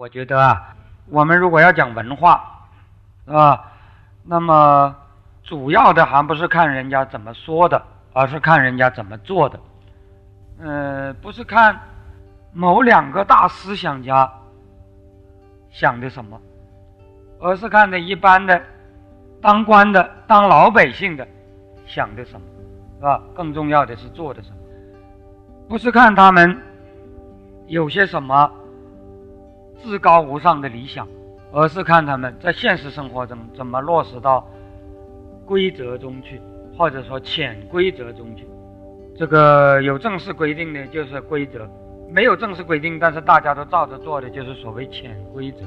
我觉得啊，我们如果要讲文化，啊，那么主要的还不是看人家怎么说的，而是看人家怎么做的。嗯，不是看某两个大思想家想的什么，而是看的一般的当官的、当老百姓的想的什么，是吧？更重要的是做的什么，不是看他们有些什么。至高无上的理想，而是看他们在现实生活中怎么落实到规则中去，或者说潜规则中去。这个有正式规定的就是规则，没有正式规定，但是大家都照着做的就是所谓潜规则。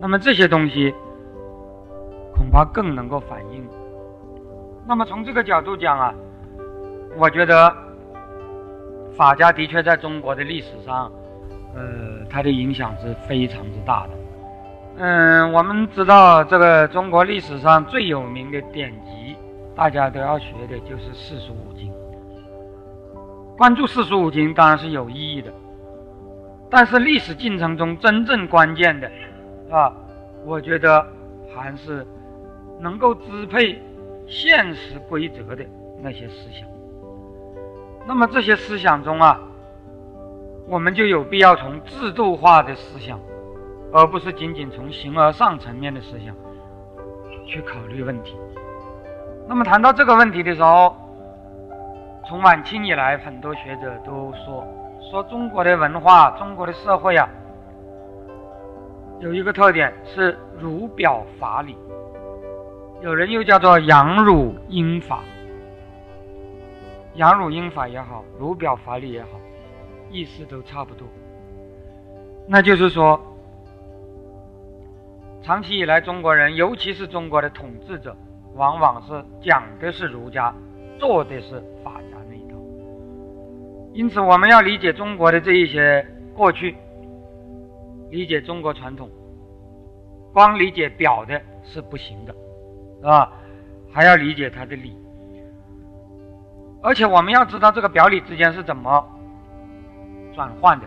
那么这些东西恐怕更能够反映。那么从这个角度讲啊，我觉得法家的确在中国的历史上。呃，它的影响是非常之大的。嗯，我们知道这个中国历史上最有名的典籍，大家都要学的就是四书五经。关注四书五经当然是有意义的，但是历史进程中真正关键的，啊，我觉得还是能够支配现实规则的那些思想。那么这些思想中啊。我们就有必要从制度化的思想，而不是仅仅从形而上层面的思想去考虑问题。那么谈到这个问题的时候，从晚清以来，很多学者都说说中国的文化、中国的社会啊，有一个特点是儒表法理，有人又叫做阳儒英法，阳儒英法也好，儒表法理也好。意思都差不多，那就是说，长期以来中国人，尤其是中国的统治者，往往是讲的是儒家，做的是法家那一套。因此，我们要理解中国的这一些过去，理解中国传统，光理解表的是不行的，是吧？还要理解它的理，而且我们要知道这个表里之间是怎么。转换的，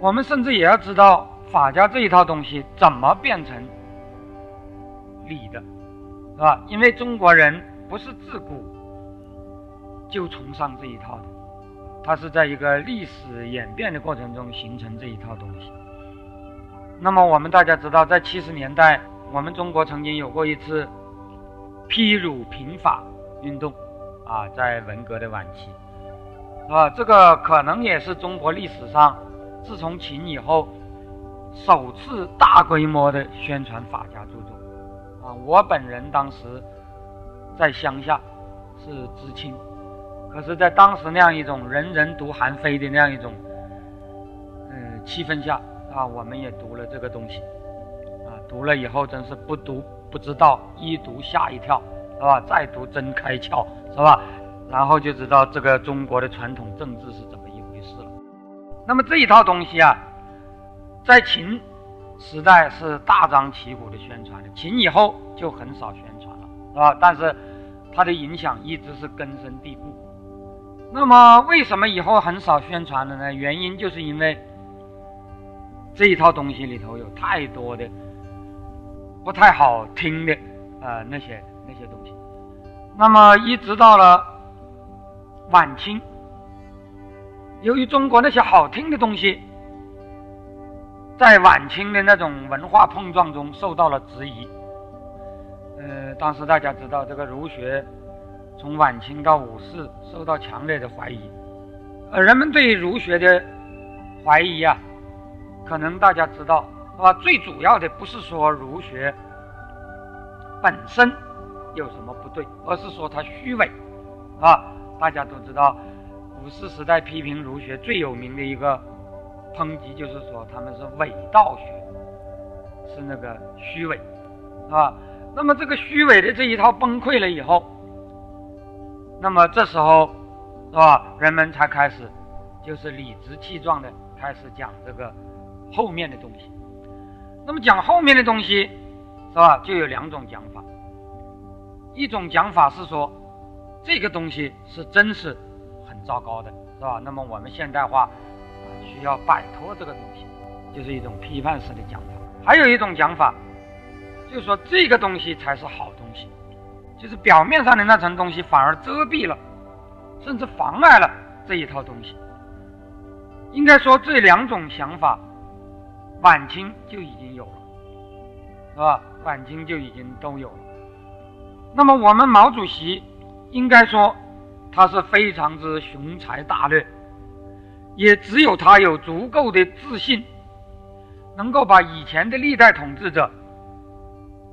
我们甚至也要知道法家这一套东西怎么变成理的，是吧？因为中国人不是自古就崇尚这一套的，它是在一个历史演变的过程中形成这一套东西。那么我们大家知道，在七十年代，我们中国曾经有过一次批儒平法运动，啊，在文革的晚期。啊，这个可能也是中国历史上自从秦以后首次大规模的宣传法家著作。啊，我本人当时在乡下是知青，可是，在当时那样一种人人读韩非的那样一种嗯气氛下啊，我们也读了这个东西。啊，读了以后真是不读不知道，一读吓一跳，是吧？再读真开窍，是吧？然后就知道这个中国的传统政治是怎么一回事了。那么这一套东西啊，在秦时代是大张旗鼓的宣传的，秦以后就很少宣传了，是吧？但是它的影响一直是根深蒂固。那么为什么以后很少宣传了呢？原因就是因为这一套东西里头有太多的不太好听的呃那些那些东西。那么一直到了。晚清，由于中国那些好听的东西，在晚清的那种文化碰撞中受到了质疑。呃，当时大家知道，这个儒学从晚清到五四受到强烈的怀疑。呃，人们对儒学的怀疑啊，可能大家知道是吧？最主要的不是说儒学本身有什么不对，而是说它虚伪啊。大家都知道，五四时代批评儒学最有名的一个抨击，就是说他们是伪道学，是那个虚伪，啊。那么这个虚伪的这一套崩溃了以后，那么这时候，是吧？人们才开始，就是理直气壮的开始讲这个后面的东西。那么讲后面的东西，是吧？就有两种讲法，一种讲法是说。这个东西是真是很糟糕的，是吧？那么我们现代化啊，需要摆脱这个东西。就是一种批判式的讲法。还有一种讲法，就是说这个东西才是好东西，就是表面上的那层东西反而遮蔽了，甚至妨碍了这一套东西。应该说这两种想法，晚清就已经有了，是吧？晚清就已经都有了。那么我们毛主席应该说他是非常之雄才大略，也只有他有足够的自信，能够把以前的历代统治者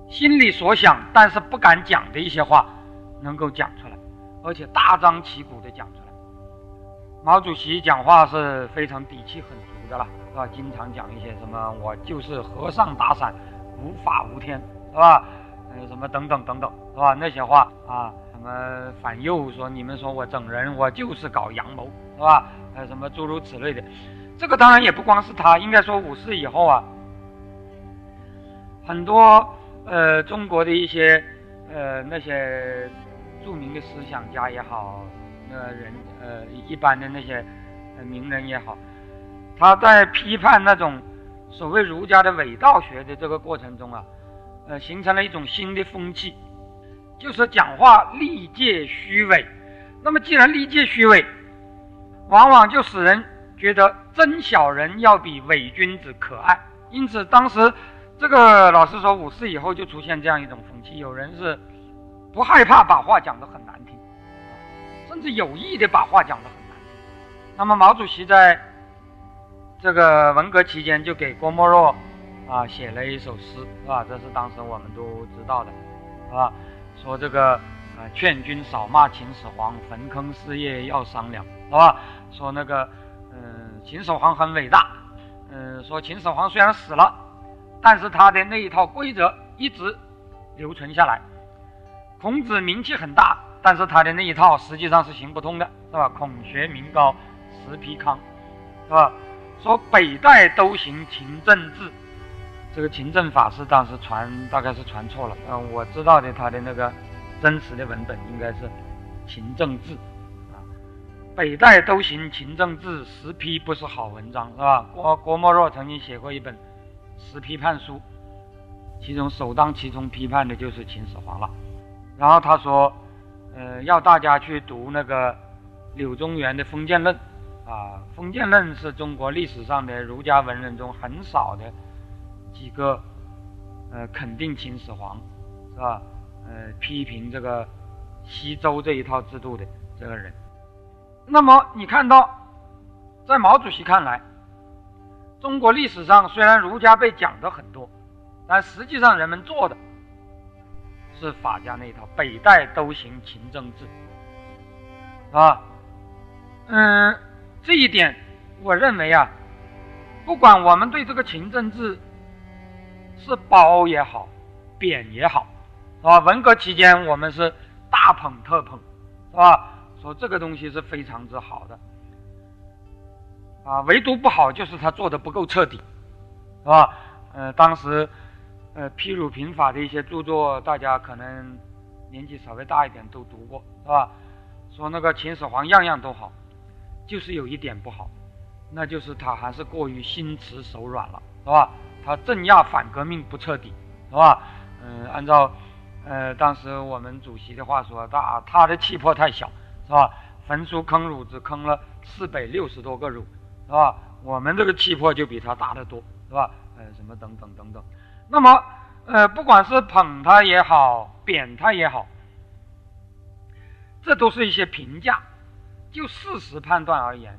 心里所想但是不敢讲的一些话，能够讲出来，而且大张旗鼓地讲出来。毛主席讲话是非常底气很足的了，是吧？经常讲一些什么“我就是和尚打伞，无法无天”，是吧？呃，什么等等等等，是吧？那些话啊，什么反右说你们说我整人，我就是搞阳谋，是吧？呃，什么诸如此类的，这个当然也不光是他，应该说五四以后啊，很多呃中国的一些呃那些著名的思想家也好。呃，人呃，一般的那些名人也好，他在批判那种所谓儒家的伪道学的这个过程中啊，呃，形成了一种新的风气，就是讲话力戒虚伪。那么，既然力戒虚伪，往往就使人觉得真小人要比伪君子可爱。因此，当时这个老师说，五四以后就出现这样一种风气，有人是不害怕把话讲得很难听。甚至有意的把话讲得很难听。那么毛主席在这个文革期间就给郭沫若啊写了一首诗，是吧？这是当时我们都知道的，是吧？说这个呃，劝君少骂秦始皇，坟坑事业要商量，是吧？说那个嗯，秦始皇很伟大，嗯，说秦始皇虽然死了，但是他的那一套规则一直留存下来。孔子名气很大。但是他的那一套实际上是行不通的，是吧？孔学名高，实皮康，是吧？说北代都行秦政治，这个勤政法师当时传大概是传错了。嗯，我知道的他的那个真实的文本应该是勤政治啊。北代都行勤政治，十批不是好文章，是吧？郭郭沫若曾经写过一本十批判书，其中首当其冲批判的就是秦始皇了。然后他说。呃，要大家去读那个柳宗元的《封建论》，啊，《封建论》是中国历史上的儒家文人中很少的几个，呃，肯定秦始皇，是吧？呃，批评这个西周这一套制度的这个人。那么你看到，在毛主席看来，中国历史上虽然儒家被讲的很多，但实际上人们做的。是法家那一套，北代都行秦政治，啊，嗯，这一点，我认为啊，不管我们对这个秦政治是褒也好，贬也好，是吧？文革期间我们是大捧特捧，是吧？说这个东西是非常之好的，啊，唯独不好就是他做的不够彻底，是吧？呃，当时。呃，批儒平法的一些著作，大家可能年纪稍微大一点都读过，是吧？说那个秦始皇样样都好，就是有一点不好，那就是他还是过于心慈手软了，是吧？他镇压反革命不彻底，是吧？嗯，按照呃当时我们主席的话说，他他的气魄太小，是吧？焚书坑儒只坑了四百六十多个儒，是吧？我们这个气魄就比他大得多，是吧？呃，什么等等等等。那么，呃，不管是捧他也好，贬他也好，这都是一些评价，就事实判断而言，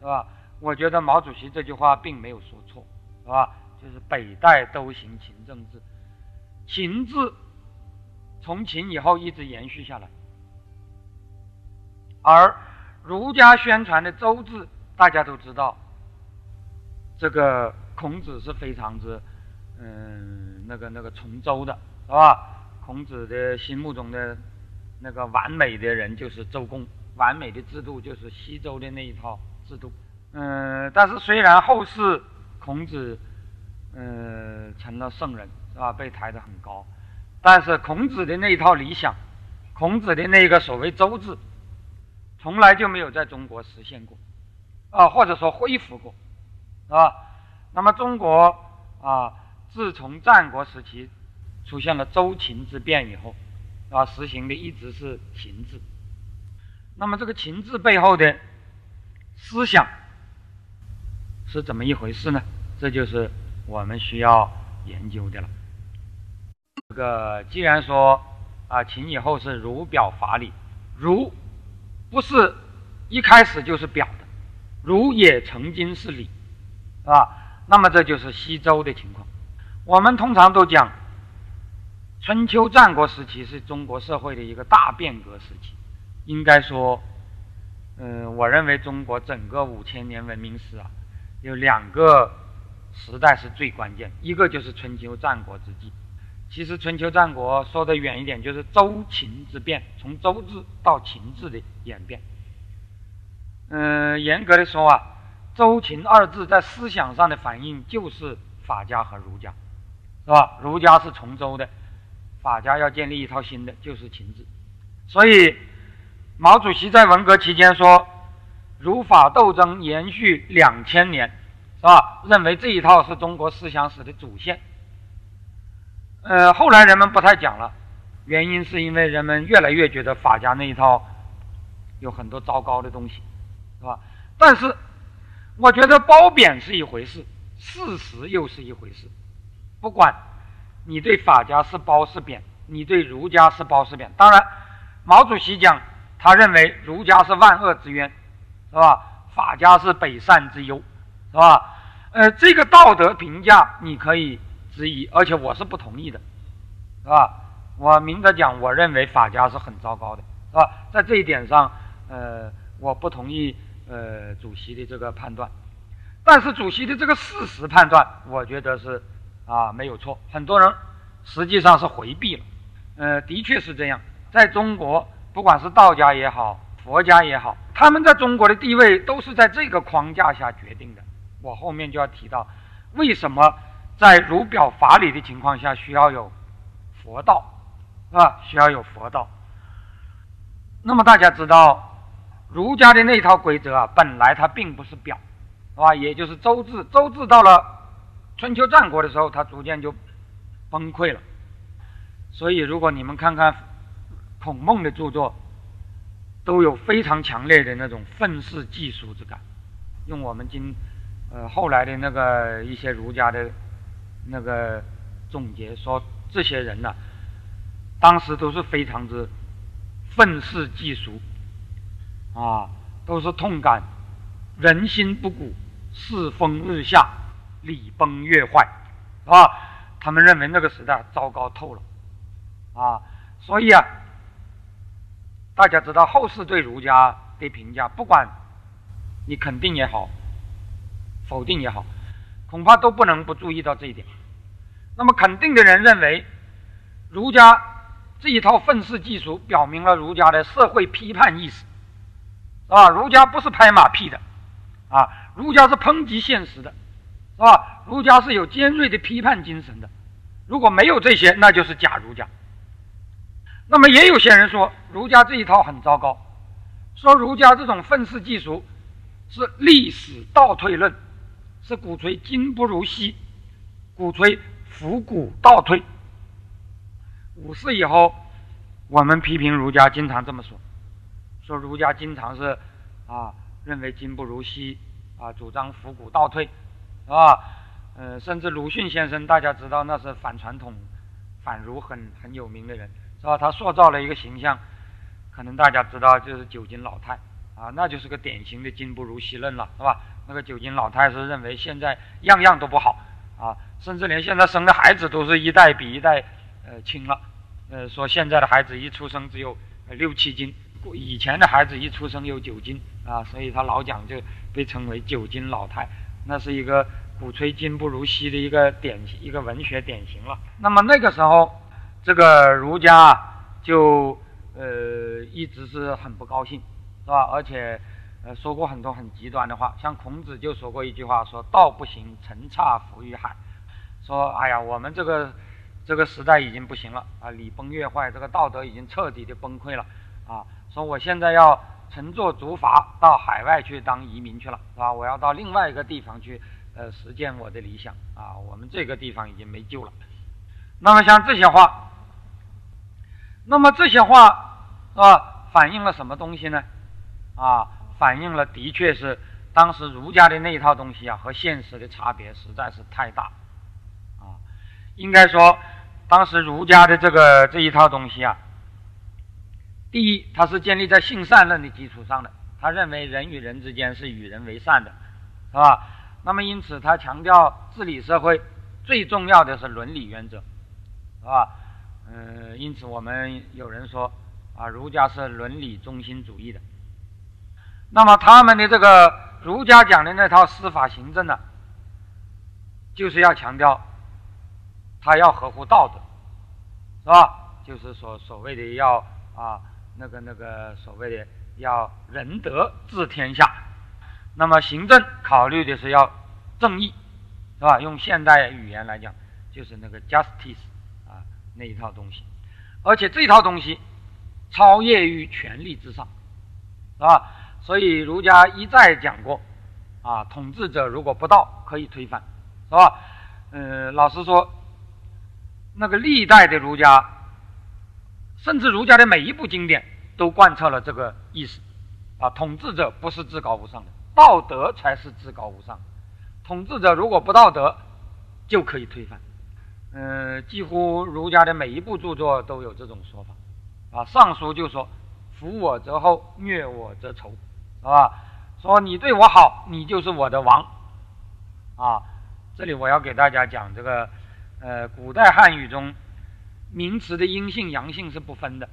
是吧？我觉得毛主席这句话并没有说错，是吧？就是北代都行秦政治，秦制从秦以后一直延续下来，而儒家宣传的周字，大家都知道，这个孔子是非常之。嗯，那个那个崇周的是吧？孔子的心目中的那个完美的人就是周公，完美的制度就是西周的那一套制度。嗯，但是虽然后世孔子，嗯，成了圣人是吧？被抬得很高，但是孔子的那一套理想，孔子的那个所谓周制，从来就没有在中国实现过，啊，或者说恢复过，是吧？那么中国啊，自从战国时期出现了周秦之变以后，啊，实行的一直是秦制。那么这个秦制背后的思想是怎么一回事呢？这就是我们需要研究的了。这个既然说啊，秦以后是儒表法理，儒不是一开始就是表的，儒也曾经是理，是吧？那么这就是西周的情况。我们通常都讲，春秋战国时期是中国社会的一个大变革时期。应该说，嗯，我认为中国整个五千年文明史啊，有两个时代是最关键，一个就是春秋战国之际。其实春秋战国说的远一点，就是周秦之变，从周制到秦制的演变。嗯，严格的说啊。周秦二字在思想上的反映就是法家和儒家，是吧？儒家是从周的，法家要建立一套新的，就是秦制。所以毛主席在文革期间说，儒法斗争延续两千年，是吧？认为这一套是中国思想史的主线。呃，后来人们不太讲了，原因是因为人们越来越觉得法家那一套有很多糟糕的东西，是吧？但是。我觉得褒贬是一回事，事实又是一回事。不管你对法家是褒是贬，你对儒家是褒是贬。当然，毛主席讲，他认为儒家是万恶之源，是吧？法家是北善之忧，是吧？呃，这个道德评价你可以质疑，而且我是不同意的，是吧？我明着讲，我认为法家是很糟糕的，是吧？在这一点上，呃，我不同意。呃，主席的这个判断，但是主席的这个事实判断，我觉得是啊没有错。很多人实际上是回避了。呃，的确是这样。在中国，不管是道家也好，佛家也好，他们在中国的地位都是在这个框架下决定的。我后面就要提到，为什么在儒表法理的情况下需要有佛道，啊，需要有佛道。那么大家知道。儒家的那套规则啊，本来它并不是表，是吧？也就是周制，周制到了春秋战国的时候，它逐渐就崩溃了。所以，如果你们看看孔孟的著作，都有非常强烈的那种愤世嫉俗之感。用我们今呃后来的那个一些儒家的那个总结说，这些人呢，当时都是非常之愤世嫉俗。啊，都是痛感人心不古，世风日下，礼崩乐坏，啊，他们认为那个时代糟糕透了，啊，所以啊，大家知道后世对儒家的评价，不管你肯定也好，否定也好，恐怕都不能不注意到这一点。那么肯定的人认为，儒家这一套愤世嫉俗，表明了儒家的社会批判意识。啊，儒家不是拍马屁的，啊，儒家是抨击现实的，是吧？儒家是有尖锐的批判精神的。如果没有这些，那就是假儒家。那么也有些人说，儒家这一套很糟糕，说儒家这种愤世嫉俗是历史倒退论，是鼓吹今不如昔，鼓吹复古倒退。五四以后，我们批评儒家经常这么说。说儒家经常是啊，认为今不如昔啊，主张复古倒退，是吧？呃，甚至鲁迅先生，大家知道那是反传统、反儒很很有名的人，是吧？他塑造了一个形象，可能大家知道就是九斤老太啊，那就是个典型的今不如昔论了，是吧？那个九斤老太是认为现在样样都不好啊，甚至连现在生的孩子都是一代比一代呃轻了，呃，说现在的孩子一出生只有六七斤。以前的孩子一出生有九斤啊，所以他老蒋就被称为九斤老太，那是一个鼓吹今不如昔的一个典型，一个文学典型了。那么那个时候，这个儒家就呃一直是很不高兴，是吧？而且说过很多很极端的话，像孔子就说过一句话，说道不行，臣差浮于海，说哎呀，我们这个这个时代已经不行了啊，礼崩乐坏，这个道德已经彻底的崩溃了啊。说我现在要乘坐竹筏到海外去当移民去了，是吧？我要到另外一个地方去呃实践我的理想啊，我们这个地方已经没救了。那么像这些话，那么这些话啊，反映了什么东西呢？啊，反映了的确是当时儒家的那一套东西啊，和现实的差别实在是太大啊。应该说，当时儒家的这个这一套东西啊，第一，它是建立在性善论的基础上的，他认为人与人之间是与人为善的，是吧？那么因此，他强调治理社会最重要的是伦理原则。是吧？嗯，因此我们有人说啊，儒家是伦理中心主义的。那么他们的这个儒家讲的那套司法行政呢，就是要强调，他要合乎道德，是吧？就是所所谓的要啊，那个那个所谓的要仁德治天下。那么行政考虑的是要正义，是吧？用现代语言来讲，就是那个 justice 啊。那一套东西，而且这套东西超越于权力之上，是吧？所以儒家一再讲过，啊，统治者如果不道，可以推翻，是吧？嗯，老实说，那个历代的儒家，甚至儒家的每一部经典都贯彻了这个意思，啊，统治者不是至高无上的，道德才是至高无上，统治者如果不道德，就可以推翻。嗯，几乎儒家的每一部著作都有这种说法，啊，《尚书》就说：“服我则后，虐我则仇，是吧？说你对我好，你就是我的王。”啊，这里我要给大家讲这个，呃，古代汉语中名词的阴性阳性是不分的，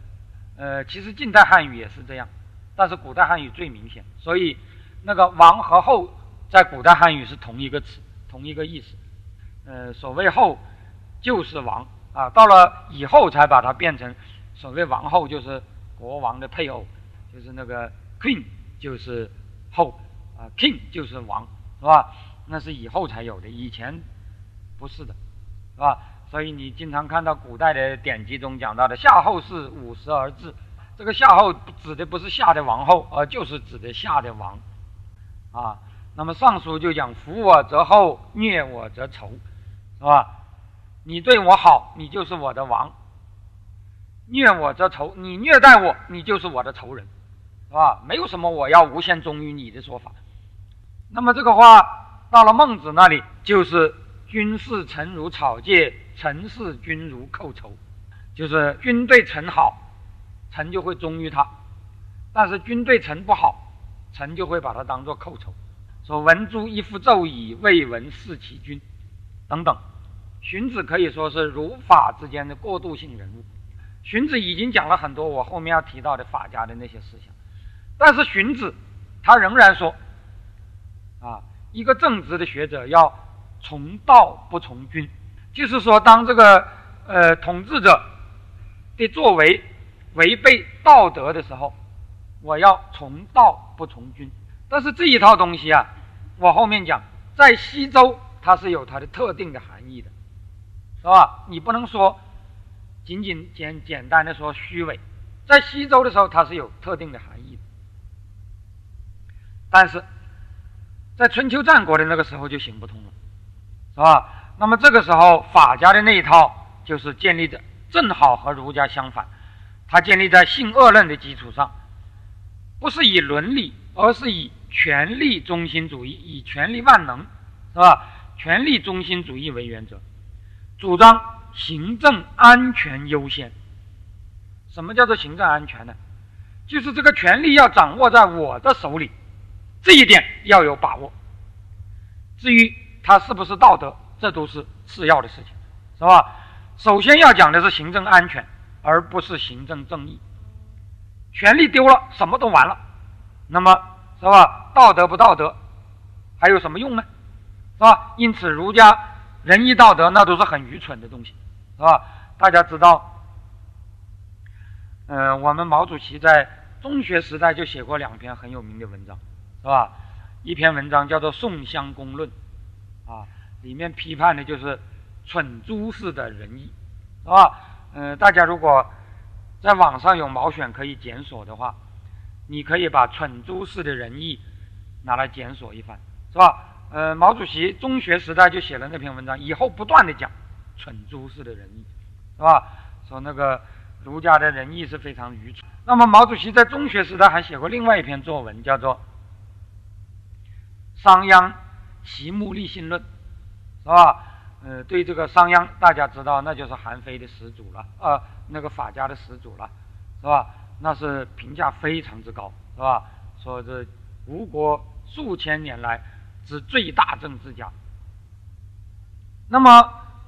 呃，其实近代汉语也是这样，但是古代汉语最明显，所以那个王和后在古代汉语是同一个词，同一个意思。呃，所谓后。就是王啊，到了以后才把它变成所谓王后，就是国王的配偶，就是那个 queen，就是后啊，king 就是王，是吧？那是以后才有的，以前不是的，是吧？所以你经常看到古代的典籍中讲到的夏后氏五十而治，这个夏后指的不是夏的王后，而就是指的夏的王啊。那么尚书就讲服我则后，虐我则仇，是吧？你对我好，你就是我的王；虐我则仇，你虐待我，你就是我的仇人，是吧？没有什么我要无限忠于你的说法。那么这个话到了孟子那里，就是君视臣如草芥，臣视君如寇仇，就是君对臣好，臣就会忠于他；但是君对臣不好，臣就会把他当做寇仇。说闻诸一夫奏矣，未闻弑其君，等等。荀子可以说是儒法之间的过渡性人物。荀子已经讲了很多我后面要提到的法家的那些思想，但是荀子他仍然说：啊，一个正直的学者要从道不从君，就是说，当这个呃统治者的作为违背道德的时候，我要从道不从君。但是这一套东西啊，我后面讲，在西周它是有它的特定的含义的。是吧？你不能说仅仅简简单的说虚伪，在西周的时候它是有特定的含义的，但是在春秋战国的那个时候就行不通了，是吧？那么这个时候法家的那一套就是建立的正好和儒家相反，它建立在性恶论的基础上，不是以伦理，而是以权力中心主义，以权力万能，是吧？权力中心主义为原则。主张行政安全优先。什么叫做行政安全呢？就是这个权力要掌握在我的手里，这一点要有把握。至于它是不是道德，这都是次要的事情，是吧？首先要讲的是行政安全，而不是行政正义。权力丢了，什么都完了。那么，是吧？道德不道德，还有什么用呢？是吧？因此，儒家。仁义道德那都是很愚蠢的东西，是吧？大家知道，嗯，我们毛主席在中学时代就写过两篇很有名的文章，是吧？一篇文章叫做《宋襄公论》，啊，里面批判的就是蠢猪式的仁义，是吧？嗯，大家如果在网上有毛选可以检索的话，你可以把蠢猪式的仁义拿来检索一番，是吧？呃，毛主席中学时代就写了那篇文章，以后不断的讲蠢猪式的仁义，是吧？说那个儒家的仁义是非常愚蠢。那么毛主席在中学时代还写过另外一篇作文，叫做《商鞅齐木立信论》，是吧？呃，对这个商鞅，大家知道，那就是韩非的始祖了，呃，那个法家的始祖了，是吧？那是评价非常之高，是吧？说这吴国数千年来。之最大政治家。那么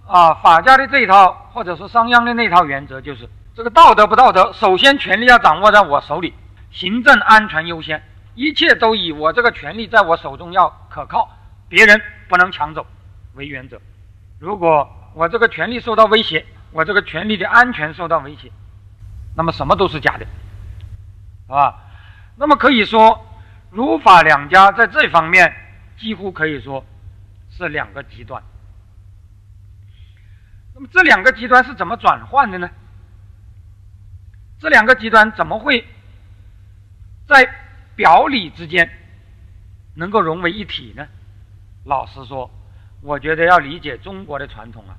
啊，法家的这一套，或者说商鞅的那套原则，就是这个道德不道德，首先权力要掌握在我手里，行政安全优先，一切都以我这个权利在我手中要可靠，别人不能抢走为原则。如果我这个权利受到威胁，我这个权利的安全受到威胁，那么什么都是假的，啊，那么可以说，儒法两家在这方面。几乎可以说是两个极端。那么这两个极端是怎么转换的呢？这两个极端怎么会在表里之间能够融为一体呢？老实说，我觉得要理解中国的传统啊，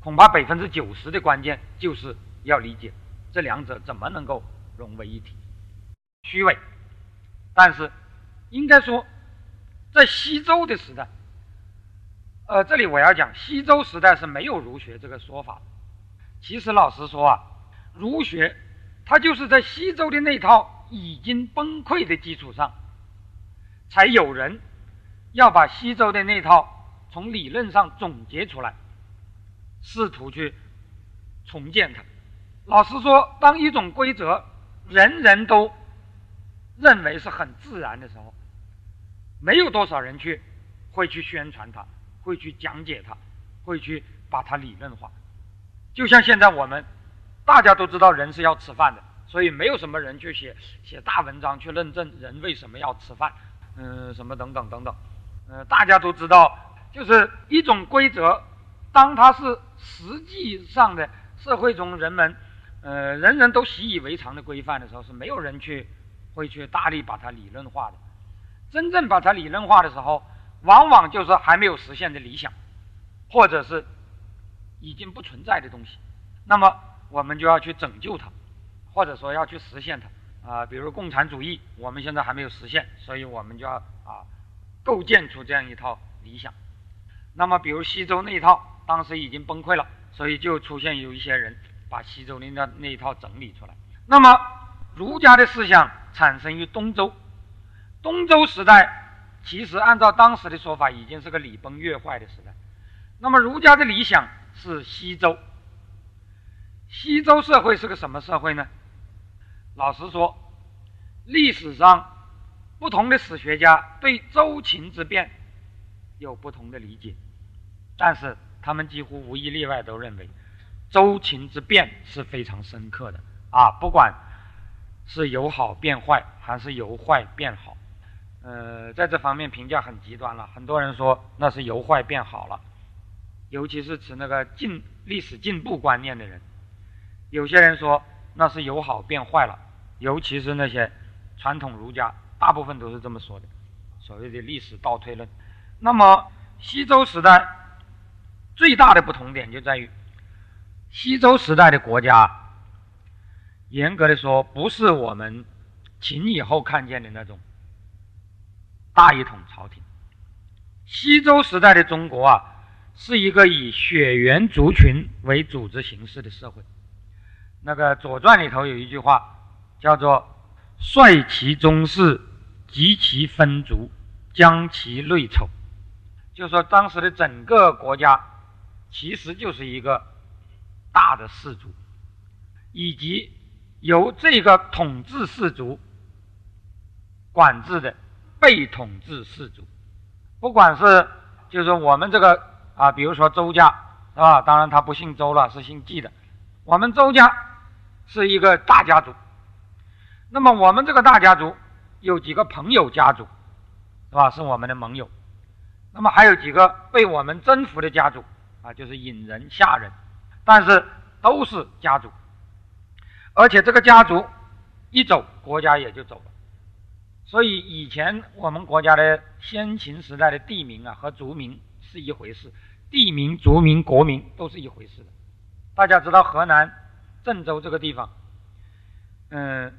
恐怕百分之九十的关键就是要理解这两者怎么能够融为一体。虚伪，但是应该说。在西周的时代，呃，这里我要讲，西周时代是没有儒学这个说法。其实老实说啊，儒学它就是在西周的那套已经崩溃的基础上，才有人要把西周的那套从理论上总结出来，试图去重建它。老实说，当一种规则人人都认为是很自然的时候，没有多少人去会去宣传它，会去讲解它，会去把它理论化。就像现在我们大家都知道人是要吃饭的，所以没有什么人去写写大文章去论证人为什么要吃饭，嗯，什么等等等等。呃，大家都知道，就是一种规则，当它是实际上的社会中人们呃人人都习以为常的规范的时候，是没有人去会去大力把它理论化的。真正把它理论化的时候，往往就是还没有实现的理想，或者是已经不存在的东西。那么我们就要去拯救它，或者说要去实现它。啊，比如共产主义，我们现在还没有实现，所以我们就要啊构建出这样一套理想。那么，比如西周那一套，当时已经崩溃了，所以就出现有一些人把西周的那那一套整理出来。那么，儒家的思想产生于东周。东周时代，其实按照当时的说法，已经是个礼崩乐坏的时代。那么儒家的理想是西周。西周社会是个什么社会呢？老实说，历史上不同的史学家对周秦之变有不同的理解，但是他们几乎无一例外都认为，周秦之变是非常深刻的啊，不管是由好变坏，还是由坏变好。呃，在这方面评价很极端了。很多人说那是由坏变好了，尤其是持那个进历史进步观念的人。有些人说那是由好变坏了，尤其是那些传统儒家，大部分都是这么说的，所谓的历史倒退论。那么西周时代最大的不同点就在于，西周时代的国家，严格的说不是我们秦以后看见的那种。大一统朝廷，西周时代的中国啊，是一个以血缘族群为组织形式的社会。那个《左传》里头有一句话，叫做“率其宗室，及其分族，将其类丑”，就说当时的整个国家其实就是一个大的氏族，以及由这个统治氏族管制的。被统治氏族，不管是就是我们这个啊，比如说周家是吧？当然他不姓周了，是姓季的。我们周家是一个大家族，那么我们这个大家族有几个朋友家族，是吧？是我们的盟友。那么还有几个被我们征服的家族啊，就是引人、下人，但是都是家族，而且这个家族一走，国家也就走了。所以以前我们国家的先秦时代的地名啊和族名是一回事，地名、族名、国名都是一回事的。大家知道河南郑州这个地方，嗯，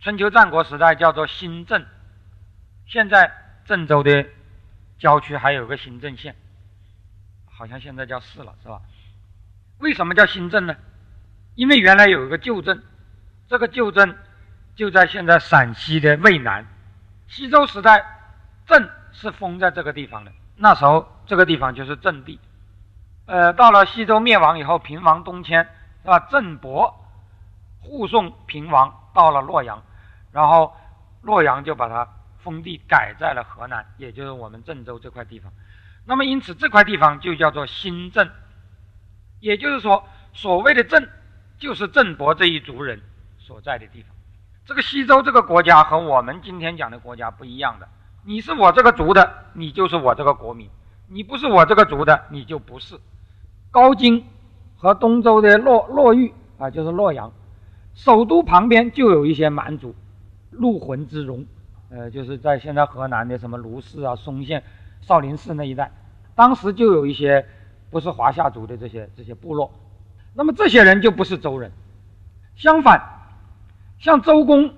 春秋战国时代叫做新郑，现在郑州的郊区还有个新郑县，好像现在叫市了，是吧？为什么叫新郑呢？因为原来有一个旧镇，这个旧镇就在现在陕西的渭南。西周时代，郑是封在这个地方的，那时候这个地方就是郑地。呃，到了西周灭亡以后，平王东迁，是吧？郑伯护送平王到了洛阳，然后洛阳就把它封地改在了河南，也就是我们郑州这块地方。那么因此这块地方就叫做新郑，也就是说，所谓的郑。就是郑伯这一族人所在的地方。这个西周这个国家和我们今天讲的国家不一样的。你是我这个族的，你就是我这个国民；你不是我这个族的，你就不是。高京和东周的洛洛邑啊，就是洛阳，首都旁边就有一些蛮族，陆浑之戎，呃，就是在现在河南的什么卢氏啊、嵩县、少林寺那一带，当时就有一些不是华夏族的这些这些部落。那么这些人就不是周人，相反，像周公，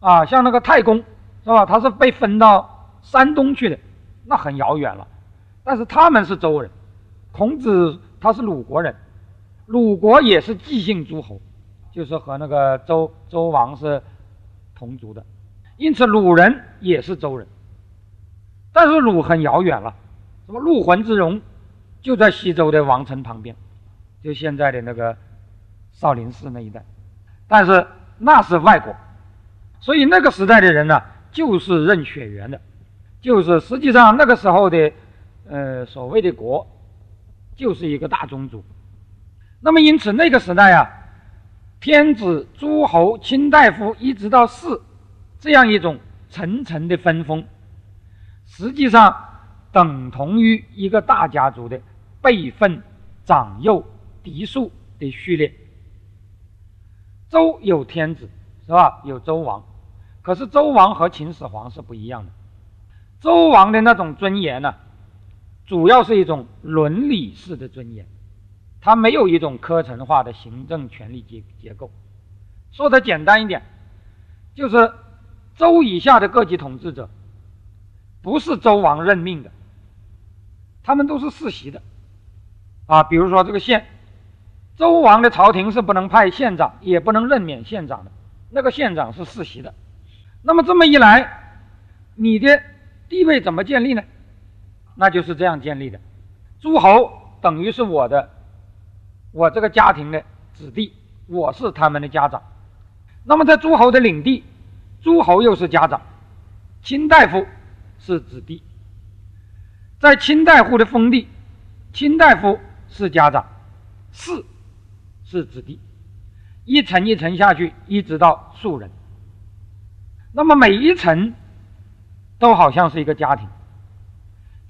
啊，像那个太公，是吧？他是被分到山东去的，那很遥远了。但是他们是周人，孔子他是鲁国人，鲁国也是姬姓诸侯，就是和那个周周王是同族的，因此鲁人也是周人。但是鲁很遥远了，什么陆浑之戎，就在西周的王城旁边。就现在的那个少林寺那一带，但是那是外国，所以那个时代的人呢，就是认血缘的，就是实际上那个时候的，呃，所谓的国，就是一个大宗族。那么因此那个时代啊，天子、诸侯、卿大夫一直到士，这样一种层层的分封，实际上等同于一个大家族的辈分、长幼。嫡庶的序列，周有天子是吧？有周王，可是周王和秦始皇是不一样的。周王的那种尊严呢，主要是一种伦理式的尊严，它没有一种科层化的行政权力结结构。说的简单一点，就是周以下的各级统治者，不是周王任命的，他们都是世袭的啊。比如说这个县。周王的朝廷是不能派县长，也不能任免县长的，那个县长是世袭的。那么这么一来，你的地位怎么建立呢？那就是这样建立的：诸侯等于是我的，我这个家庭的子弟，我是他们的家长。那么在诸侯的领地，诸侯又是家长，卿大夫是子弟。在卿大夫的封地，卿大夫是家长，士。是子弟，一层一层下去，一直到庶人。那么每一层都好像是一个家庭，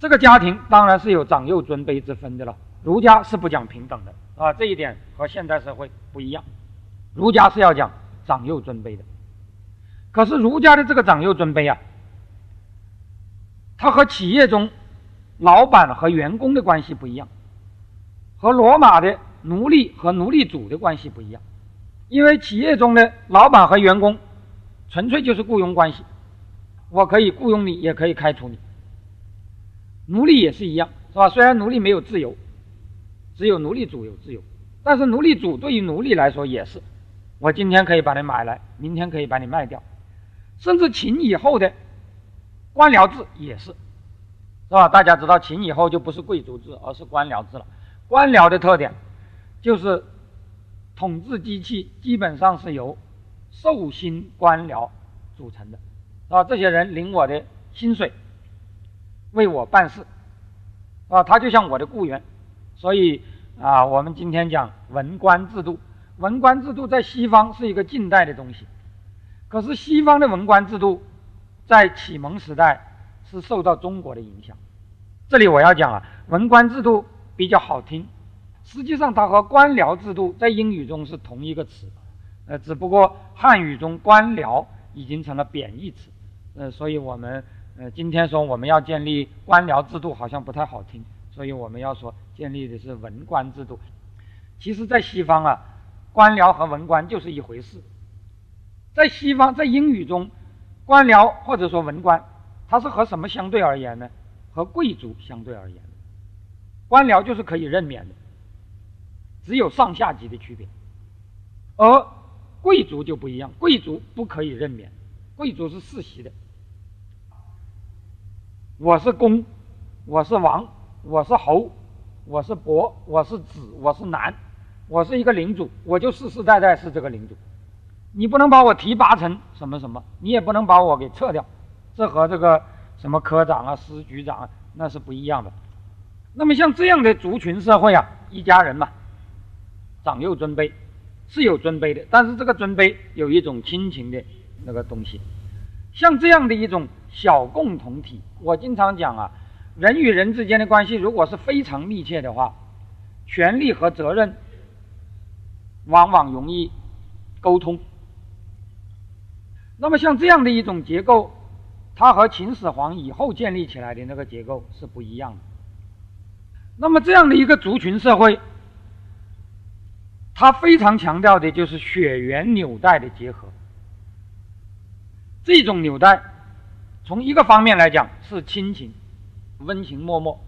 这个家庭当然是有长幼尊卑之分的了。儒家是不讲平等的啊，这一点和现代社会不一样。儒家是要讲长幼尊卑的。可是儒家的这个长幼尊卑啊，它和企业中老板和员工的关系不一样，和罗马的。奴隶和奴隶主的关系不一样，因为企业中的老板和员工纯粹就是雇佣关系，我可以雇佣你，也可以开除你。奴隶也是一样，是吧？虽然奴隶没有自由，只有奴隶主有自由，但是奴隶主对于奴隶来说也是，我今天可以把你买来，明天可以把你卖掉，甚至秦以后的官僚制也是，是吧？大家知道秦以后就不是贵族制，而是官僚制了。官僚的特点。就是统治机器基本上是由受薪官僚组成的，啊，这些人领我的薪水，为我办事，啊，他就像我的雇员，所以啊，我们今天讲文官制度，文官制度在西方是一个近代的东西，可是西方的文官制度在启蒙时代是受到中国的影响。这里我要讲了，文官制度比较好听。实际上，它和官僚制度在英语中是同一个词，呃，只不过汉语中官僚已经成了贬义词，呃，所以我们呃今天说我们要建立官僚制度，好像不太好听，所以我们要说建立的是文官制度。其实，在西方啊，官僚和文官就是一回事。在西方，在英语中，官僚或者说文官，它是和什么相对而言呢？和贵族相对而言。官僚就是可以任免的，只有上下级的区别。而贵族就不一样，贵族不可以任免，贵族是世袭的。我是公，我是王，我是侯，我是伯，我是子，我是男。我是一个领主，我就世世代代是这个领主，你不能把我提拔成什么什么，你也不能把我给撤掉，这和这个什么科长啊、司局长啊那是不一样的。那么像这样的族群社会啊，一家人嘛，长幼尊卑是有尊卑的，但是这个尊卑有一种亲情的那个东西。像这样的一种小共同体，我经常讲啊，人与人之间的关系如果是非常密切的话，权利和责任。往往容易沟通。那么像这样的一种结构，它和秦始皇以后建立起来的那个结构是不一样的。那么这样的一个族群社会，它非常强调的就是血缘纽带的结合。这种纽带，从一个方面来讲是亲情，温情脉脉，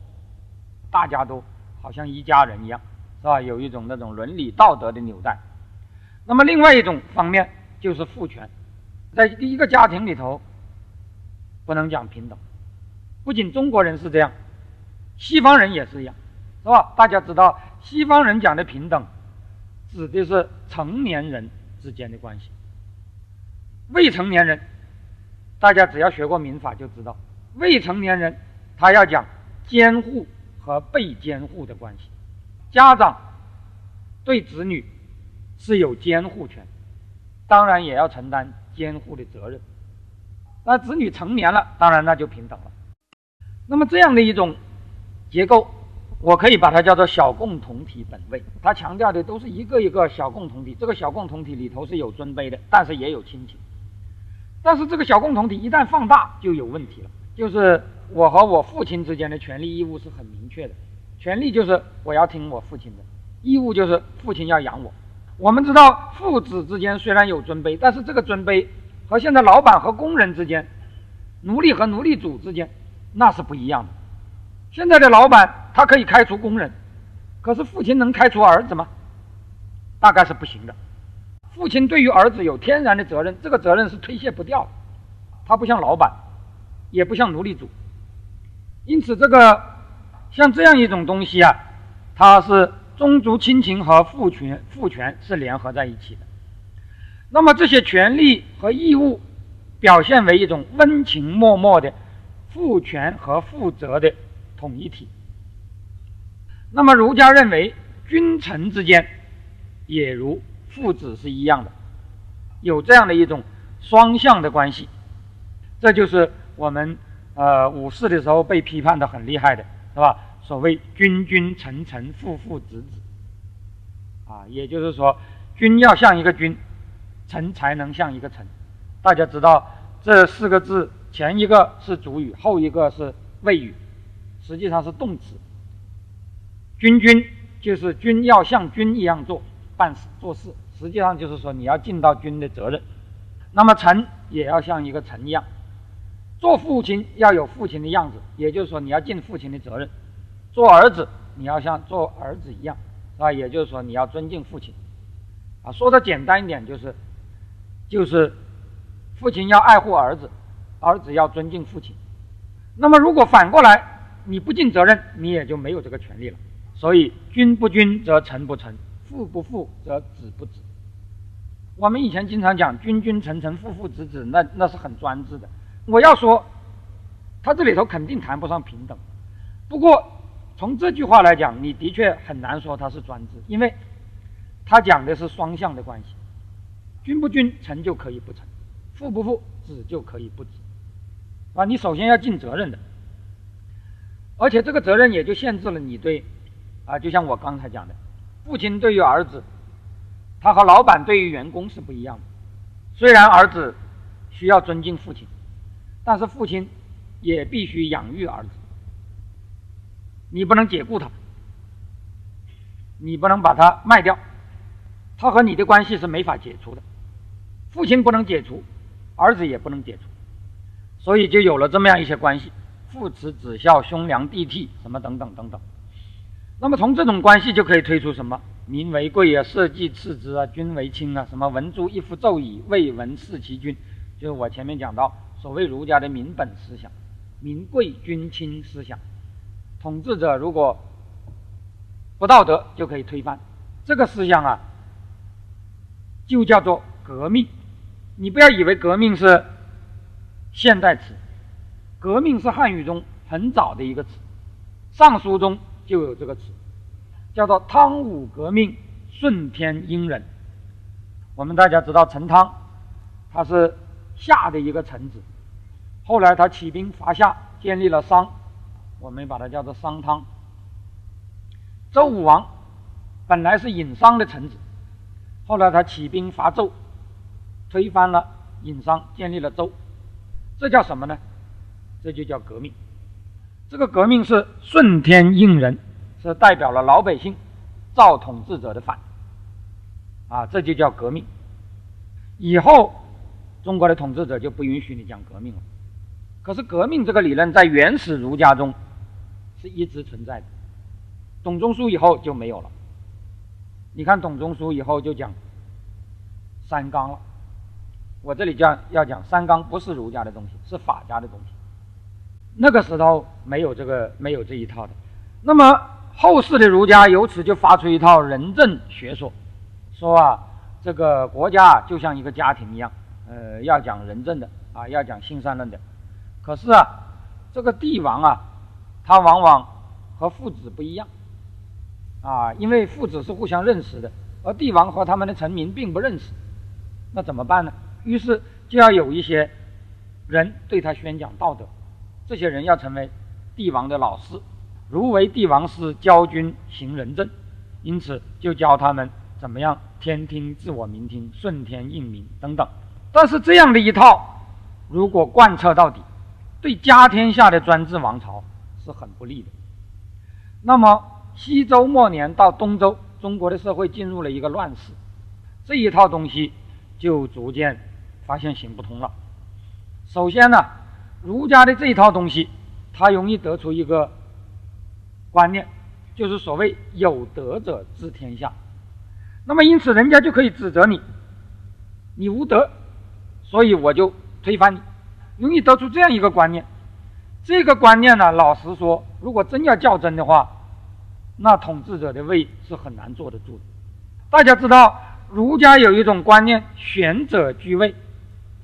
大家都好像一家人一样。是吧？有一种那种伦理道德的纽带。那么另外一种方面就是父权，在第一个家庭里头，不能讲平等。不仅中国人是这样，西方人也是一样，是吧？大家知道，西方人讲的平等，指的是成年人之间的关系。未成年人，大家只要学过民法就知道，未成年人他要讲监护和被监护的关系。家长对子女是有监护权，当然也要承担监护的责任。那子女成年了，当然那就平等了。那么这样的一种结构，我可以把它叫做小共同体本位。它强调的都是一个一个小共同体，这个小共同体里头是有尊卑的，但是也有亲情。但是这个小共同体一旦放大就有问题了，就是我和我父亲之间的权利义务是很明确的。权利就是我要听我父亲的，义务就是父亲要养我。我们知道父子之间虽然有尊卑，但是这个尊卑和现在老板和工人之间、奴隶和奴隶主之间那是不一样的。现在的老板他可以开除工人，可是父亲能开除儿子吗？大概是不行的。父亲对于儿子有天然的责任，这个责任是推卸不掉的。他不像老板，也不像奴隶主，因此这个。像这样一种东西啊，它是宗族亲情和父权父权是联合在一起的。那么这些权利和义务表现为一种温情脉脉的父权和父责的统一体。那么儒家认为君臣之间也如父子是一样的，有这样的一种双向的关系。这就是我们呃武士的时候被批判的很厉害的。是吧？所谓君君臣臣父父子子，啊，也就是说，君要像一个君，臣才能像一个臣。大家知道这四个字，前一个是主语，后一个是谓语，实际上是动词。君君就是君要像君一样做办事做事，实际上就是说你要尽到君的责任。那么臣也要像一个臣一样。做父亲要有父亲的样子，也就是说你要尽父亲的责任；做儿子你要像做儿子一样，啊？也就是说你要尊敬父亲。啊，说的简单一点就是，就是父亲要爱护儿子，儿子要尊敬父亲。那么如果反过来你不尽责任，你也就没有这个权利了。所以君不君则臣不臣，父不父则子不子。我们以前经常讲君君臣臣父父子子，那那是很专制的。我要说，他这里头肯定谈不上平等。不过，从这句话来讲，你的确很难说他是专制，因为他讲的是双向的关系，君不君，臣就可以不臣；父不父，子就可以不子。啊，你首先要尽责任的，而且这个责任也就限制了你对，啊，就像我刚才讲的，父亲对于儿子，他和老板对于员工是不一样的。虽然儿子需要尊敬父亲。但是父亲也必须养育儿子，你不能解雇他，你不能把他卖掉，他和你的关系是没法解除的，父亲不能解除，儿子也不能解除，所以就有了这么样一些关系，父慈子孝，兄良弟悌，什么等等等等。那么从这种关系就可以推出什么？民为贵啊，社稷次之啊，君为轻啊。什么文诸一夫奏矣，未闻事其君。就是我前面讲到所谓儒家的民本思想，民贵君轻思想。统治者如果不道德，就可以推翻这个思想啊，就叫做革命。你不要以为革命是现代词，革命是汉语中很早的一个词，《尚书》中。就有这个词，叫做汤武革命，顺天应人。我们大家知道陈汤，他是夏的一个臣子，后来他起兵伐夏，建立了商，我们把它叫做商汤。周武王本来是殷商的臣子，后来他起兵伐纣，推翻了殷商，建立了周，这叫什么呢？这就叫革命。这个革命是顺天应人，是代表了老百姓造统治者的反，啊，这就叫革命。以后中国的统治者就不允许你讲革命了。可是革命这个理论在原始儒家中是一直存在的，董仲舒以后就没有了。你看董仲舒以后就讲三纲了，我这里讲要讲三纲不是儒家的东西，是法家的东西。那个时候没有这个，没有这一套的。那么后世的儒家由此就发出一套仁政学说，说啊，这个国家就像一个家庭一样，呃，要讲仁政的啊，要讲性善论的。可是啊，这个帝王啊，他往往和父子不一样啊，因为父子是互相认识的，而帝王和他们的臣民并不认识，那怎么办呢？于是就要有一些人对他宣讲道德。这些人要成为帝王的老师，如为帝王师，教君行仁政，因此就教他们怎么样天听自我，民听顺天应民等等。但是这样的一套，如果贯彻到底，对家天下的专制王朝是很不利的。那么西周末年到东周，中国的社会进入了一个乱世，这一套东西就逐渐发现行不通了。首先呢。儒家的这一套东西，它容易得出一个观念，就是所谓“有德者治天下”。那么，因此人家就可以指责你，你无德，所以我就推翻你。容易得出这样一个观念。这个观念呢，老实说，如果真要较真的话，那统治者的位是很难坐得住的。大家知道，儒家有一种观念“选者居位”，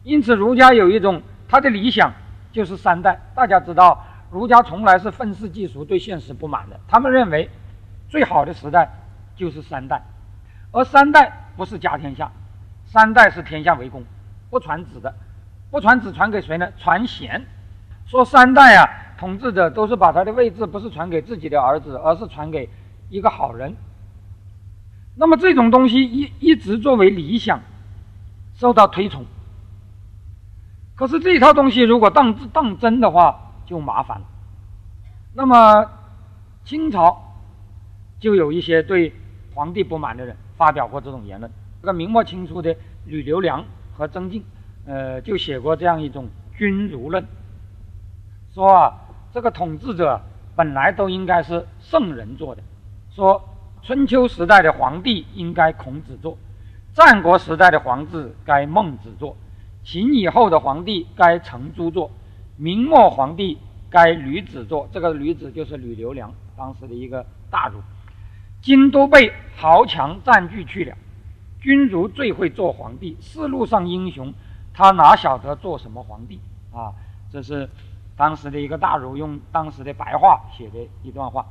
因此儒家有一种他的理想。就是三代，大家知道，儒家从来是愤世嫉俗、对现实不满的。他们认为，最好的时代就是三代，而三代不是家天下，三代是天下为公，不传子的，不传子传给谁呢？传贤。说三代啊，统治者都是把他的位置不是传给自己的儿子，而是传给一个好人。那么这种东西一一直作为理想，受到推崇。可是这一套东西如果当当真的话，就麻烦了。那么清朝就有一些对皇帝不满的人发表过这种言论。这个明末清初的吕留良和曾静，呃，就写过这样一种君儒论，说啊，这个统治者本来都应该是圣人做的。说春秋时代的皇帝应该孔子做，战国时代的皇帝该孟子做。秦以后的皇帝该程朱做，明末皇帝该吕子做。这个吕子就是吕留良，当时的一个大儒。今都被豪强占据去了，君如最会做皇帝，世路上英雄，他哪晓得做什么皇帝啊？这是当时的一个大儒用当时的白话写的一段话。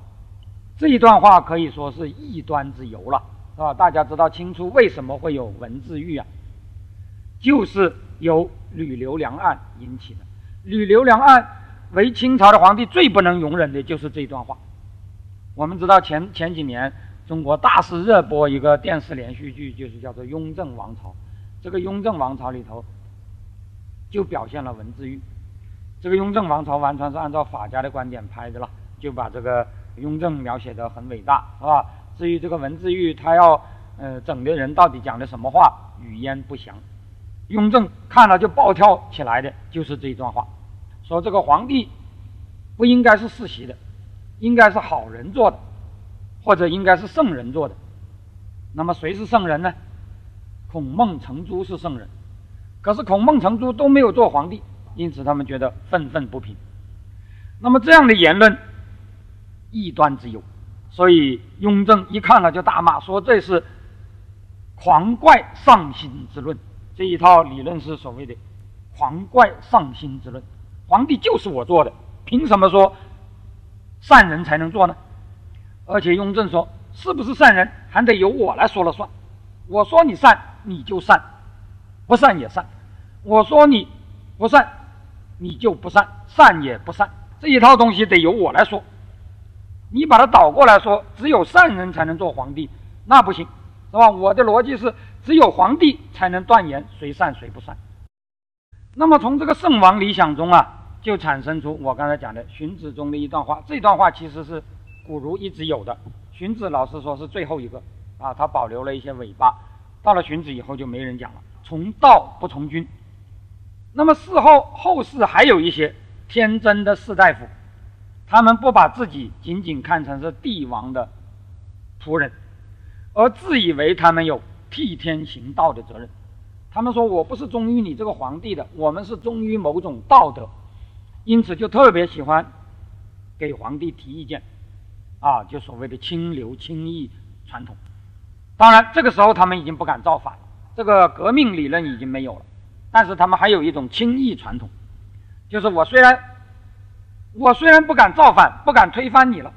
这一段话可以说是异端之由了，是吧？大家知道清初为什么会有文字狱啊？就是由吕留良案引起的。吕留良案为清朝的皇帝最不能容忍的就是这一段话。我们知道前前几年中国大肆热播一个电视连续剧，就是叫做《雍正王朝》。这个雍正王朝里头就表现了文字狱。这个雍正王朝完全是按照法家的观点拍的了，就把这个雍正描写的很伟大，是吧？至于这个文字狱，他要呃整的人到底讲的什么话，语焉不详。雍正看了就暴跳起来的，就是这一段话，说这个皇帝不应该是世袭的，应该是好人做的，或者应该是圣人做的。那么谁是圣人呢？孔孟程朱是圣人，可是孔孟程朱都没有做皇帝。因此，他们觉得愤愤不平。那么，这样的言论异端之有，所以雍正一看了就大骂，说这是狂怪上心之论。这一套理论是所谓的狂怪上心之论。皇帝就是我做的，凭什么说善人才能做呢？而且雍正说，是不是善人还得由我来说了算。我说你善，你就善；不善也善。我说你不善。你就不善，善也不善，这一套东西得由我来说。你把它倒过来说，只有善人才能做皇帝，那不行，是吧？我的逻辑是，只有皇帝才能断言谁善谁不善。那么从这个圣王理想中啊，就产生出我刚才讲的荀子中的一段话。这段话其实是古儒一直有的，荀子老师说是最后一个啊，他保留了一些尾巴。到了荀子以后就没人讲了，从道不从君。那么事后后世还有一些天真的士大夫，他们不把自己仅仅看成是帝王的仆人，而自以为他们有替天行道的责任。他们说：“我不是忠于你这个皇帝的，我们是忠于某种道德。”因此就特别喜欢给皇帝提意见，啊，就所谓的清流清议传统。当然，这个时候他们已经不敢造反了，这个革命理论已经没有了。但是他们还有一种轻易传统，就是我虽然我虽然不敢造反，不敢推翻你了，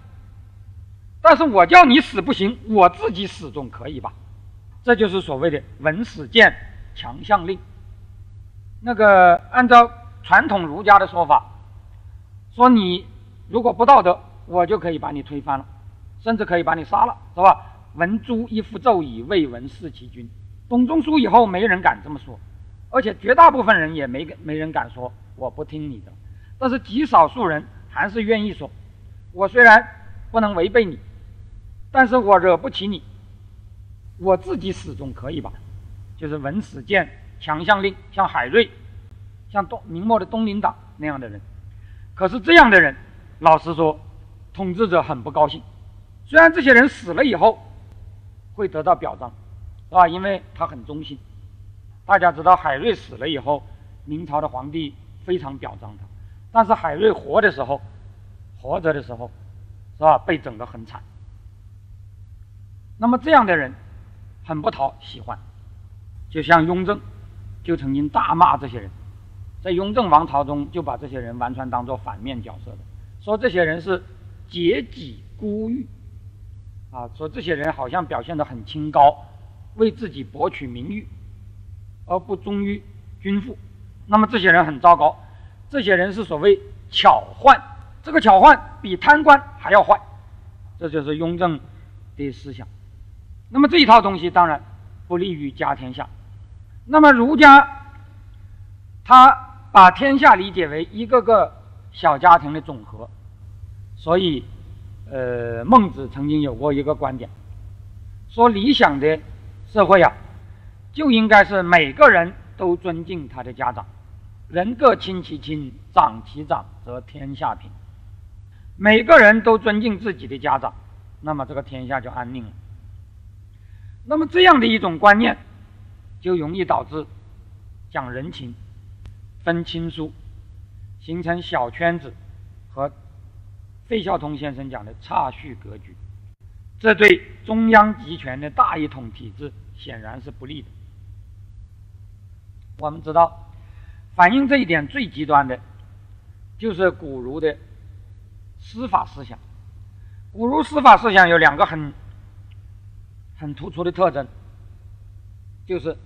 但是我叫你死不行，我自己死总可以吧？这就是所谓的文史谏强项令。那个按照传统儒家的说法，说你如果不道德，我就可以把你推翻了，甚至可以把你杀了，是吧？闻诛一夫纣以未闻弑其君。董仲舒以后，没人敢这么说。而且绝大部分人也没没人敢说我不听你的，但是极少数人还是愿意说，我虽然不能违背你，但是我惹不起你，我自己始终可以吧？就是文史谏强项令，像海瑞，像东明末的东林党那样的人，可是这样的人，老实说，统治者很不高兴。虽然这些人死了以后会得到表彰，是吧？因为他很忠心。大家知道海瑞死了以后，明朝的皇帝非常表彰他，但是海瑞活的时候，活着的时候，是吧？被整得很惨。那么这样的人很不讨喜欢，就像雍正，就曾经大骂这些人，在雍正王朝中就把这些人完全当做反面角色的，说这些人是劫己孤欲，啊，说这些人好像表现得很清高，为自己博取名誉。而不忠于君父，那么这些人很糟糕。这些人是所谓巧宦，这个巧宦比贪官还要坏。这就是雍正的思想。那么这一套东西当然不利于家天下。那么儒家他把天下理解为一个个小家庭的总和，所以，呃，孟子曾经有过一个观点，说理想的社会啊。就应该是每个人都尊敬他的家长，人各亲其亲，长其长，则天下平。每个人都尊敬自己的家长，那么这个天下就安宁了。那么这样的一种观念，就容易导致讲人情、分亲疏，形成小圈子和费孝通先生讲的差序格局，这对中央集权的大一统体制显然是不利的。我们知道，反映这一点最极端的，就是古儒的司法思想。古儒司法思想有两个很很突出的特征，就是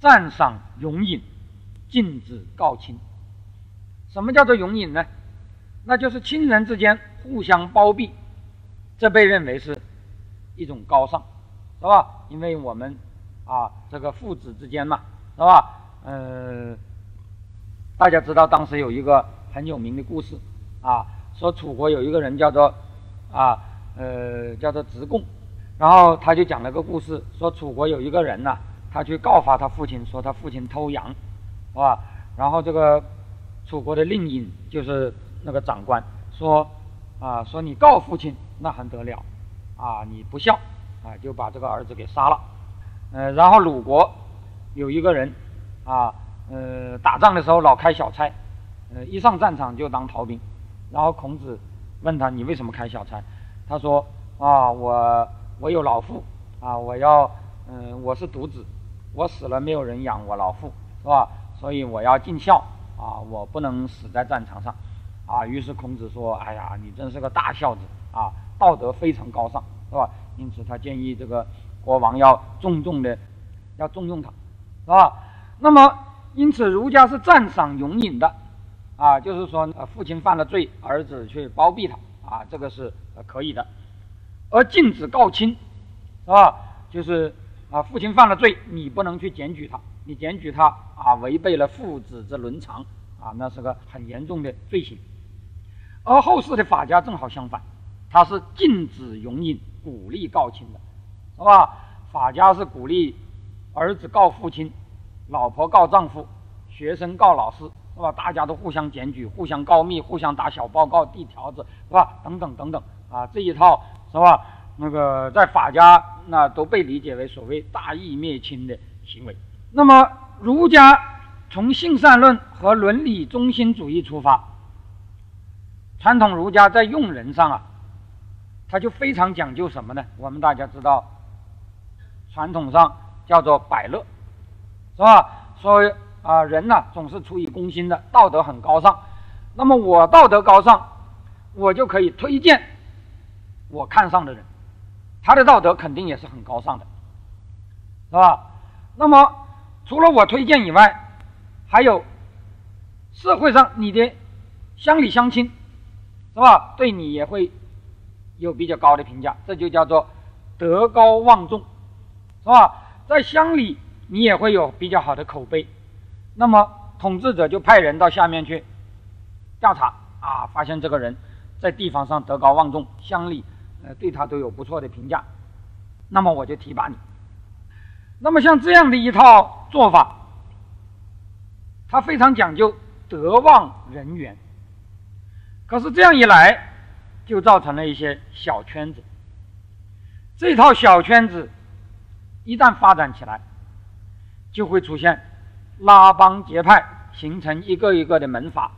赞赏容隐，禁止告亲。什么叫做容隐呢？那就是亲人之间互相包庇，这被认为是一种高尚，是吧？因为我们啊，这个父子之间嘛。是吧？呃，大家知道当时有一个很有名的故事啊，说楚国有一个人叫做啊呃叫做直贡，然后他就讲了个故事，说楚国有一个人呐，他去告发他父亲，说他父亲偷羊，是吧？然后这个楚国的令尹就是那个长官说啊说你告父亲那还得了啊你不孝啊就把这个儿子给杀了，呃然后鲁国有一个人啊。呃，打仗的时候老开小差，呃，一上战场就当逃兵。然后孔子问他：“你为什么开小差？”他说：“啊，我我有老父啊，我要嗯，我是独子，我死了没有人养我老父，是吧？所以我要尽孝啊，我不能死在战场上啊。”于是孔子说：“哎呀，你真是个大孝子啊，道德非常高尚，是吧？”因此他建议这个国王要重重的要重用他，是吧？那么。因此，儒家是赞赏勇隐的，啊，就是说，呃，父亲犯了罪，儿子去包庇他，啊，这个是可以的。而禁止告亲，是吧？就是啊，父亲犯了罪，你不能去检举他，你检举他啊，违背了父子之伦常，啊，那是个很严重的罪行。而后世的法家正好相反，他是禁止容隐，鼓励告亲的，是吧？法家是鼓励儿子告父亲。老婆告丈夫，学生告老师，是吧？大家都互相检举，互相告密，互相打小报告、递条子，是吧？等等等等，啊，这一套是吧？那个在法家那都被理解为所谓大义灭亲的行为。那么儒家从性善论和伦理中心主义出发，传统儒家在用人上啊，他就非常讲究什么呢？我们大家知道，传统上叫做百乐。是吧？说啊，人呢总是出于公心的，道德很高尚。那么我道德高尚，我就可以推荐我看上的人，他的道德肯定也是很高尚的，是吧？那么除了我推荐以外，还有社会上你的乡里乡亲，是吧？对你也会有比较高的评价，这就叫做德高望重，是吧？在乡里。你也会有比较好的口碑，那么统治者就派人到下面去调查啊，发现这个人在地方上德高望重，乡里呃对他都有不错的评价，那么我就提拔你。那么像这样的一套做法，他非常讲究德望人缘，可是这样一来，就造成了一些小圈子。这套小圈子一旦发展起来，就会出现拉帮结派，形成一个一个的门阀，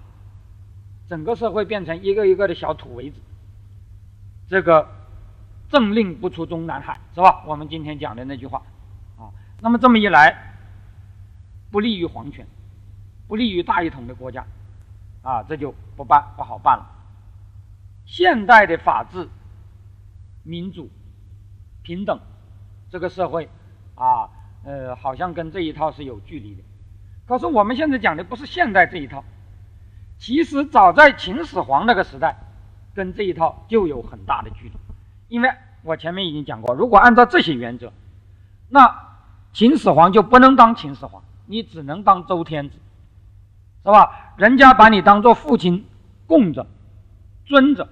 整个社会变成一个一个的小土围子。这个政令不出中南海，是吧？我们今天讲的那句话啊。那么这么一来，不利于皇权，不利于大一统的国家啊，这就不办不好办了。现代的法治、民主、平等这个社会啊。呃，好像跟这一套是有距离的。可是我们现在讲的不是现代这一套，其实早在秦始皇那个时代，跟这一套就有很大的距离。因为我前面已经讲过，如果按照这些原则，那秦始皇就不能当秦始皇，你只能当周天子，是吧？人家把你当做父亲供着、尊着，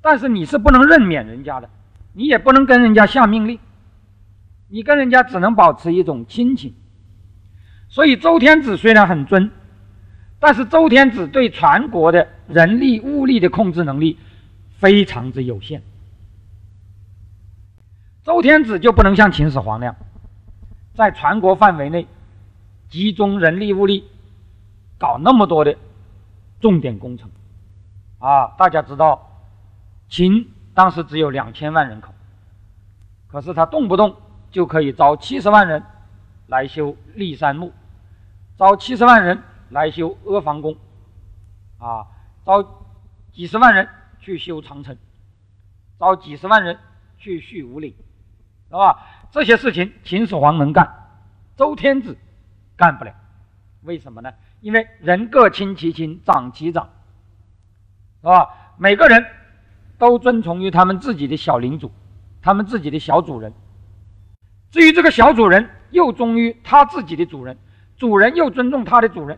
但是你是不能任免人家的，你也不能跟人家下命令。你跟人家只能保持一种亲情，所以周天子虽然很尊，但是周天子对全国的人力物力的控制能力非常之有限。周天子就不能像秦始皇那样，在全国范围内集中人力物力搞那么多的重点工程啊！大家知道，秦当时只有两千万人口，可是他动不动。就可以招七十万人来修骊山墓，招七十万人来修阿房宫，啊，招几十万人去修长城，招几十万人去续五岭，是吧？这些事情秦始皇能干，周天子干不了。为什么呢？因为人各亲其亲，长其长，是吧？每个人都遵从于他们自己的小领主，他们自己的小主人。至于这个小主人，又忠于他自己的主人，主人又尊重他的主人，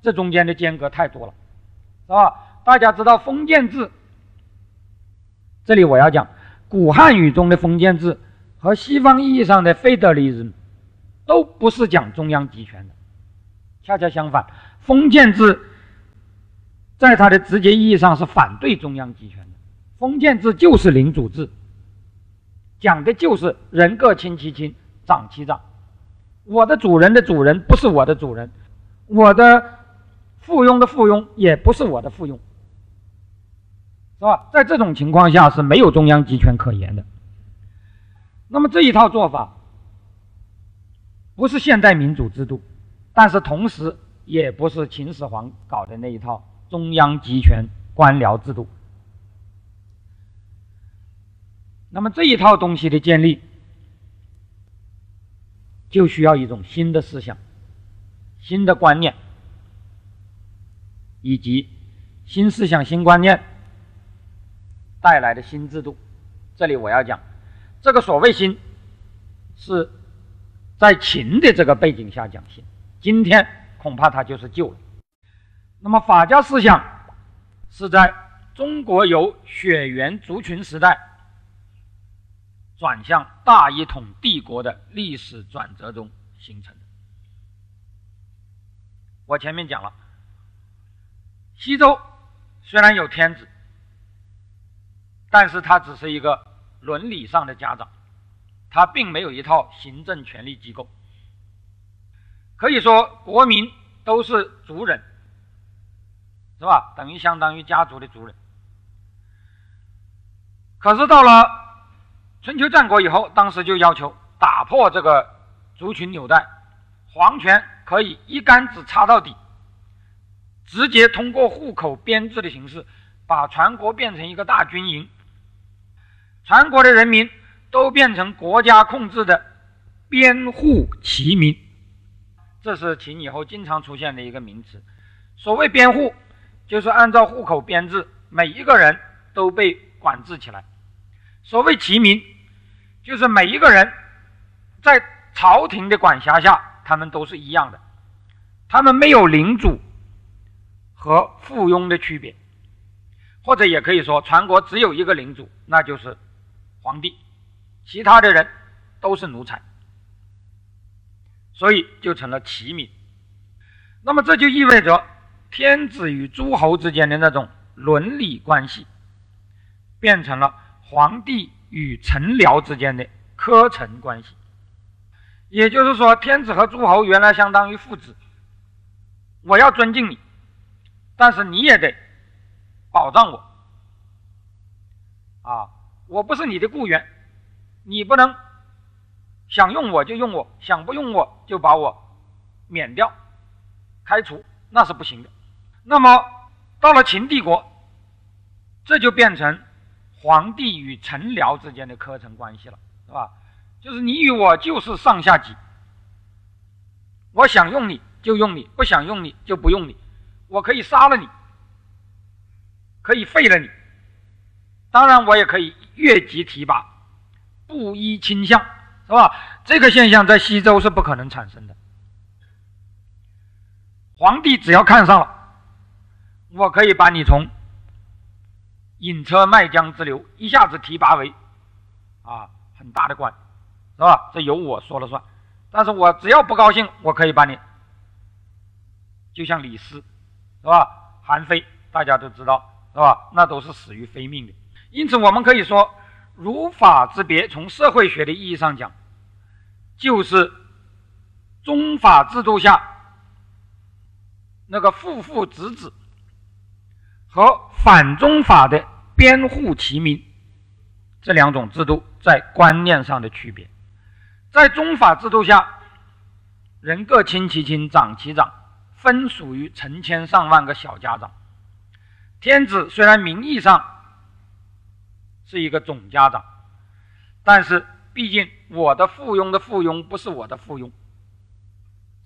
这中间的间隔太多了，是吧？大家知道封建制，这里我要讲古汉语中的封建制和西方意义上的费德利人都不是讲中央集权的，恰恰相反，封建制在它的直接意义上是反对中央集权的。封建制就是领主制，讲的就是人各亲其亲，长其长。我的主人的主人不是我的主人，我的附庸的附庸也不是我的附庸，是吧？在这种情况下是没有中央集权可言的。那么这一套做法不是现代民主制度，但是同时也不是秦始皇搞的那一套中央集权官僚制度。那么这一套东西的建立。就需要一种新的思想、新的观念，以及新思想、新观念带来的新制度。这里我要讲，这个所谓新，是在秦的这个背景下讲新，今天恐怕他就是旧了。那么法家思想是在中国由血缘族群时代。转向大一统帝国的历史转折中形成的。我前面讲了，西周虽然有天子，但是他只是一个伦理上的家长，他并没有一套行政权力机构。可以说，国民都是族人，是吧？等于相当于家族的族人。可是到了。春秋战国以后，当时就要求打破这个族群纽带，皇权可以一竿子插到底，直接通过户口编制的形式，把全国变成一个大军营，全国的人民都变成国家控制的编户齐民，这是秦以后经常出现的一个名词。所谓编户，就是按照户口编制，每一个人都被管制起来。所谓齐民，就是每一个人在朝廷的管辖下，他们都是一样的，他们没有领主和附庸的区别，或者也可以说，全国只有一个领主，那就是皇帝，其他的人都是奴才，所以就成了齐民。那么这就意味着天子与诸侯之间的那种伦理关系变成了。皇帝与臣僚之间的科臣关系，也就是说，天子和诸侯原来相当于父子。我要尊敬你，但是你也得保障我。啊，我不是你的雇员，你不能想用我就用我，想不用我就把我免掉、开除，那是不行的。那么到了秦帝国，这就变成。皇帝与臣僚之间的科层关系了，是吧？就是你与我就是上下级，我想用你就用你，不想用你就不用你，我可以杀了你，可以废了你，当然我也可以越级提拔，不依倾向，是吧？这个现象在西周是不可能产生的。皇帝只要看上了，我可以把你从。引车卖浆之流，一下子提拔为啊很大的官，是吧？这由我说了算。但是我只要不高兴，我可以把你，就像李斯，是吧？韩非大家都知道，是吧？那都是死于非命的。因此，我们可以说，儒法之别，从社会学的意义上讲，就是宗法制度下那个父父子子。和反宗法的编户齐民这两种制度在观念上的区别，在宗法制度下，人各亲其亲，长其长，分属于成千上万个小家长。天子虽然名义上是一个总家长，但是毕竟我的附庸的附庸不是我的附庸，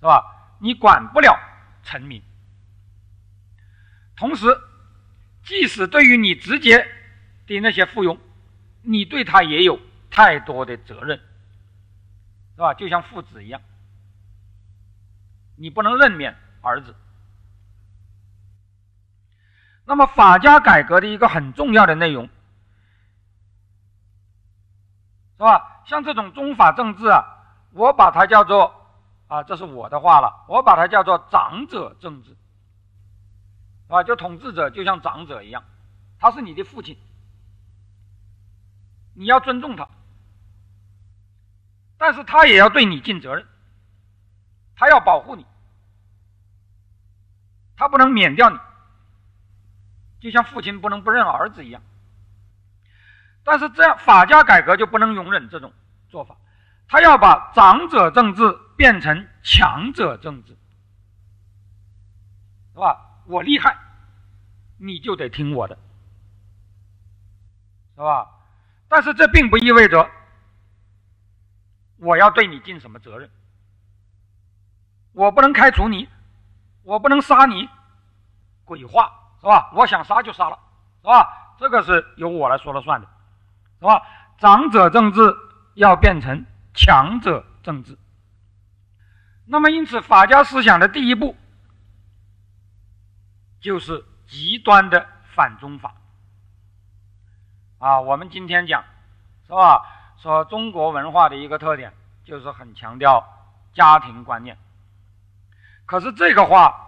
是吧？你管不了臣民，同时。即使对于你直接的那些附庸，你对他也有太多的责任，是吧？就像父子一样，你不能任免儿子，那么法家改革的一个很重要的内容，是吧？像这种宗法政治啊，我把它叫做啊，这是我的话了，我把它叫做长者政治，啊，就统治者就像长者一样，他是你的父亲，你要尊重他，但是他也要对你尽责任，他要保护你，他不能免掉你。就像父亲不能不认儿子一样，但是这样法家改革就不能容忍这种做法，他要把长者政治变成强者政治，是吧？我厉害，你就得听我的，是吧？但是这并不意味着我要对你尽什么责任，我不能开除你，我不能杀你，鬼话。是吧？我想杀就杀了，是吧？这个是由我来说了算的，是吧？长者政治要变成强者政治。那么，因此法家思想的第一步就是极端的反宗法。啊，我们今天讲，是吧？说中国文化的一个特点就是很强调家庭观念。可是这个话。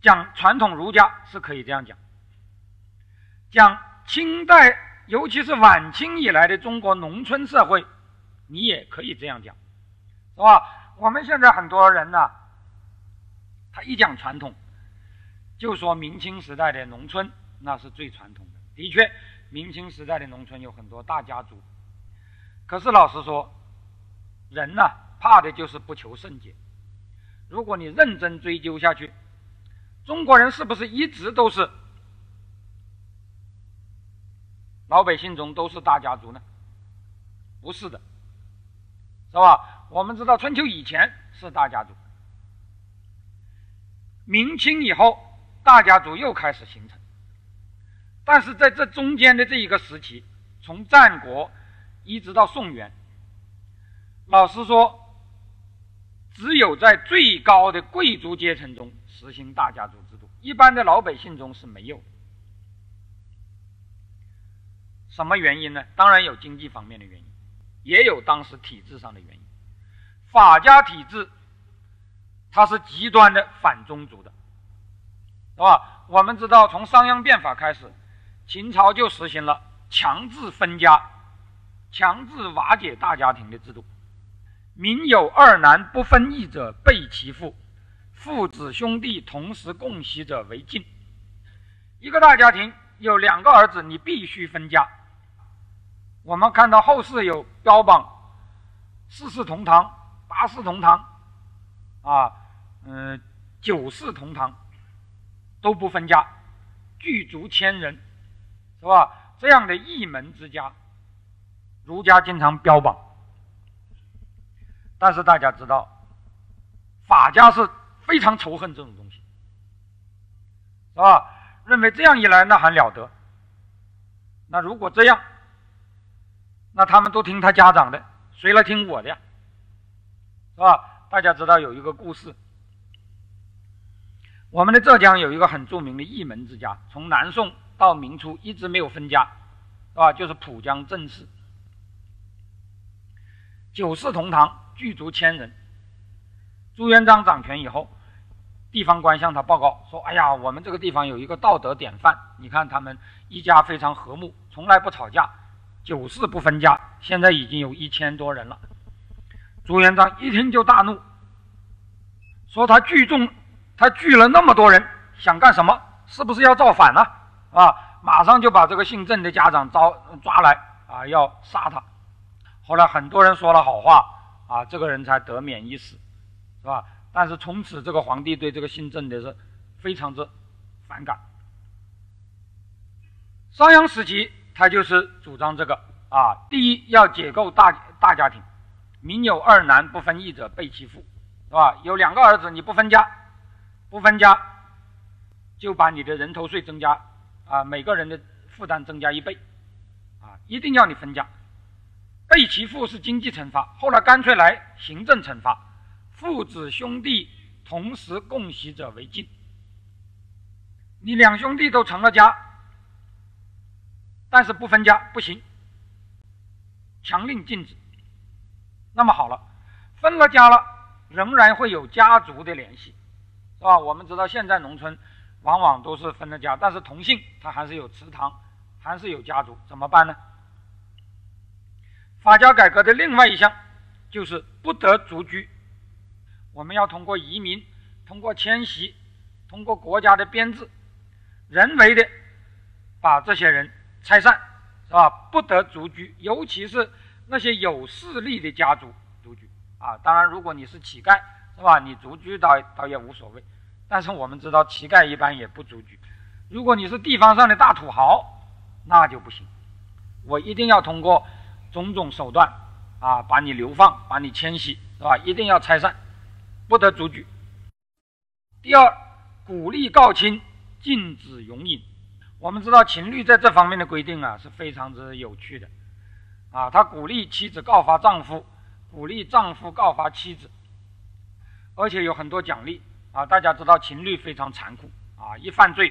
讲传统儒家是可以这样讲，讲清代尤其是晚清以来的中国农村社会，你也可以这样讲，是吧？我们现在很多人呢，他一讲传统，就说明清时代的农村那是最传统的。的确，明清时代的农村有很多大家族，可是老实说，人呢怕的就是不求甚解。如果你认真追究下去，中国人是不是一直都是老百姓中都是大家族呢？不是的，是吧？我们知道春秋以前是大家族，明清以后大家族又开始形成，但是在这中间的这一个时期，从战国一直到宋元，老实说，只有在最高的贵族阶层中。实行大家族制度，一般的老百姓中是没有。什么原因呢？当然有经济方面的原因，也有当时体制上的原因。法家体制，它是极端的反宗族的，是吧？我们知道，从商鞅变法开始，秦朝就实行了强制分家、强制瓦解大家庭的制度。民有二男不分义者，备其父。父子兄弟同时共袭者为禁。一个大家庭有两个儿子，你必须分家。我们看到后世有标榜四世同堂、八世同堂，啊，嗯，九世同堂都不分家，聚族千人，是吧？这样的一门之家，儒家经常标榜。但是大家知道，法家是。非常仇恨这种东西，是吧？认为这样一来，那还了得？那如果这样，那他们都听他家长的，谁来听我的呀？是吧？大家知道有一个故事，我们的浙江有一个很著名的一门之家，从南宋到明初一直没有分家，是吧？就是浦江郑氏，九世同堂，聚族千人。朱元璋掌权以后，地方官向他报告说：“哎呀，我们这个地方有一个道德典范，你看他们一家非常和睦，从来不吵架，九世不分家，现在已经有一千多人了。”朱元璋一听就大怒，说：“他聚众，他聚了那么多人，想干什么？是不是要造反呢？啊！马上就把这个姓郑的家长招抓来啊，要杀他。”后来很多人说了好话啊，这个人才得免一死。是吧？但是从此这个皇帝对这个姓郑的是非常之反感。商鞅时期，他就是主张这个啊，第一要解构大大家庭，民有二男不分义者，被其父，是吧？有两个儿子，你不分家，不分家，就把你的人头税增加啊，每个人的负担增加一倍，啊，一定要你分家。被其父是经济惩罚，后来干脆来行政惩罚。父子兄弟同时共袭者为禁。你两兄弟都成了家，但是不分家不行，强令禁止。那么好了，分了家了，仍然会有家族的联系，是吧？我们知道现在农村往往都是分了家，但是同姓他还是有祠堂，还是有家族，怎么办呢？法家改革的另外一项就是不得族居，我们要通过移民，通过迁徙，通过国家的编制。人为的把这些人拆散，是吧？不得族居，尤其是那些有势力的家族族居啊。当然，如果你是乞丐，是吧？你族居倒倒也无所谓。但是我们知道，乞丐一般也不族居。如果你是地方上的大土豪，那就不行。我一定要通过种种手段啊，把你流放，把你迁徙，是吧？一定要拆散，不得族居。第二，鼓励告亲。禁止容隐。我们知道秦律在这方面的规定啊是非常之有趣的，啊，他鼓励妻子告发丈夫，鼓励丈夫告发妻子，而且有很多奖励啊。大家知道秦律非常残酷啊，一犯罪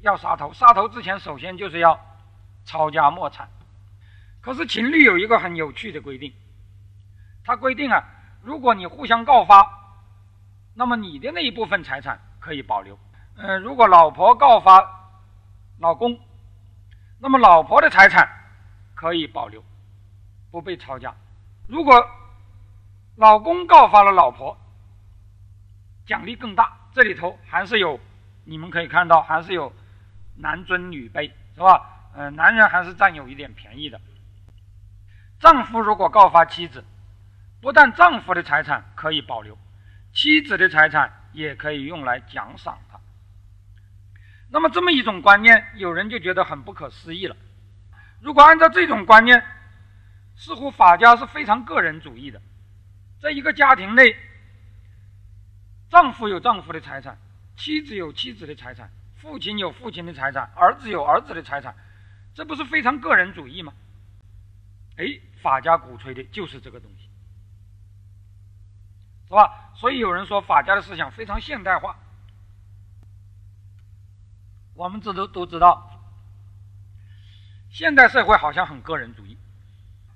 要杀头，杀头之前首先就是要抄家没产。可是秦律有一个很有趣的规定，他规定啊，如果你互相告发，那么你的那一部分财产可以保留。呃，如果老婆告发老公，那么老婆的财产可以保留，不被抄家。如果老公告发了老婆，奖励更大。这里头还是有，你们可以看到还是有男尊女卑，是吧？呃，男人还是占有一点便宜的。丈夫如果告发妻子，不但丈夫的财产可以保留，妻子的财产也可以用来奖赏。那么这么一种观念，有人就觉得很不可思议了。如果按照这种观念，似乎法家是非常个人主义的。在一个家庭内，丈夫有丈夫的财产，妻子有妻子的财产，父亲有父亲的财产，儿子有儿子的财产，这不是非常个人主义吗？哎，法家鼓吹的就是这个东西，是吧？所以有人说法家的思想非常现代化。我们这都都知道，现代社会好像很个人主义。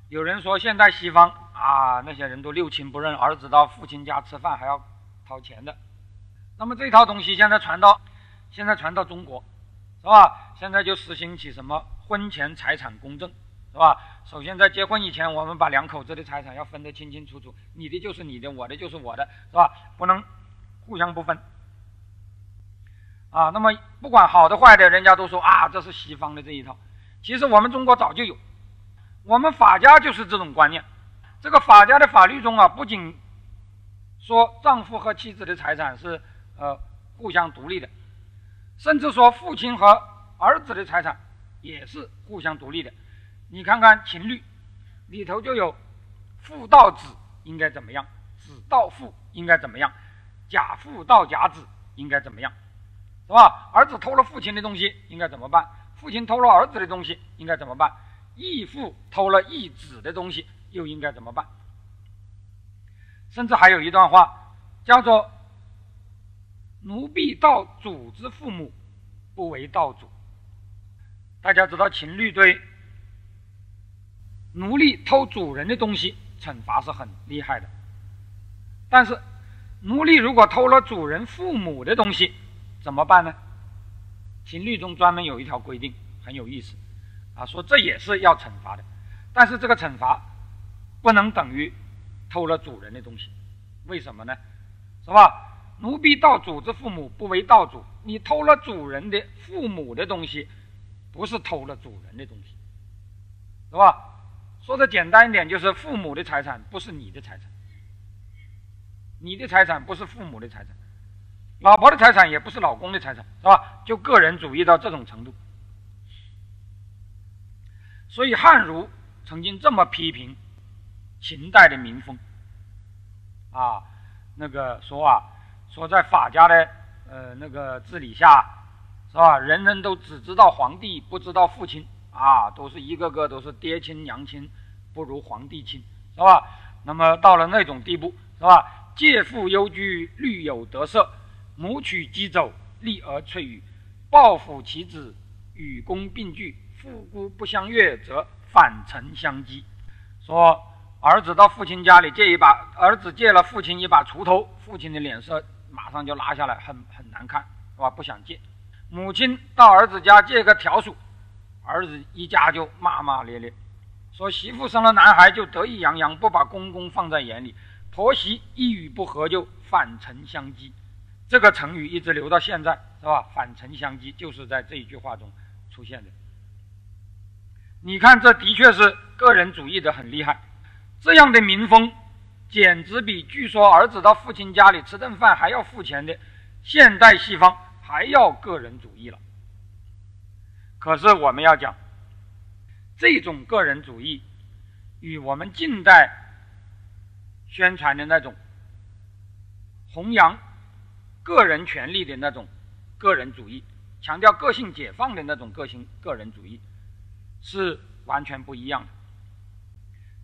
有人说，现在西方啊，那些人都六亲不认，儿子到父亲家吃饭还要掏钱的。那么这套东西现在传到，现在传到中国，是吧？现在就实行起什么婚前财产公证，是吧？首先在结婚以前，我们把两口子的财产要分得清清楚楚，你的就是你的，我的就是我的，是吧？不能互相不分。啊，那么不管好的坏的，人家都说啊，这是西方的这一套。其实我们中国早就有，我们法家就是这种观念。这个法家的法律中啊，不仅说丈夫和妻子的财产是呃互相独立的，甚至说父亲和儿子的财产也是互相独立的。你看看秦律里头就有父到子应该怎么样，子到父应该怎么样，甲父到甲子应该怎么样。是吧？儿子偷了父亲的东西应该怎么办？父亲偷了儿子的东西应该怎么办？义父偷了义子的东西又应该怎么办？甚至还有一段话叫做“奴婢盗主之父母，不为盗主”。大家知道秦律对奴隶偷主人的东西惩罚是很厉害的，但是奴隶如果偷了主人父母的东西，怎么办呢？秦律中专门有一条规定，很有意思，啊，说这也是要惩罚的，但是这个惩罚不能等于偷了主人的东西，为什么呢？是吧？奴婢盗主之父母，不为盗主。你偷了主人的父母的东西，不是偷了主人的东西，是吧？说的简单一点，就是父母的财产不是你的财产，你的财产不是父母的财产。老婆的财产也不是老公的财产，是吧？就个人主义到这种程度，所以汉儒曾经这么批评秦代的民风啊，那个说啊，说在法家的呃那个治理下，是吧？人人都只知道皇帝，不知道父亲啊，都是一个个都是爹亲娘亲不如皇帝亲，是吧？那么到了那种地步，是吧？借腹幽居，虑有得色。母取鸡走，立而翠羽，抱负其子，与公并举，父姑不相悦，则反臣相讥。说儿子到父亲家里借一把，儿子借了父亲一把锄头，父亲的脸色马上就拉下来，很很难看，是吧？不想借。母亲到儿子家借个笤帚，儿子一家就骂骂咧咧，说媳妇生了男孩就得意洋洋，不把公公放在眼里。婆媳一语不合就反唇相讥，这个成语一直留到现在，是吧？反唇相讥就是在这一句话中出现的。你看，这的确是个人主义的很厉害，这样的民风，简直比据说儿子到父亲家里吃顿饭还要付钱的现代西方还要个人主义了。可是我们要讲，这种个人主义与我们近代。宣传的那种弘扬个人权利的那种个人主义，强调个性解放的那种个性个人主义，是完全不一样的。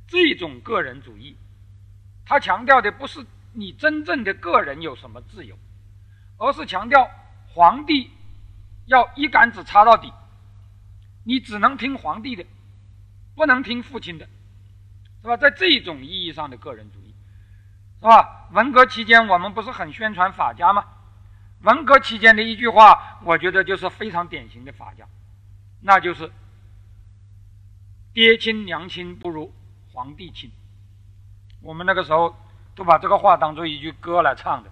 这种个人主义，他强调的不是你真正的个人有什么自由，而是强调皇帝要一竿子插到底，你只能听皇帝的，不能听父亲的，是吧？在这种意义上的个人主义。是吧？文革期间，我们不是很宣传法家吗？文革期间的一句话，我觉得就是非常典型的法家，那就是“爹亲娘亲不如皇帝亲”。我们那个时候都把这个话当做一句歌来唱的，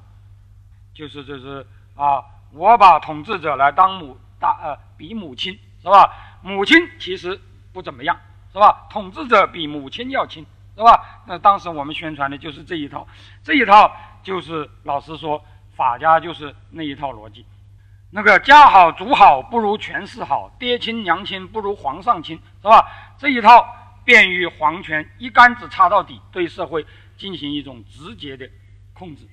就是就是啊，我把统治者来当母大呃比母亲是吧？母亲其实不怎么样是吧？统治者比母亲要亲。是吧？那当时我们宣传的就是这一套，这一套就是老实说，法家就是那一套逻辑。那个家好族好不如权势好，爹亲娘亲不如皇上亲，是吧？这一套便于皇权一竿子插到底，对社会进行一种直接的控制。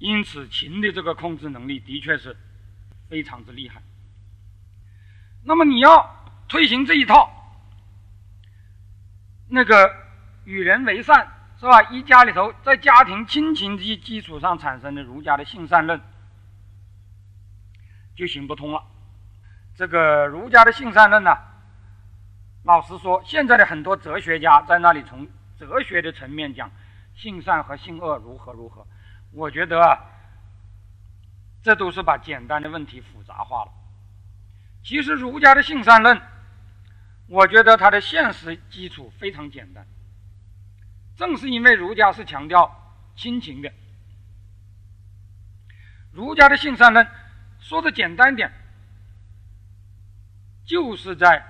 因此，秦的这个控制能力的确是非常之厉害。那么你要推行这一套，那个。与人为善是吧？一家里头在家庭亲情基基础上产生的儒家的性善论就行不通了。这个儒家的性善论呢，老实说，现在的很多哲学家在那里从哲学的层面讲性善和性恶如何如何，我觉得啊，这都是把简单的问题复杂化了。其实儒家的性善论，我觉得它的现实基础非常简单。正是因为儒家是强调亲情的，儒家的性善论说的简单点，就是在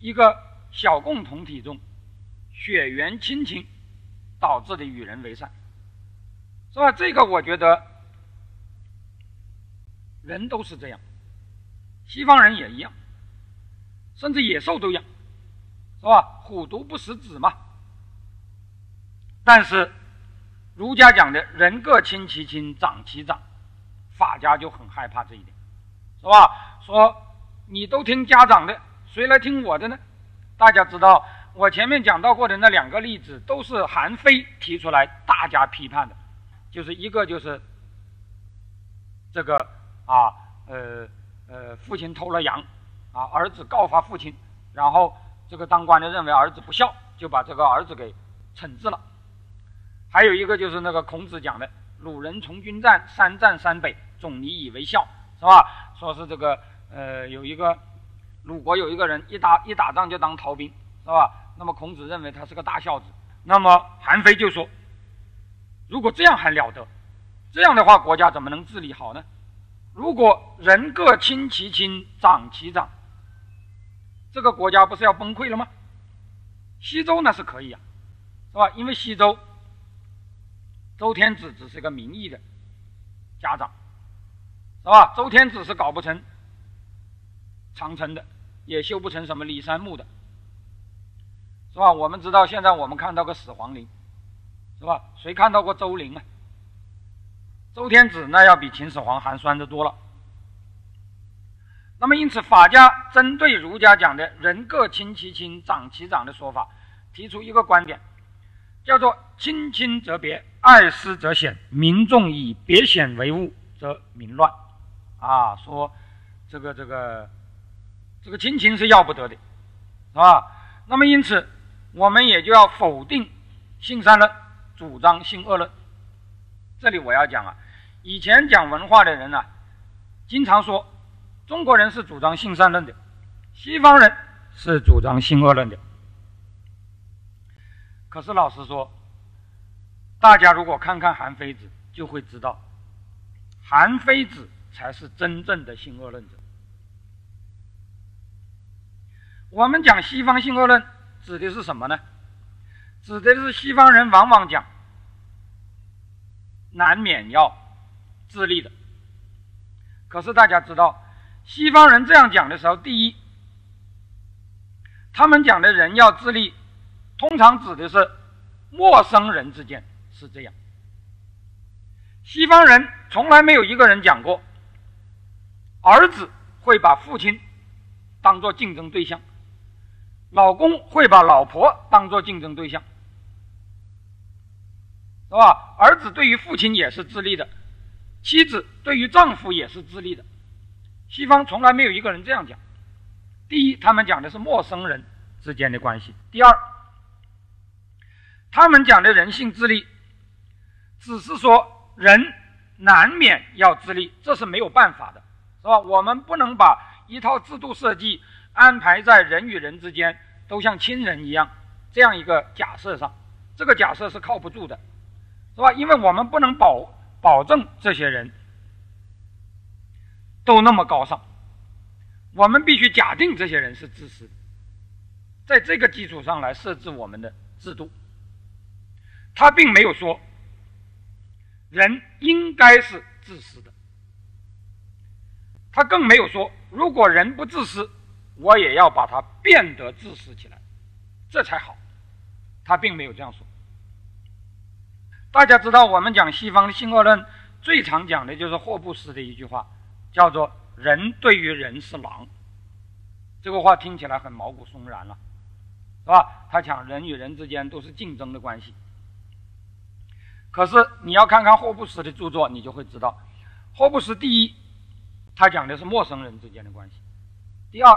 一个小共同体中，血缘亲情导致的与人为善，是吧？这个我觉得人都是这样，西方人也一样，甚至野兽都一样，是吧？虎毒不食子嘛。但是，儒家讲的人各亲其亲，长其长，法家就很害怕这一点，是吧？说你都听家长的，谁来听我的呢？大家知道，我前面讲到过的那两个例子，都是韩非提出来，大家批判的，就是一个就是这个啊，呃呃，父亲偷了羊，啊，儿子告发父亲，然后这个当官的认为儿子不孝，就把这个儿子给惩治了。还有一个就是那个孔子讲的“鲁人从军战，三战三北，总以以为孝”，是吧？说是这个呃，有一个鲁国有一个人一打一打仗就当逃兵，是吧？那么孔子认为他是个大孝子。那么韩非就说：“如果这样还了得？这样的话，国家怎么能治理好呢？如果人各亲其亲，长其长，这个国家不是要崩溃了吗？西周那是可以呀，是吧？因为西周。”周天子只是个名义的家长，是吧？周天子是搞不成长城的，也修不成什么骊山墓的，是吧？我们知道，现在我们看到个始皇陵，是吧？谁看到过周陵啊？周天子那要比秦始皇寒酸的多了。那么，因此法家针对儒家讲的“人各亲其亲，长其长”的说法，提出一个观点。叫做亲亲则别，爱私则显。民众以别显为物，则民乱。啊，说这个这个这个亲情是要不得的，是吧？那么因此，我们也就要否定性善论，主张性恶论。这里我要讲啊，以前讲文化的人呢，经常说中国人是主张性善论的，西方人是主张性恶论的。可是老实说，大家如果看看韩非子，就会知道，韩非子才是真正的性恶论者。我们讲西方性恶论，指的是什么呢？指的是西方人往往讲。难免要自立的。可是大家知道，西方人这样讲的时候，第一，他们讲的人要自立，通常指的是陌生人之间是这样。西方人从来没有一个人讲过，儿子会把父亲当做竞争对象，老公会把老婆当做竞争对象。是吧？儿子对于父亲也是自立的，妻子对于丈夫也是自立的。西方从来没有一个人这样讲。第一，他们讲的是陌生人之间的关系；第二，他们讲的人性自立，只是说人难免要自立，这是没有办法的，是吧？我们不能把一套制度设计安排在人与人之间都像亲人一样这样一个假设上，这个假设是靠不住的。是吧？因为我们不能保保证这些人都那么高尚，我们必须假定这些人是自私，在这个基础上来设置我们的制度。他并没有说人应该是自私的，他更没有说如果人不自私，我也要把它变得自私起来，这才好。他并没有这样说。大家知道，我们讲西方的性恶论，最常讲的就是霍布斯的一句话，叫做“人对于人是狼”。这个话听起来很毛骨悚然了，是吧？他讲人与人之间都是竞争的关系。可是你要看看霍布斯的著作，你就会知道，霍布斯第一，他讲的是陌生人之间的关系；第二，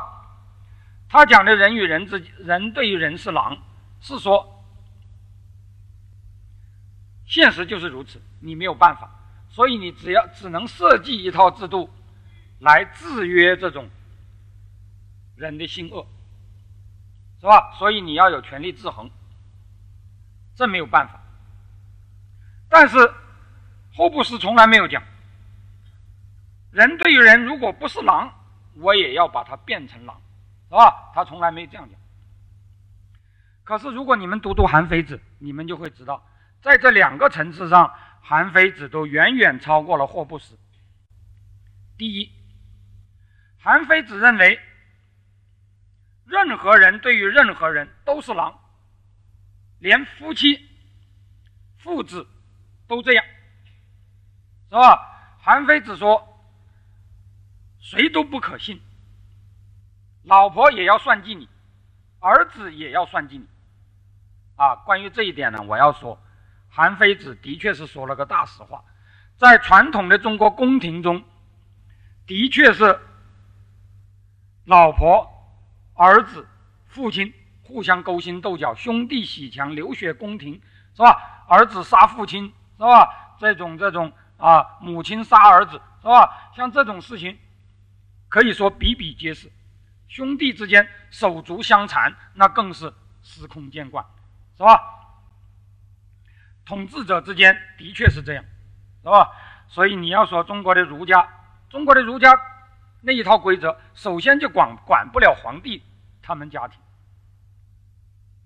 他讲的人与人之人对于人是狼，是说。现实就是如此，你没有办法，所以你只要只能设计一套制度，来制约这种人的性恶，是吧？所以你要有权力制衡，这没有办法。但是霍布斯从来没有讲，人对于人如果不是狼，我也要把它变成狼，是吧？他从来没这样讲。可是如果你们读读韩非子，你们就会知道。在这两个层次上，韩非子都远远超过了霍布斯。第一，韩非子认为，任何人对于任何人都是狼，连夫妻、父子都这样，是吧？韩非子说，谁都不可信，老婆也要算计你，儿子也要算计你。啊，关于这一点呢，我要说。韩非子的确是说了个大实话，在传统的中国宫廷中，的确是老婆、儿子、父亲互相勾心斗角，兄弟阋墙，流血宫廷，是吧？儿子杀父亲，是吧？这种这种啊，母亲杀儿子，是吧？像这种事情，可以说比比皆是。兄弟之间手足相残，那更是司空见惯，是吧？统治者之间的确是这样，是吧？所以你要说中国的儒家，中国的儒家那一套规则，首先就管管不了皇帝他们家庭，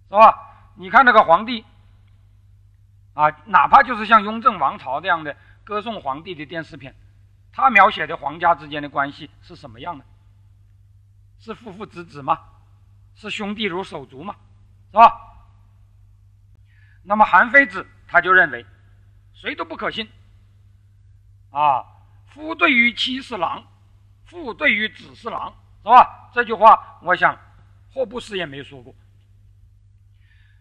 是吧？你看那个皇帝啊，哪怕就是像《雍正王朝》这样的歌颂皇帝的电视片，他描写的皇家之间的关系是什么样的？是父父子子吗？是兄弟如手足吗？是吧？那么韩非子。他就认为，谁都不可信。啊，夫对于妻是狼，父对于子是狼，是吧？这句话，我想霍布斯也没说过。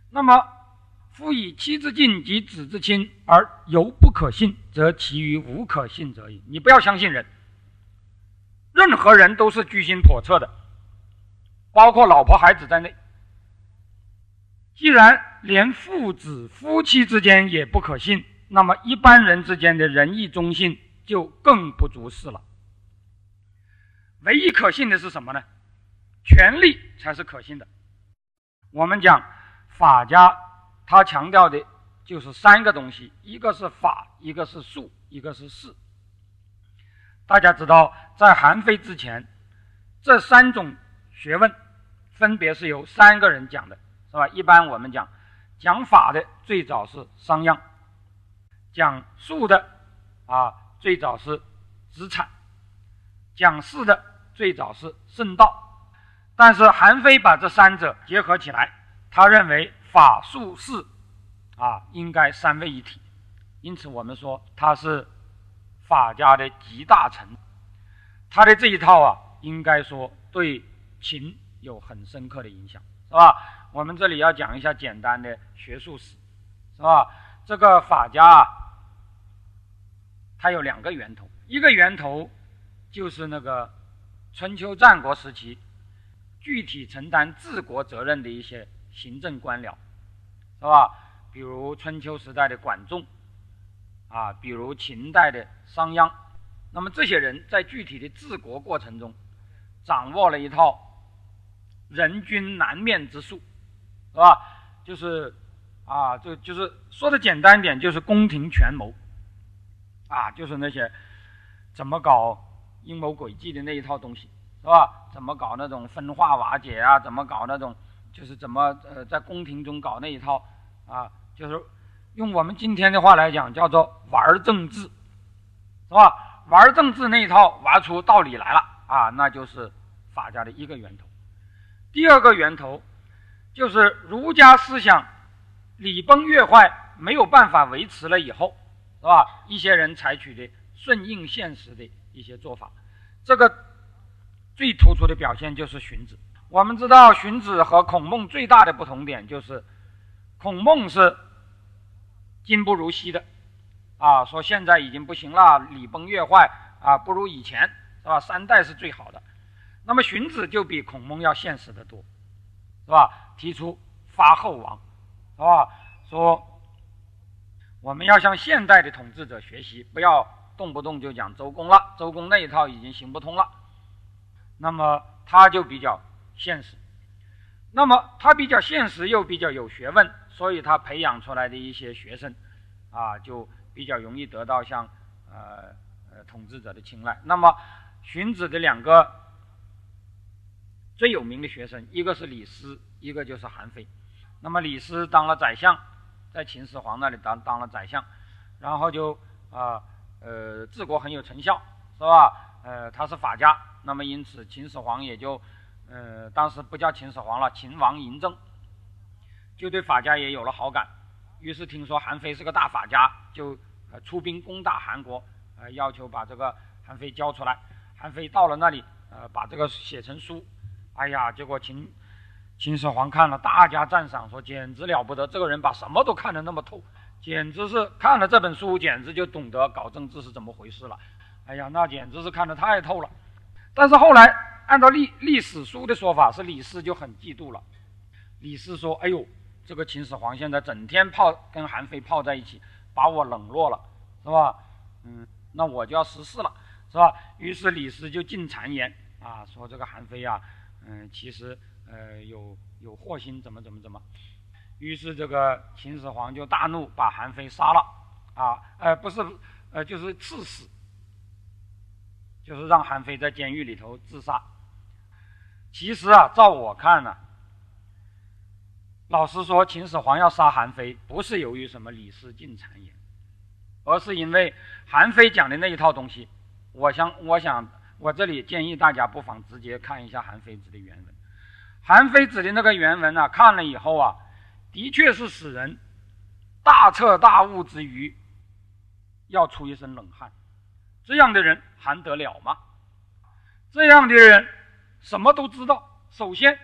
那么，夫以妻之敬及子之亲而犹不可信，则其余无可信者矣。你不要相信人，任何人都是居心叵测的，包括老婆孩子在内。既然连父子夫妻之间也不可信，那么一般人之间的仁义忠信就更不足视了。唯一可信的是什么呢？权力才是可信的。我们讲法家，他强调的就是三个东西：一个是法，一个是术，一个是势。大家知道，在韩非之前，这三种学问分别是由三个人讲的，是吧？一般我们讲讲法的最早是商鞅，讲术的啊最早是子产，讲势的最早是圣道。但是韩非把这三者结合起来，他认为法术势啊应该三位一体，因此我们说他是。法家的集大成，他的这一套啊，应该说对秦有很深刻的影响，是吧？我们这里要讲一下简单的学术史，是吧？这个法家啊，它有两个源头，一个源头就是那个春秋战国时期具体承担治国责任的一些行政官僚，是吧？比如春秋时代的管仲。啊，比如秦代的商鞅，那么这些人在具体的治国过程中，掌握了一套人君难面之术，是吧？就是啊，就就是说的简单一点，就是宫廷权谋，啊，就是那些怎么搞阴谋诡计的那一套东西，是吧？怎么搞那种分化瓦解啊？怎么搞那种就是怎么呃在宫廷中搞那一套啊？就是。用我们今天的话来讲，叫做玩政治，是吧？玩政治那一套玩出道理来了啊，那就是法家的一个源头。第二个源头就是儒家思想礼崩乐坏，没有办法维持了以后，是吧？一些人采取的顺应现实的一些做法，这个最突出的表现就是荀子。我们知道荀子和孔孟最大的不同点就是，孔孟是。今不如昔的，啊，说现在已经不行了，礼崩乐坏啊，不如以前，是吧？三代是最好的。那么荀子就比孔孟要现实的多，是吧？提出发后王，是吧？说我们要向现代的统治者学习，不要动不动就讲周公了，周公那一套已经行不通了。那么他就比较现实，那么他比较现实又比较有学问。所以他培养出来的一些学生，啊，就比较容易得到像呃呃统治者的青睐。那么荀子的两个最有名的学生，一个是李斯，一个就是韩非。那么李斯当了宰相，在秦始皇那里当当了宰相，然后就啊呃治国很有成效，是吧？呃，他是法家，那么因此秦始皇也就呃当时不叫秦始皇了，秦王嬴政。就对法家也有了好感，于是听说韩非是个大法家，就出兵攻打韩国，呃要求把这个韩非交出来。韩非到了那里，呃把这个写成书，哎呀，结果秦秦始皇看了大加赞赏，说简直了不得，这个人把什么都看得那么透，简直是看了这本书，简直就懂得搞政治是怎么回事了。哎呀，那简直是看得太透了。但是后来按照历历史书的说法，是李斯就很嫉妒了。李斯说：“哎呦。”这个秦始皇现在整天泡跟韩非泡在一起，把我冷落了，是吧？嗯，那我就要失势了，是吧？于是李斯就进谗言啊，说这个韩非呀，嗯，其实呃有有祸心，怎么怎么怎么。于是这个秦始皇就大怒，把韩非杀了，啊，呃，不是，呃，就是赐死，就是让韩非在监狱里头自杀。其实啊，照我看呢。老实说，秦始皇要杀韩非，不是由于什么李斯进谗言，而是因为韩非讲的那一套东西。我想，我想，我这里建议大家不妨直接看一下韩非子的原文。韩非子的那个原文啊，看了以后啊，的确是使人大彻大悟之余，要出一身冷汗。这样的人还得了吗？这样的人什么都知道。首先，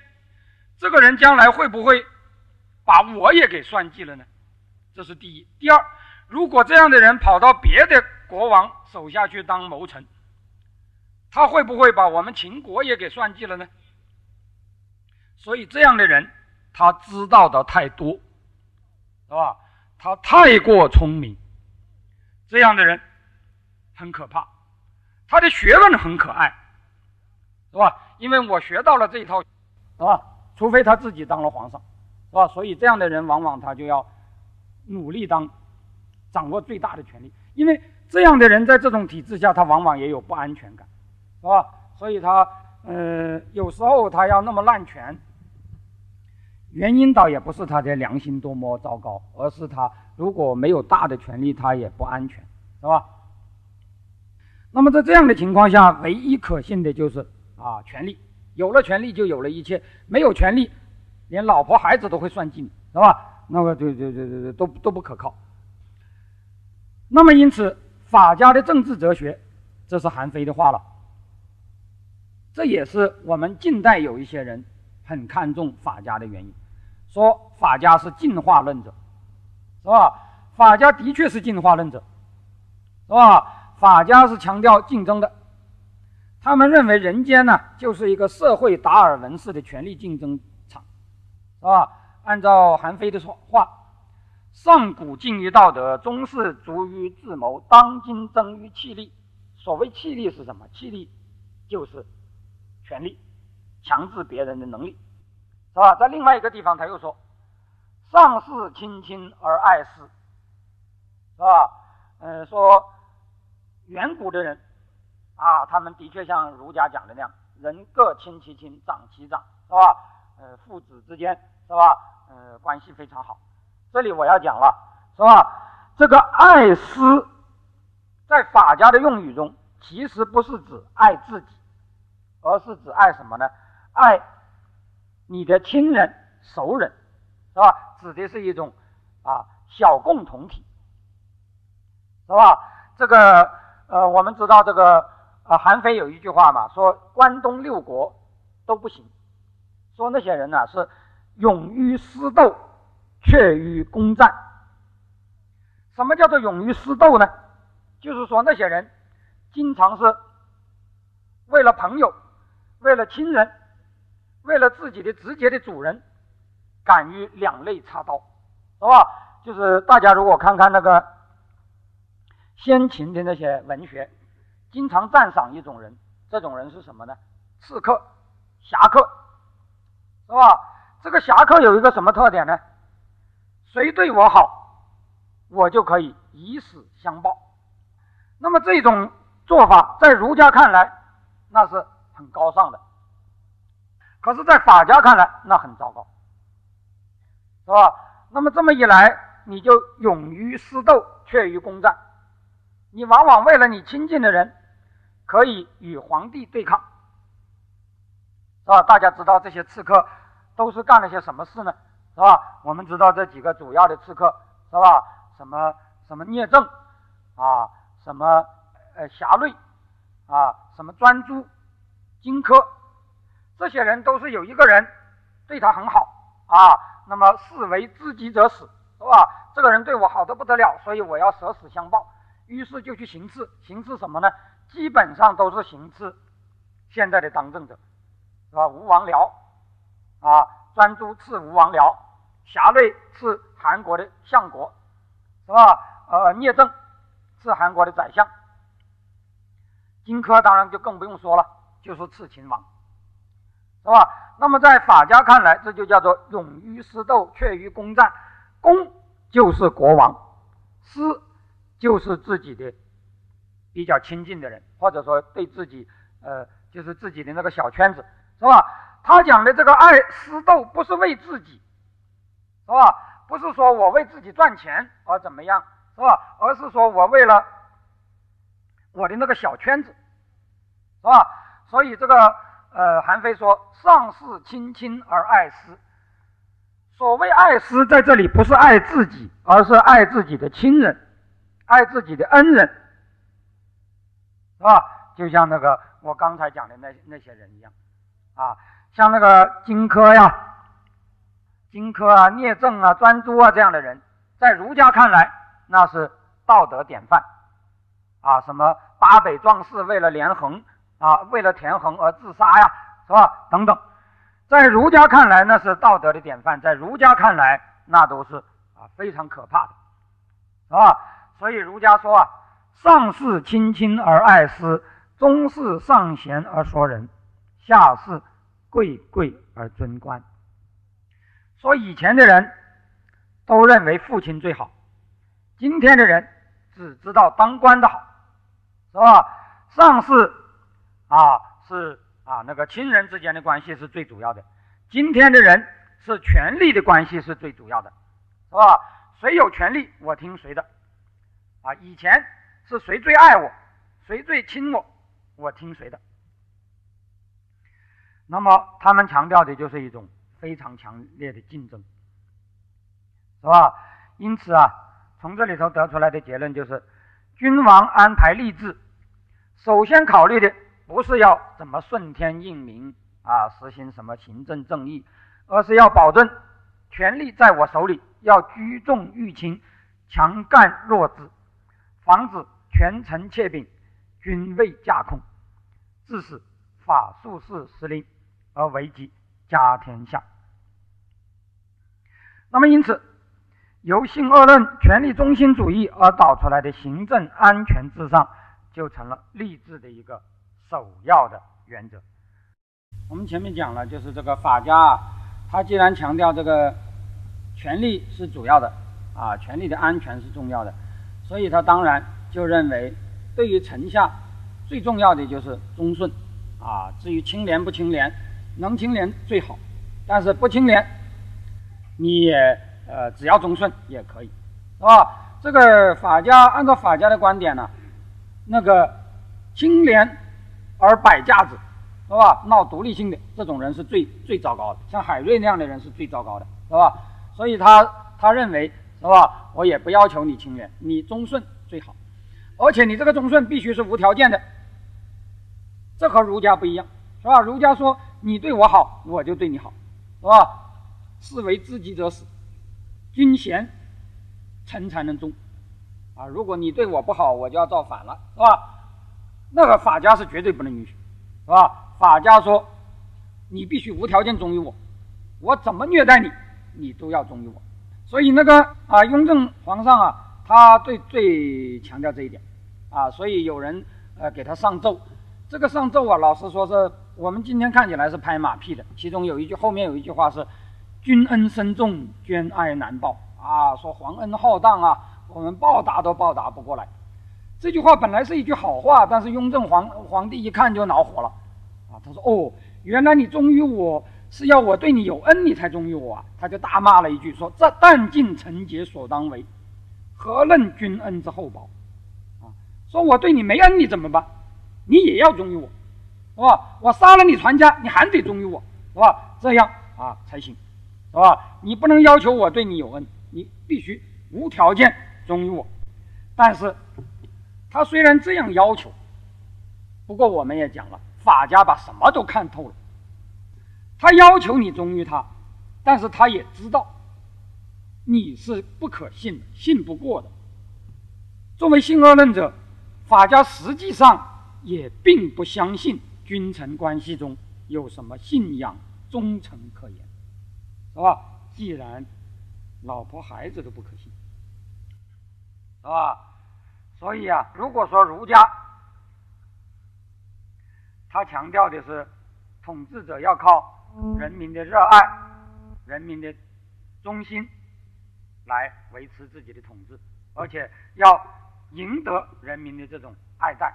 这个人将来会不会？把我也给算计了呢，这是第一。第二，如果这样的人跑到别的国王手下去当谋臣，他会不会把我们秦国也给算计了呢？所以这样的人，他知道的太多，是吧？他太过聪明，这样的人很可怕。他的学问很可爱，是吧？因为我学到了这一套，是吧？除非他自己当了皇上，是吧？所以这样的人往往他就要努力当，掌握最大的权力。因为这样的人在这种体制下，他往往也有不安全感，是吧？所以他，呃，有时候他要那么滥权，原因倒也不是他的良心多么糟糕，而是他如果没有大的权力，他也不安全，是吧？那么在这样的情况下，唯一可信的就是啊，权力。有了权力，就有了一切；没有权力，连老婆孩子都会算计你，是吧？那么，对对对对对，都都不可靠。那么，因此，法家的政治哲学，这是韩非的话了。这也是我们近代有一些人很看重法家的原因，说法家是进化论者，是吧？法家的确是进化论者，是吧？法家是强调竞争的，他们认为人间呢就是一个社会达尔文式的权力竞争场，是吧？按照韩非的说话，上古敬于道德，中世逐于智谋，当今争于气力。所谓气力是什么？气力就是权力，强制别人的能力，是吧？在另外一个地方他又说，上士亲亲而爱师，是吧？嗯，说。远古的人啊，他们的确像儒家讲的那样，人各亲其亲，长其长，是吧？呃，父子之间是吧？呃，关系非常好。这里我要讲了，是吧？这个爱思，在法家的用语中，其实不是指爱自己，而是指爱什么呢？爱你的亲人、熟人，是吧？指的是一种啊小共同体，是吧？这个。呃，我们知道这个，呃，韩非有一句话嘛，说关东六国都不行，说那些人呢是勇于私斗，怯于攻战。什么叫做勇于私斗呢？就是说那些人经常是为了朋友，为了亲人，为了自己的直接的主人，敢于两肋插刀，是吧？就是大家如果看看那个。先秦的那些文学，经常赞赏一种人，这种人是什么呢？刺客、侠客，是吧？这个侠客有一个什么特点呢？谁对我好，我就可以以死相报。那么这种做法，在儒家看来，那是很高尚的；可是，在法家看来，那很糟糕，是吧？那么这么一来，你就勇于私斗，怯于攻战。你往往为了你亲近的人，可以与皇帝对抗，是吧？大家知道这些刺客都是干了些什么事呢？是吧？我们知道这几个主要的刺客，是吧？什么什么聂政啊，什么呃侠瑞啊，什么专诸、荆轲，这些人都是有一个人对他很好啊，那么视为知己者死，是吧？这个人对我好的不得了，所以我要舍死相报。于是就去行刺，行刺什么呢？基本上都是行刺现在的当政者，是吧？吴王僚啊，专诸刺吴王僚，侠瑞刺韩国的相国，是吧？呃，聂政刺韩国的宰相，荆轲当然就更不用说了，就是刺秦王，是吧？那么在法家看来，这就叫做勇于私斗，怯于攻战。攻就是国王，私。就是自己的比较亲近的人，或者说对自己，呃，就是自己的那个小圈子，是吧？他讲的这个爱私斗，不是为自己，是吧？不是说我为自己赚钱而怎么样，是吧？而是说我为了我的那个小圈子，是吧？所以这个，呃，韩非说：“上士亲亲而爱师。”所谓爱师，在这里不是爱自己，而是爱自己的亲人。爱自己的恩人，是吧？就像那个我刚才讲的那那些人一样，啊，像那个荆轲呀、荆轲啊、聂政啊、专诸啊这样的人，在儒家看来那是道德典范，啊，什么八百壮士为了连横啊，为了田横而自杀呀，是吧？等等，在儒家看来那是道德的典范，在儒家看来那都是啊非常可怕的，是吧？所以儒家说啊，上士亲亲而爱师，中士上贤而说人，下士贵贵而尊官。说以前的人都认为父亲最好，今天的人只知道当官的好，是吧？上士。啊，是啊，那个亲人之间的关系是最主要的。今天的人是权力的关系是最主要的，是吧？谁有权力，我听谁的。啊，以前是谁最爱我，谁最亲我，我听谁的。那么他们强调的就是一种非常强烈的竞争，是吧？因此啊，从这里头得出来的结论就是，君王安排吏治，首先考虑的。不是要怎么顺天应民啊，实行什么行政正义，而是要保证权力在我手里，要居重欲轻，强干弱枝，防止权臣窃柄，君位架空，致使法术士失灵而危及家天下。那么，因此由性恶论、权力中心主义而导出来的行政安全至上，就成了励志的一个。首要的原则，我们前面讲了，就是这个法家啊，他既然强调这个权力是主要的啊，权力的安全是重要的，所以他当然就认为，对于臣下最重要的就是忠顺啊。至于清廉不清廉，能清廉最好，但是不清廉，你也呃只要忠顺也可以，是吧？这个法家按照法家的观点呢，那个清廉。而摆架子，是吧？闹独立性的这种人是最最糟糕的，像海瑞那样的人是最糟糕的，是吧？所以他他认为，是吧？我也不要求你情愿，你忠顺最好，而且你这个忠顺必须是无条件的，这和儒家不一样，是吧？儒家说你对我好，我就对你好，是吧？士为知己者死，君贤臣才能忠，啊，如果你对我不好，我就要造反了，是吧？那个法家是绝对不能允许，是吧？法家说，你必须无条件忠于我，我怎么虐待你，你都要忠于我。所以那个啊，雍正皇上啊，他最最强调这一点，啊，所以有人呃给他上奏，这个上奏啊，老实说是我们今天看起来是拍马屁的。其中有一句后面有一句话是，君恩深重，捐爱难报啊，说皇恩浩荡啊，我们报答都报答不过来。这句话本来是一句好话，但是雍正皇皇帝一看就恼火了，啊，他说：“哦，原来你忠于我是要我对你有恩，你才忠于我啊！”他就大骂了一句，说：“这但尽臣节所当为，何论君恩之厚薄？”啊，说我对你没恩，你怎么办？你也要忠于我，是吧？我杀了你全家，你还得忠于我，是吧？这样啊才行，是吧？你不能要求我对你有恩，你必须无条件忠于我，但是。他虽然这样要求，不过我们也讲了，法家把什么都看透了。他要求你忠于他，但是他也知道你是不可信的，信不过的。作为性恶论者，法家实际上也并不相信君臣关系中有什么信仰忠诚可言，是吧？既然老婆孩子都不可信，是吧？所以啊，如果说儒家他强调的是统治者要靠人民的热爱、人民的忠心来维持自己的统治，而且要赢得人民的这种爱戴，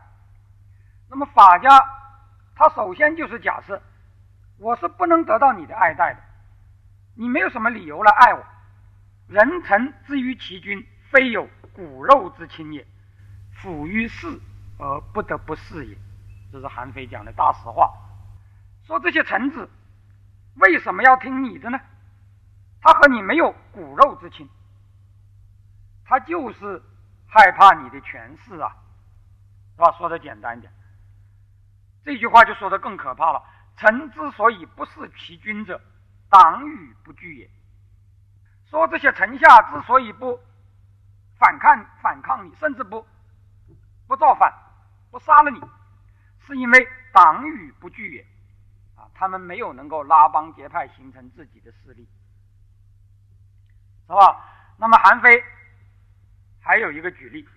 那么法家他首先就是假设我是不能得到你的爱戴的，你没有什么理由来爱我。人臣之于其君，非有骨肉之亲也。辅于事而不得不事也，这是韩非讲的大实话。说这些臣子为什么要听你的呢？他和你没有骨肉之亲，他就是害怕你的权势啊，是吧？说的简单一点，这句话就说的更可怕了。臣之所以不事其君者，党与不惧也。说这些臣下之所以不反抗反抗你，甚至不。不造反，不杀了你，是因为党羽不惧也，他们没有能够拉帮结派，形成自己的势力，是吧？那么韩非还有一个举例，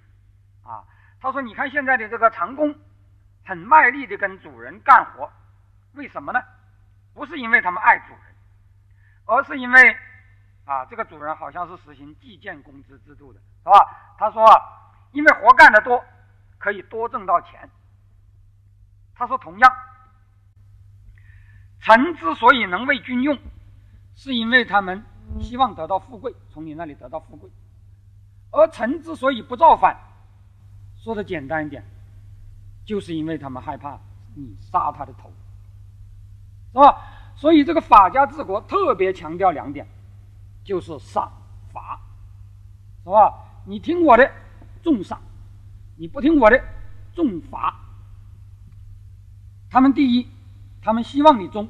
啊，他说：“你看现在的这个长工，很卖力的跟主人干活，为什么呢？不是因为他们爱主人，而是因为啊，这个主人好像是实行计件工资制度的，是吧？他说，因为活干得多，可以多挣到钱。他说，同样，臣之所以能为君用，是因为他们希望得到富贵，从你那里得到富贵；而臣之所以不造反，说的简单一点，就是因为他们害怕你杀他的头，是吧？所以这个法家治国特别强调两点，就是赏罚，是吧？你听我的，重赏；你不听我的，重罚。他们第一，他们希望你忠，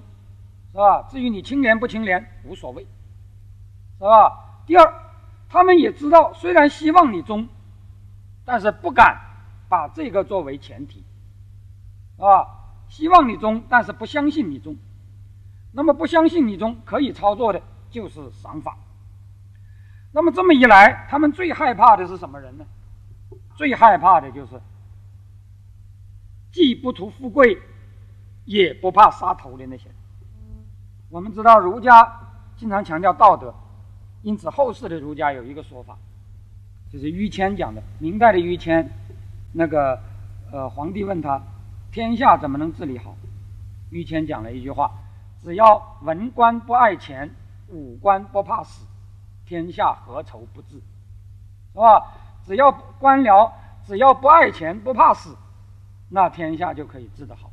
是吧？至于你清廉不清廉，无所谓，是吧？第二，他们也知道，虽然希望你忠，但是不敢把这个作为前提，啊，希望你忠，但是不相信你忠。那么不相信你忠，可以操作的就是赏罚。那么这么一来，他们最害怕的是什么人呢？最害怕的就是既不图富贵。也不怕杀头的那些人。我们知道儒家经常强调道德，因此后世的儒家有一个说法，就是于谦讲的。明代的于谦，那个呃皇帝问他，天下怎么能治理好？于谦讲了一句话：只要文官不爱钱，武官不怕死，天下何愁不治？是吧？只要官僚只要不爱钱不怕死，那天下就可以治得好。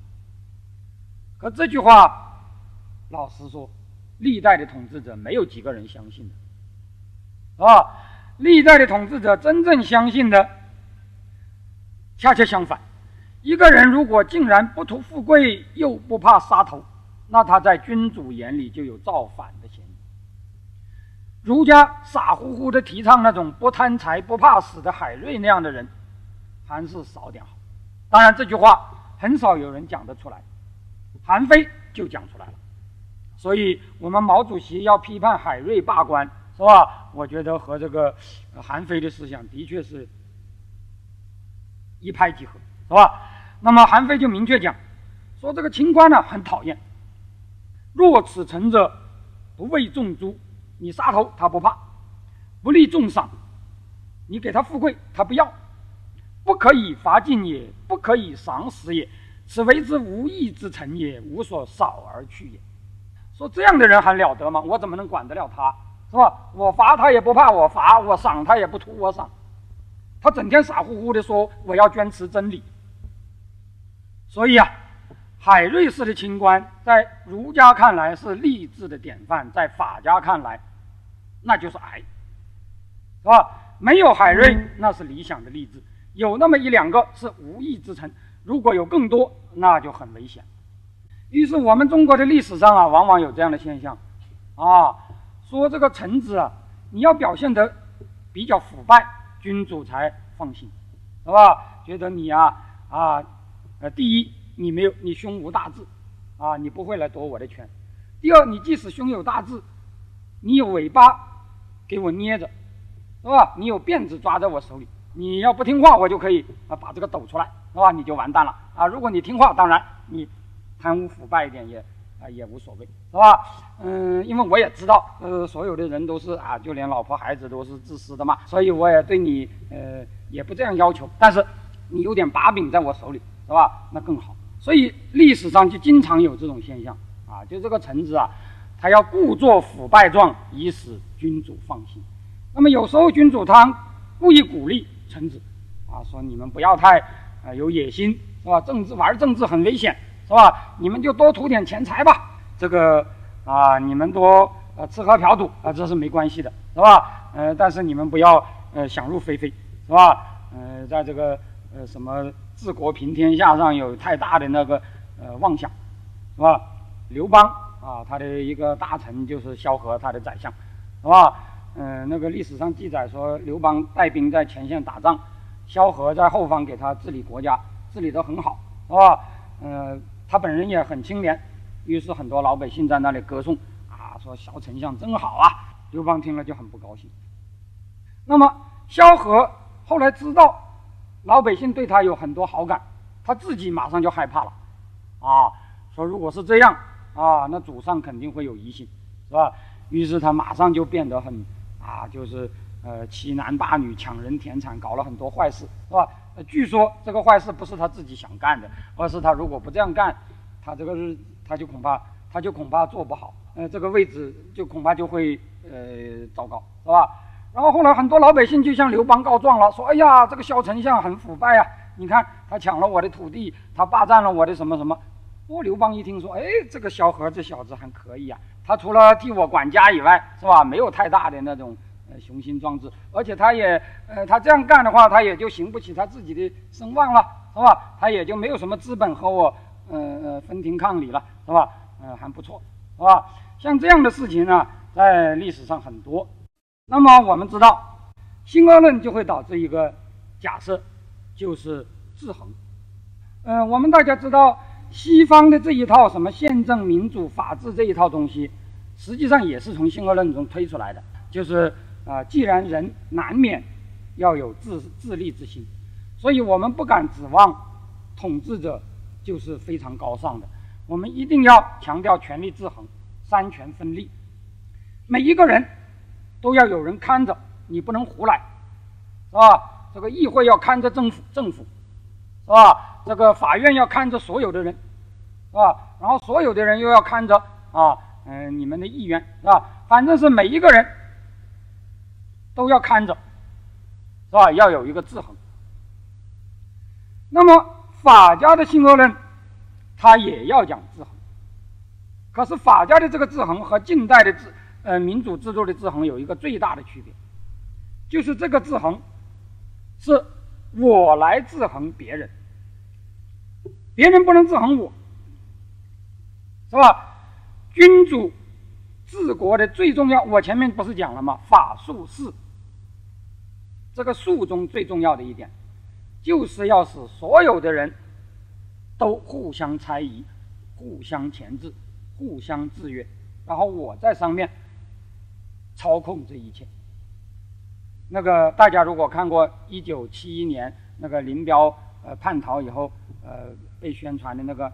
可这句话，老实说，历代的统治者没有几个人相信的，啊，历代的统治者真正相信的，恰恰相反。一个人如果竟然不图富贵，又不怕杀头，那他在君主眼里就有造反的嫌疑。儒家傻乎乎的提倡那种不贪财不怕死的海瑞那样的人，还是少点好。当然，这句话很少有人讲得出来。韩非就讲出来了，所以我们毛主席要批判海瑞罢官，是吧？我觉得和这个韩非的思想的确是一拍即合，是吧？那么韩非就明确讲，说这个清官呢很讨厌，若此臣者，不为重诛，你杀头他不怕，不立重赏，你给他富贵他不要，不可以罚尽也，不可以赏死也。此为之无义之臣也，无所少而去也。说这样的人还了得吗？我怎么能管得了他？是吧？我罚他也不怕我罚，我赏他也不图我赏。他整天傻乎乎的说我要坚持真理。所以啊，海瑞式的清官在儒家看来是励志的典范，在法家看来那就是癌，是吧？没有海瑞那是理想的励志，有那么一两个是无意之臣。如果有更多，那就很危险。于是我们中国的历史上啊，往往有这样的现象，啊，说这个臣子啊，你要表现得比较腐败，君主才放心，是吧？觉得你啊啊，呃，第一，你没有你胸无大志，啊，你不会来夺我的权；第二，你即使胸有大志，你有尾巴给我捏着，是吧？你有辫子抓在我手里，你要不听话，我就可以啊把这个抖出来。是吧？你就完蛋了啊！如果你听话，当然你贪污腐败一点也啊也无所谓，是吧？嗯，因为我也知道，呃，所有的人都是啊，就连老婆孩子都是自私的嘛，所以我也对你呃也不这样要求。但是你有点把柄在我手里，是吧？那更好。所以历史上就经常有这种现象啊，就这个臣子啊，他要故作腐败状，以使君主放心。那么有时候君主他故意鼓励臣子啊，说你们不要太。啊，有野心是吧？政治玩政治很危险是吧？你们就多图点钱财吧。这个啊，你们多呃吃喝嫖赌啊，这是没关系的，是吧？呃，但是你们不要呃想入非非，是吧？呃，在这个呃什么治国平天下上有太大的那个呃妄想，是吧？刘邦啊，他的一个大臣就是萧何，他的宰相，是吧？嗯，那个历史上记载说，刘邦带兵在前线打仗。萧何在后方给他治理国家，治理得很好，是吧？呃，他本人也很清廉，于是很多老百姓在那里歌颂啊，说萧丞相真好啊。刘邦听了就很不高兴。那么萧何后来知道老百姓对他有很多好感，他自己马上就害怕了，啊，说如果是这样啊，那祖上肯定会有疑心，是吧？于是他马上就变得很啊，就是呃欺男霸女、抢人田产，搞了很多坏事，是吧？据说这个坏事不是他自己想干的，而是他如果不这样干，他这个日他就恐怕他就恐怕做不好，呃，这个位置就恐怕就会呃糟糕，是吧？然后后来很多老百姓就向刘邦告状了，说：“哎呀，这个萧丞相很腐败呀！你看他抢了我的土地，他霸占了我的什么什么。”哦，刘邦一听说，哎，这个萧何这小子还可以呀，他除了替我管家以外，是吧？没有太大的那种雄心壮志，而且他也呃，他这样干的话，他也就行不起他自己的声望了，是吧？他也就没有什么资本和我呃呃分庭抗礼了，是吧？呃，还不错，是吧？像这样的事情呢，在历史上很多。那么我们知道，新恶论就会导致一个假设，就是制衡。嗯，我们大家知道，西方的这一套什么宪政、民主、法治这一套东西，实际上也是从新恶论中推出来的。就是啊，既然人难免要有自自立之心，所以我们不敢指望统治者就是非常高尚的。我们一定要强调权力制衡、三权分立，每一个人。都要有人看着，你不能胡来，是吧？这个议会要看着政府，政府，是吧？这个法院要看着所有的人，是吧？然后所有的人又要看着啊，嗯，你们的议员，是吧？反正是每一个人都要看着，是吧？要有一个制衡。那么法家的性恶论，他也要讲制衡，可是法家的这个制衡和近代的制。呃，民主制度的制衡有一个最大的区别，就是这个制衡是我来制衡别人，别人不能制衡我，是吧？君主治国的最重要，我前面不是讲了吗？法术势，这个术中最重要的一点，就是要使所有的人都互相猜疑、互相钳制、互相制约，然后我在上面。操控这一切。那个大家如果看过一九七一年那个林彪呃叛逃以后呃被宣传的那个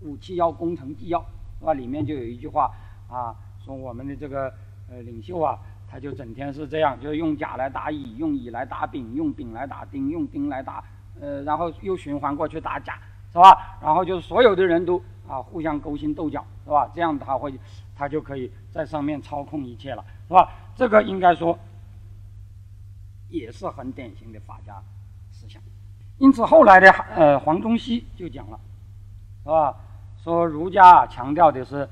五七幺工程纪要那？里面就有一句话啊，说我们的这个呃领袖啊，他就整天是这样，就是用甲来打乙，用乙来打丙，用丙来打丁，用丁来打呃，然后又循环过去打甲，是吧？然后就是所有的人都啊互相勾心斗角，是吧？这样他会。他就可以在上面操控一切了，是吧？这个应该说也是很典型的法家思想。因此后来的呃黄宗羲就讲了，是吧？说儒家强调的是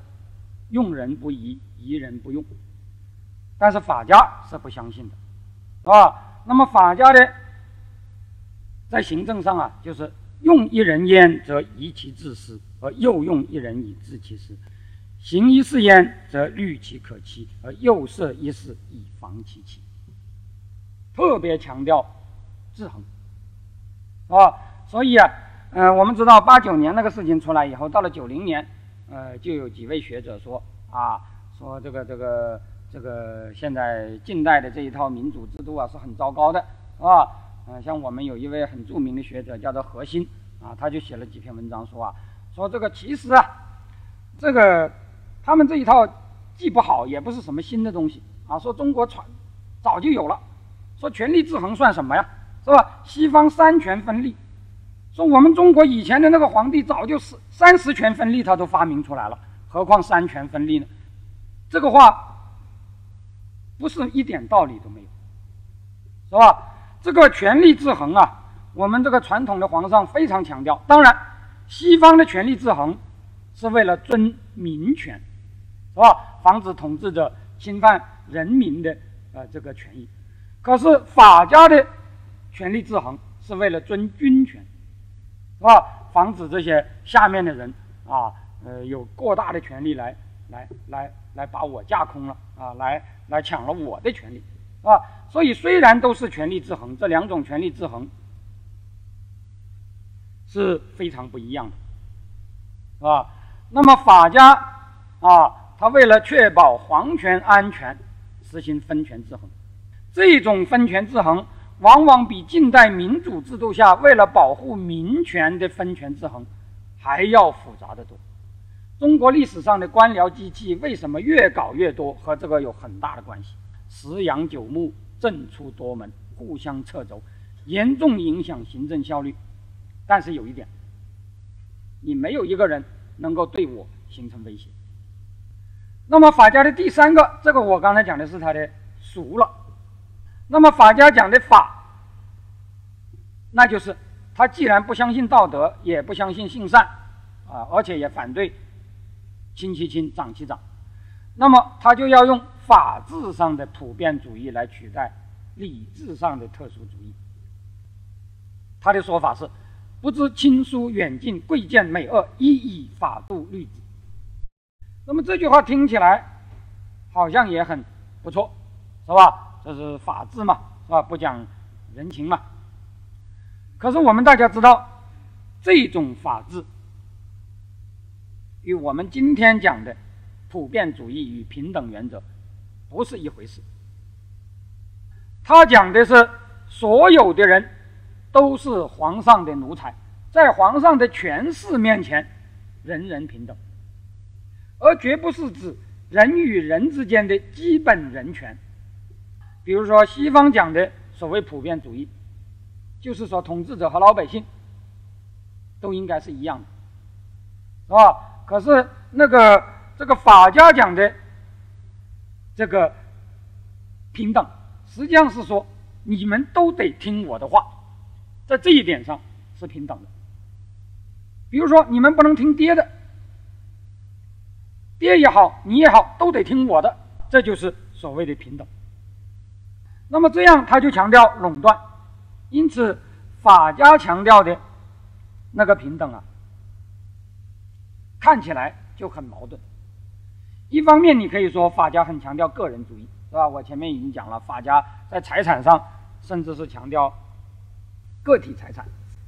用人不疑，疑人不用，但是法家是不相信的，是吧？那么法家的在行政上啊，就是用一人焉，则疑其自私，而又用一人以治其私。行一事焉，则虑其可欺；而又设一事，以防其欺。特别强调制衡，啊，所以啊，嗯，我们知道八九年那个事情出来以后，到了九零年，呃，就有几位学者说啊，说这个这个这个现在近代的这一套民主制度啊是很糟糕的，啊，嗯，像我们有一位很著名的学者叫做何新啊，他就写了几篇文章说啊，说这个其实啊，这个。他们这一套既不好，也不是什么新的东西啊。说中国传早就有了，说权力制衡算什么呀，是吧？西方三权分立，说我们中国以前的那个皇帝早就是三十权分立，他都发明出来了，何况三权分立呢？这个话不是一点道理都没有，是吧？这个权力制衡啊，我们这个传统的皇上非常强调。当然，西方的权力制衡是为了尊民权。是吧？防止统治者侵犯人民的呃这个权益。可是法家的权力制衡是为了尊君权，是吧？防止这些下面的人啊，呃，有过大的权力来来来来把我架空了啊，来来抢了我的权利，啊？所以虽然都是权力制衡，这两种权力制衡是非常不一样的，是吧？那么法家啊，他为了确保皇权安全，实行分权制衡。这种分权制衡，往往比近代民主制度下为了保护民权的分权制衡还要复杂的多。中国历史上的官僚机器为什么越搞越多，和这个有很大的关系。十羊九牧，政出多门，互相掣肘，严重影响行政效率。但是有一点，你没有一个人能够对我形成威胁。那么法家的第三个，这个我刚才讲的是他的俗了。那么法家讲的法，那就是他既然不相信道德，也不相信性善，啊，而且也反对亲其亲，长其长，那么他就要用。法治上的普遍主义来取代理智上的特殊主义。他的说法是：不知亲疏远近贵贱美恶，一以法度律之。那么这句话听起来好像也很不错，是吧？这是法治嘛，是吧？不讲人情嘛。可是我们大家知道，这种法治与我们今天讲的普遍主义与平等原则。不是一回事。他讲的是所有的人都是皇上的奴才，在皇上的权势面前，人人平等，而绝不是指人与人之间的基本人权。比如说，西方讲的所谓普遍主义，就是说统治者和老百姓都应该是一样的，是吧？可是那个这个法家讲的。这个平等实际上是说，你们都得听我的话，在这一点上是平等的。比如说，你们不能听爹的，爹也好，你也好，都得听我的，这就是所谓的平等。那么这样他就强调垄断，因此法家强调的那个平等啊，看起来就很矛盾。一方面，你可以说法家很强调个人主义，是吧？我前面已经讲了，法家在财产上甚至是强调个体财产，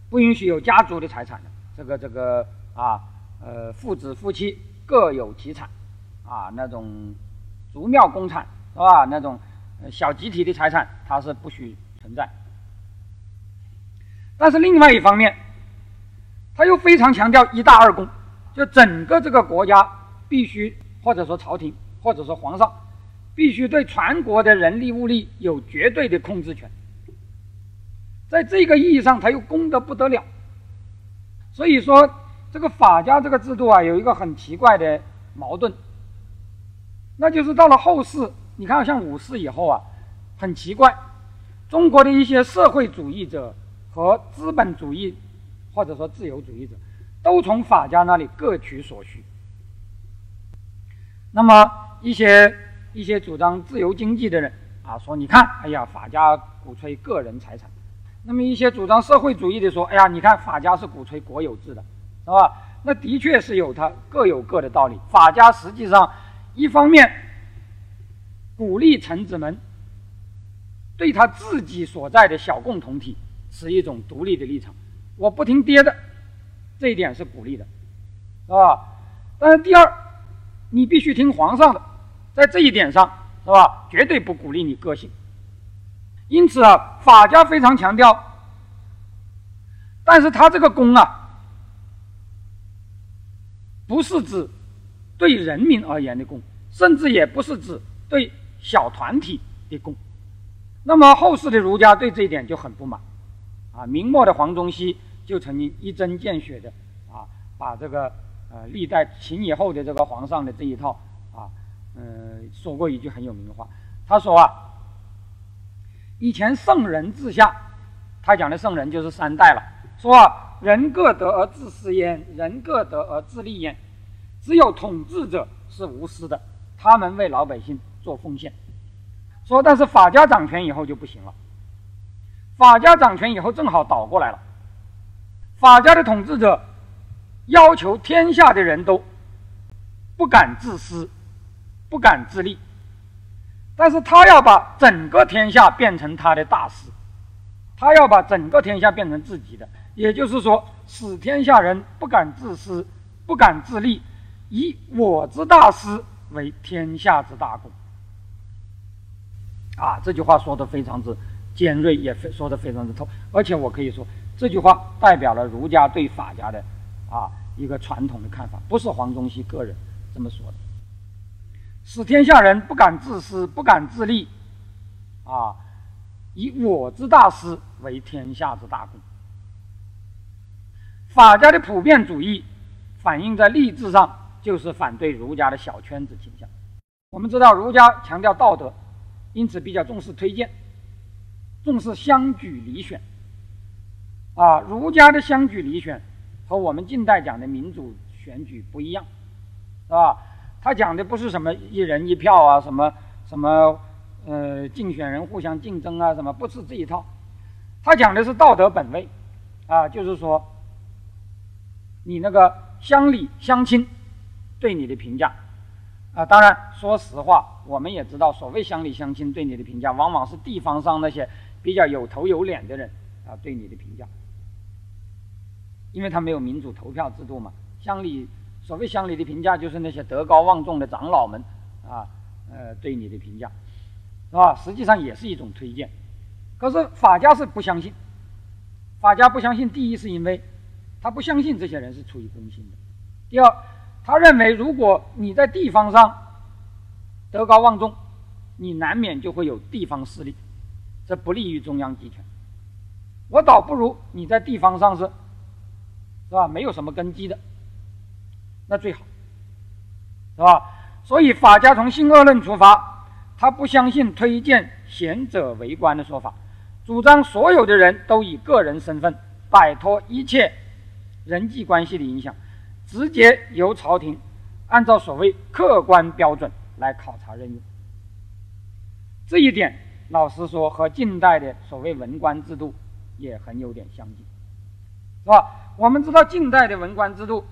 不允许有家族的财产的。这个这个啊，呃，父子夫妻各有其产，啊，那种族庙公产是吧？那种小集体的财产，它是不许存在。但是另外一方面，他又非常强调一大二公，就整个这个国家必须。或者说朝廷，或者说皇上，必须对全国的人力物力有绝对的控制权。在这个意义上，他又公得不得了。所以说，这个法家这个制度啊，有一个很奇怪的矛盾，那就是到了后世，你看像五四以后啊，很奇怪，中国的一些社会主义者和资本主义，或者说自由主义者，都从法家那里各取所需。那么一些一些主张自由经济的人啊，说你看，哎呀，法家鼓吹个人财产；那么一些主张社会主义的说，哎呀，你看法家是鼓吹国有制的，是吧？那的确是有它各有各的道理。法家实际上一方面鼓励臣子们对他自己所在的小共同体持一种独立的立场，我不听爹的，这一点是鼓励的，是吧？但是第二。你必须听皇上的，在这一点上，是吧？绝对不鼓励你个性。因此啊，法家非常强调，但是他这个公啊，不是指对人民而言的公，甚至也不是指对小团体的公。那么后世的儒家对这一点就很不满，啊，明末的黄宗羲就曾经一针见血的啊，把这个。呃，历代秦以后的这个皇上的这一套啊，呃，说过一句很有名的话，他说啊，以前圣人治下，他讲的圣人就是三代了，说，人各得而自私焉，人各得而自利焉，只有统治者是无私的，他们为老百姓做奉献。说但是法家掌权以后就不行了，法家掌权以后正好倒过来了，法家的统治者。要求天下的人都不敢自私，不敢自利，但是他要把整个天下变成他的大事，他要把整个天下变成自己的，也就是说，使天下人不敢自私，不敢自立，以我之大私为天下之大公。啊，这句话说的非常之尖锐，也非说的非常之透，而且我可以说，这句话代表了儒家对法家的啊一个传统的看法，不是黄宗羲个人这么说的。使天下人不敢自私，不敢自立，啊，以我之大私为天下之大公。法家的普遍主义反映在立志上，就是反对儒家的小圈子倾向。我们知道，儒家强调道德，因此比较重视推荐，重视相举离选。啊，儒家的相举离选和我们近代讲的民主选举不一样，是吧？他讲的不是什么一人一票啊，什么什么呃竞选人互相竞争啊，什么不是这一套。他讲的是道德本位，啊，就是说你那个乡里乡亲对你的评价，啊，当然说实话，我们也知道，所谓乡里乡亲对你的评价，往往是地方上那些比较有头有脸的人啊对你的评价，因为他没有民主投票制度嘛，乡里。所谓乡里的评价，就是那些德高望重的长老们啊，呃，对你的评价，是吧？实际上也是一种推荐。可是法家是不相信，法家不相信。第一，是因为他不相信这些人是出于公心的；第二，他认为如果你在地方上德高望重，你难免就会有地方势力，这不利于中央集权。我倒不如你在地方上是，是吧？没有什么根基的。那最好，是吧？所以法家从性恶论出发，他不相信推荐贤者为官的说法，主张所有的人都以个人身份摆脱一切人际关系的影响，直接由朝廷按照所谓客观标准来考察任用。这一点，老实说，和近代的所谓文官制度也很有点相近，是吧？我们知道近代的文官制度。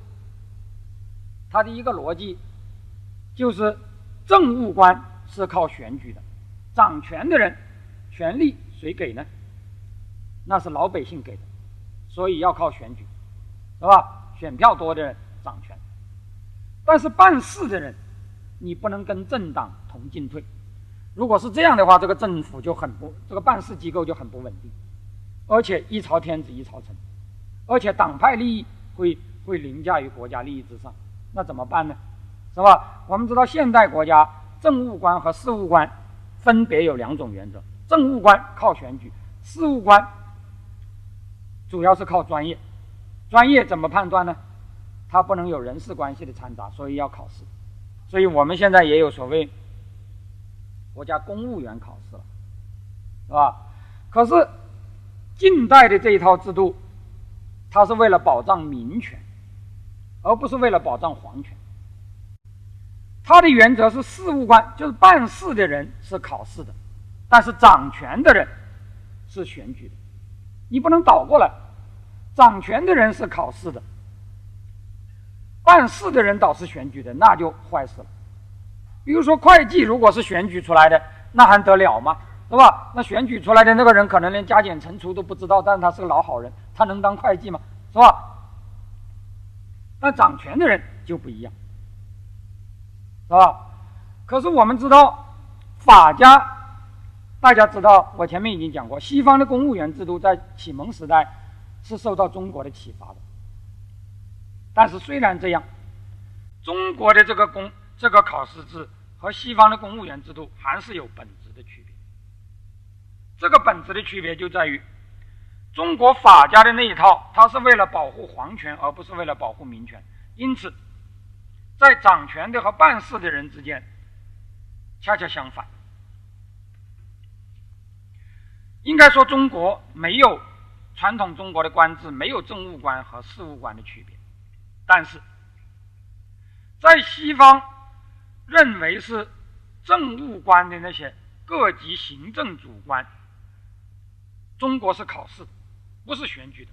它的一个逻辑就是，政务官是靠选举的，掌权的人，权力谁给呢？那是老百姓给的，所以要靠选举，是吧？选票多的人掌权，但是办事的人，你不能跟政党同进退。如果是这样的话，这个政府就很不，这个办事机构就很不稳定，而且一朝天子一朝臣，而且党派利益会会凌驾于国家利益之上。那怎么办呢？是吧？我们知道现代国家政务官和事务官分别有两种原则：政务官靠选举，事务官主要是靠专业。专业怎么判断呢？他不能有人事关系的掺杂，所以要考试。所以我们现在也有所谓国家公务员考试了，是吧？可是近代的这一套制度，他是为了保障民权。而不是为了保障皇权，他的原则是事务官，就是办事的人是考试的，但是掌权的人是选举的。你不能倒过来，掌权的人是考试的，办事的人倒是选举的，那就坏事了。比如说会计，如果是选举出来的，那还得了吗？是吧？那选举出来的那个人可能连加减乘除都不知道，但是他是个老好人，他能当会计吗？是吧？那掌权的人就不一样，是吧？可是我们知道，法家，大家知道，我前面已经讲过，西方的公务员制度在启蒙时代是受到中国的启发的。但是虽然这样，中国的这个公这个考试制和西方的公务员制度还是有本质的区别。这个本质的区别就在于。中国法家的那一套，它是为了保护皇权，而不是为了保护民权。因此，在掌权的和办事的人之间，恰恰相反。应该说，中国没有传统中国的官制，没有政务官和事务官的区别。但是，在西方认为是政务官的那些各级行政主官，中国是考试。不是选举的，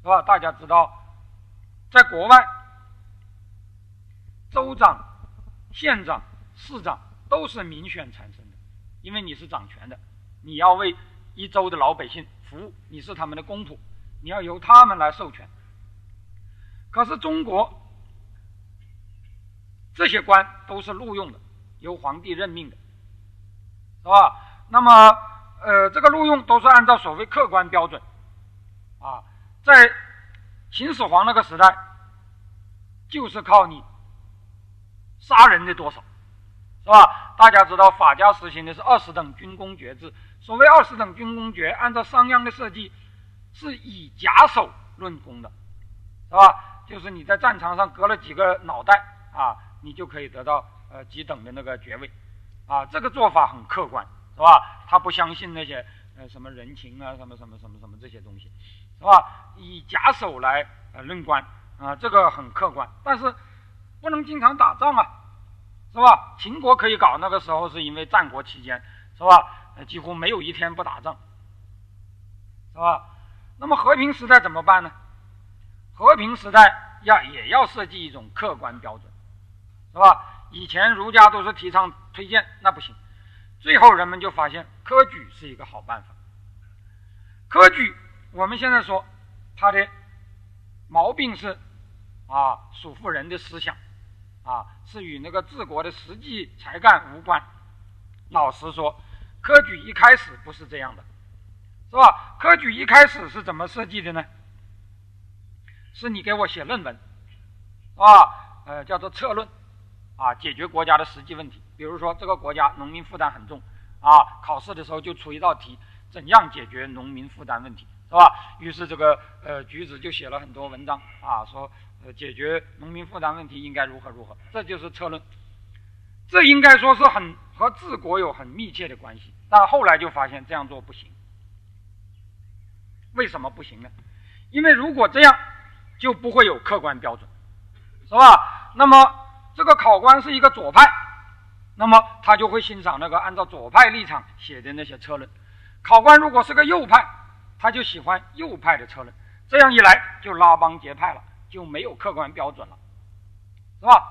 是吧？大家知道，在国外，州长、县长、市长都是民选产生的，因为你是掌权的，你要为一州的老百姓服务，你是他们的公仆，你要由他们来授权。可是中国这些官都是录用的，由皇帝任命的，是吧？那么，呃，这个录用都是按照所谓客观标准，啊，在秦始皇那个时代，就是靠你杀人的多少，是吧？大家知道法家实行的是二十等军功爵制，所谓二十等军功爵，按照商鞅的设计，是以甲首论功的，是吧？就是你在战场上割了几个脑袋啊，你就可以得到呃几等的那个爵位，啊，这个做法很客观。是吧？他不相信那些呃什么人情啊，什么什么什么什么这些东西，是吧？以假手来呃论官啊，这个很客观，但是不能经常打仗啊，是吧？秦国可以搞，那个时候是因为战国期间，是吧？几乎没有一天不打仗，是吧？那么和平时代怎么办呢？和平时代要也要设计一种客观标准，是吧？以前儒家都是提倡推荐，那不行。最后，人们就发现科举是一个好办法。科举，我们现在说，他的毛病是啊，属妇人的思想啊，是与那个治国的实际才干无关。老实说，科举一开始不是这样的，是吧？科举一开始是怎么设计的呢？是你给我写论文，啊，呃，叫做策论。啊，解决国家的实际问题，比如说这个国家农民负担很重，啊，考试的时候就出一道题，怎样解决农民负担问题，是吧？于是这个呃橘子就写了很多文章啊，说呃解决农民负担问题应该如何如何，这就是策论。这应该说是很和治国有很密切的关系，但后来就发现这样做不行。为什么不行呢？因为如果这样，就不会有客观标准，是吧？那么。这个考官是一个左派，那么他就会欣赏那个按照左派立场写的那些策论。考官如果是个右派，他就喜欢右派的策论。这样一来就拉帮结派了，就没有客观标准了，是吧？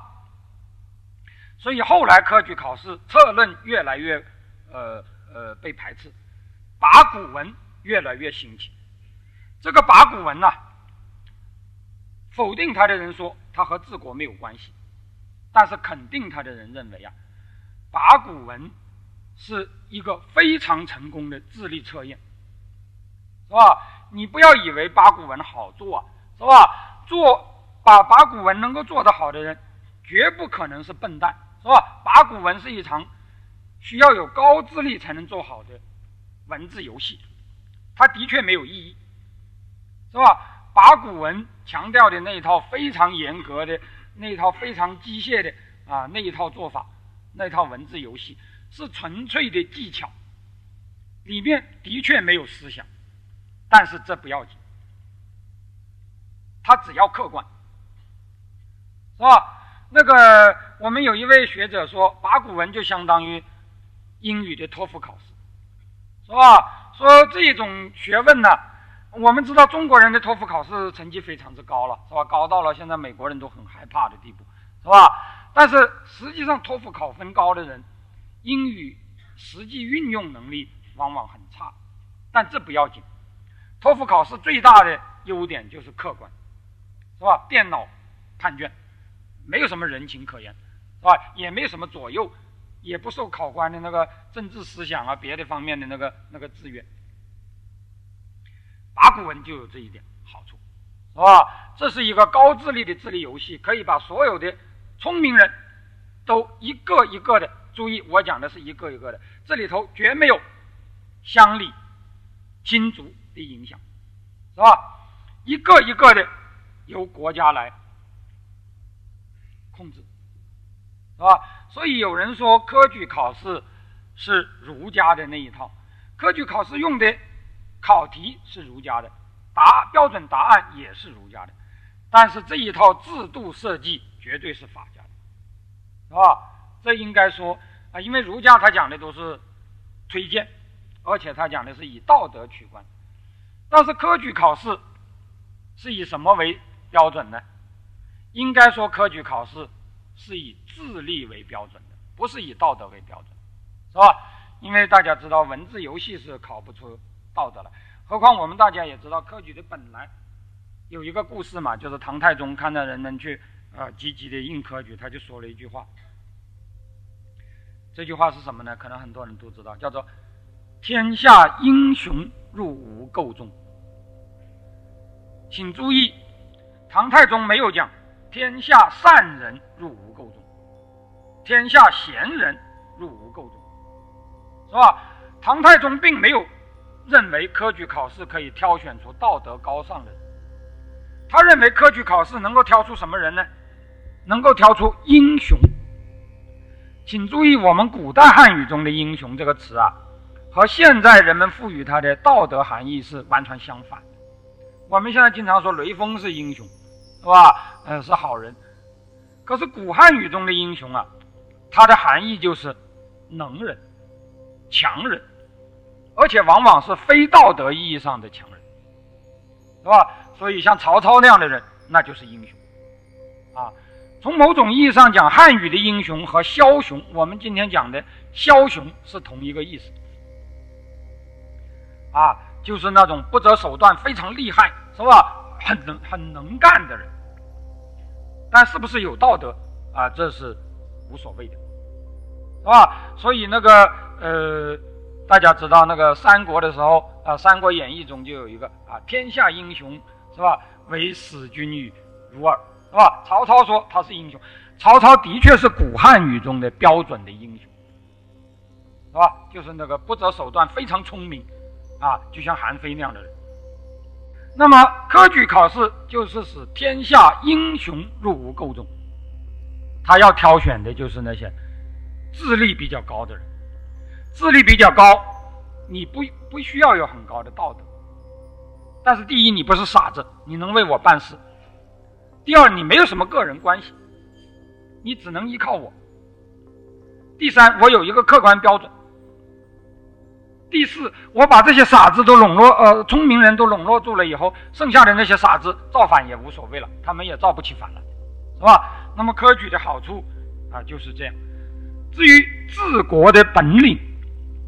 所以后来科举考试策论越来越呃呃被排斥，八股文越来越兴起。这个八股文呢，否定他的人说他和治国没有关系。但是肯定他的人认为啊，八股文是一个非常成功的智力测验，是吧？你不要以为八股文好做，是吧？做把八股文能够做得好的人，绝不可能是笨蛋，是吧？八股文是一场需要有高智力才能做好的文字游戏，它的确没有意义，是吧？八股文强调的那一套非常严格的。那一套非常机械的啊，那一套做法，那套文字游戏是纯粹的技巧，里面的确没有思想，但是这不要紧，他只要客观，是吧？那个我们有一位学者说，八股文就相当于英语的托福考试，是吧？说这种学问呢。我们知道中国人的托福考试成绩非常之高了，是吧？高到了现在美国人都很害怕的地步，是吧？但是实际上托福考分高的人，英语实际运用能力往往很差，但这不要紧。托福考试最大的优点就是客观，是吧？电脑判卷，没有什么人情可言，是吧？也没有什么左右，也不受考官的那个政治思想啊别的方面的那个那个制约。八股文就有这一点好处，是吧？这是一个高智力的智力游戏，可以把所有的聪明人都一个一个的注意。我讲的是一个一个的，这里头绝没有乡里亲族的影响，是吧？一个一个的由国家来控制，是吧？所以有人说科举考试是儒家的那一套，科举考试用的。考题是儒家的，答标准答案也是儒家的，但是这一套制度设计绝对是法家的，是吧？这应该说啊，因为儒家他讲的都是推荐，而且他讲的是以道德取关，但是科举考试是以什么为标准呢？应该说科举考试是以智力为标准的，不是以道德为标准，是吧？因为大家知道文字游戏是考不出。道德来，何况我们大家也知道，科举的本来有一个故事嘛，就是唐太宗看到人们去呃积极的应科举，他就说了一句话。这句话是什么呢？可能很多人都知道，叫做“天下英雄入吾彀中”。请注意，唐太宗没有讲“天下善人入吾彀中”，“天下贤人入吾彀中”，是吧？唐太宗并没有认为科举考试可以挑选出道德高尚的人，他认为科举考试能够挑出什么人呢？能够挑出英雄。请注意，我们古代汉语中的“英雄”这个词啊，和现在人们赋予它的道德含义是完全相反。我们现在经常说雷锋是英雄，是吧？呃，是好人。可是古汉语中的英雄啊，它的含义就是能人、强人，而且往往是非道德意义上的强人，是吧？所以像曹操那样的人，那就是英雄，啊。从某种意义上讲，汉语的英雄和枭雄，我们今天讲的枭雄是同一个意思，啊，就是那种不择手段、非常厉害。是吧？很能很能干的人，但是不是有道德啊？这是无所谓的，是吧？所以那个呃，大家知道那个三国的时候啊，《三国演义》中就有一个啊，天下英雄是吧？唯使君与如尔，是吧？曹操说他是英雄，曹操的确是古汉语中的标准的英雄，是吧？就是那个不择手段、非常聪明啊，就像韩非那样的人。那么科举考试就是使天下英雄入吾彀中，他要挑选的就是那些智力比较高的人。智力比较高，你不不需要有很高的道德。但是第一，你不是傻子，你能为我办事；第二，你没有什么个人关系，你只能依靠我；第三，我有一个客观标准。第四，我把这些傻子都笼络，呃，聪明人都笼络住了以后，剩下的那些傻子造反也无所谓了，他们也造不起反了，是吧？那么科举的好处啊就是这样。至于治国的本领，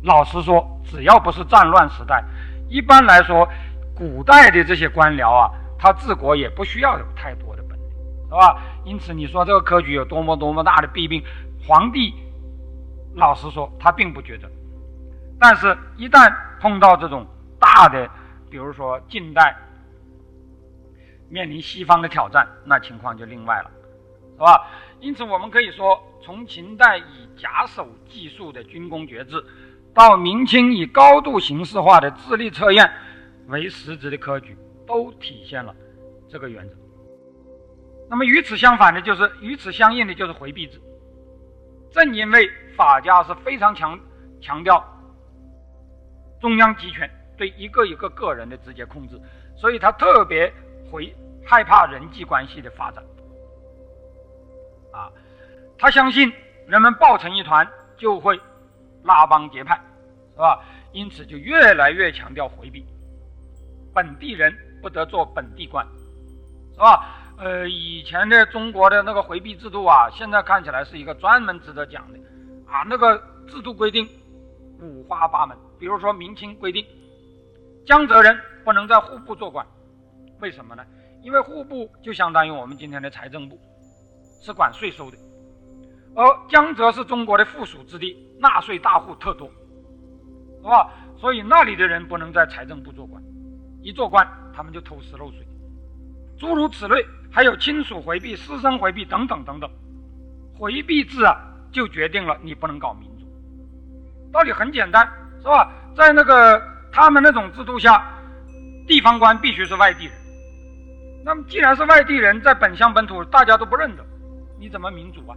老实说，只要不是战乱时代，一般来说，古代的这些官僚啊，他治国也不需要有太多的本领，是吧？因此，你说这个科举有多么多么大的弊病，皇帝老实说，他并不觉得。但是，一旦碰到这种大的，比如说近代面临西方的挑战，那情况就另外了，是吧？因此，我们可以说，从秦代以假手计数的军功爵制，到明清以高度形式化的智力测验为实质的科举，都体现了这个原则。那么，与此相反的，就是与此相应的，就是回避制。正因为法家是非常强强调。中央集权对一个一个个人的直接控制，所以他特别会害怕人际关系的发展。啊，他相信人们抱成一团就会拉帮结派，是吧？因此就越来越强调回避，本地人不得做本地官，是吧？呃，以前的中国的那个回避制度啊，现在看起来是一个专门值得讲的啊，那个制度规定五花八门。比如说，明清规定，江浙人不能在户部做官，为什么呢？因为户部就相当于我们今天的财政部，是管税收的，而江浙是中国的附属之地，纳税大户特多，是吧？所以那里的人不能在财政部做官，一做官他们就偷税漏税，诸如此类，还有亲属回避、师生回避等等等等，回避制啊，就决定了你不能搞民主。道理很简单。是吧？在那个他们那种制度下，地方官必须是外地人。那么既然是外地人，在本乡本土大家都不认得，你怎么民主啊？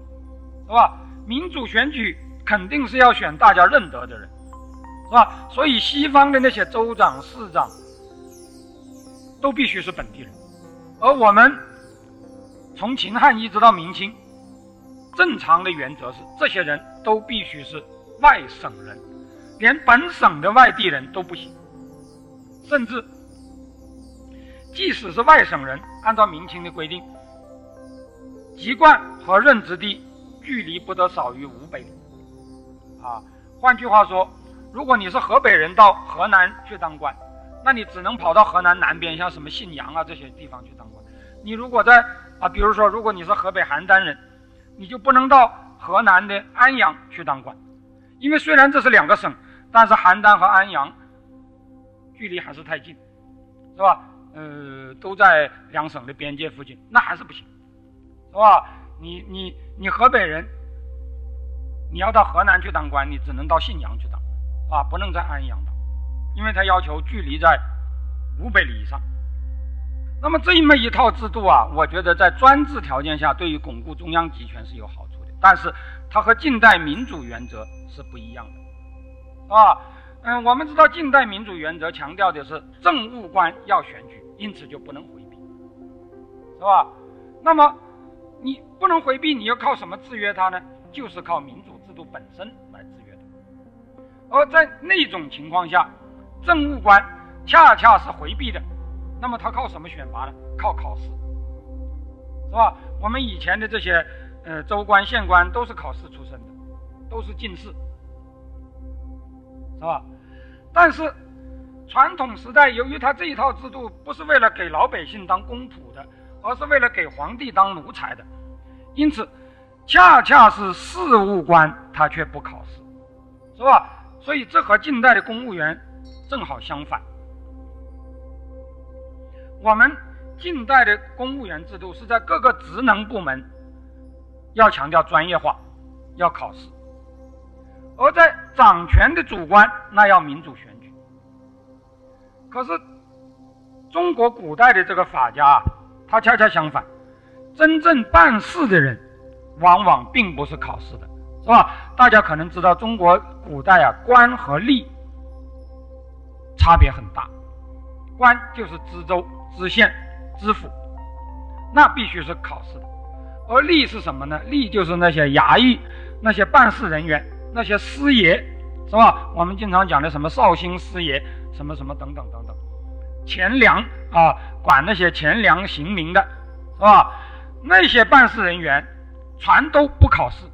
是吧？民主选举肯定是要选大家认得的人，是吧？所以西方的那些州长、市长都必须是本地人，而我们从秦汉一直到明清，正常的原则是这些人都必须是外省人。连本省的外地人都不行，甚至即使是外省人，按照明清的规定，籍贯和任职地距离不得少于五百里。啊，换句话说，如果你是河北人到河南去当官，那你只能跑到河南南边，像什么信阳啊这些地方去当官。你如果在啊，比如说，如果你是河北邯郸人，你就不能到河南的安阳去当官，因为虽然这是两个省，但是邯郸和安阳距离还是太近，是吧？呃，都在两省的边界附近，那还是不行，是吧？你你你河北人，你要到河南去当官，你只能到信阳去当，啊，不能在安阳当，因为他要求距离在五百里以上。那么这么一套制度啊，我觉得在专制条件下，对于巩固中央集权是有好处的。但是它和近代民主原则是不一样的，啊，嗯，我们知道近代民主原则强调的是政务官要选举，因此就不能回避，是吧？那么你不能回避，你要靠什么制约他呢？就是靠民主制度本身来制约的。而在那种情况下，政务官恰恰是回避的。那么他靠什么选拔呢？靠考试，是吧？我们以前的这些，呃，州官、县官都是考试出身的，都是进士，是吧？但是传统时代，由于他这一套制度不是为了给老百姓当公仆的，而是为了给皇帝当奴才的，因此恰恰是事务官他却不考试，是吧？所以这和近代的公务员正好相反。我们近代的公务员制度是在各个职能部门要强调专业化，要考试；而在掌权的主官那要民主选举。可是中国古代的这个法家啊，他恰恰相反，真正办事的人往往并不是考试的，是吧？大家可能知道，中国古代啊，官和吏差别很大，官就是知州。知县、知府，那必须是考试的；而吏是什么呢？吏就是那些衙役、那些办事人员、那些师爷，是吧？我们经常讲的什么绍兴师爷，什么什么等等等等，钱粮啊，管那些钱粮刑民的，是吧？那些办事人员全都不考试，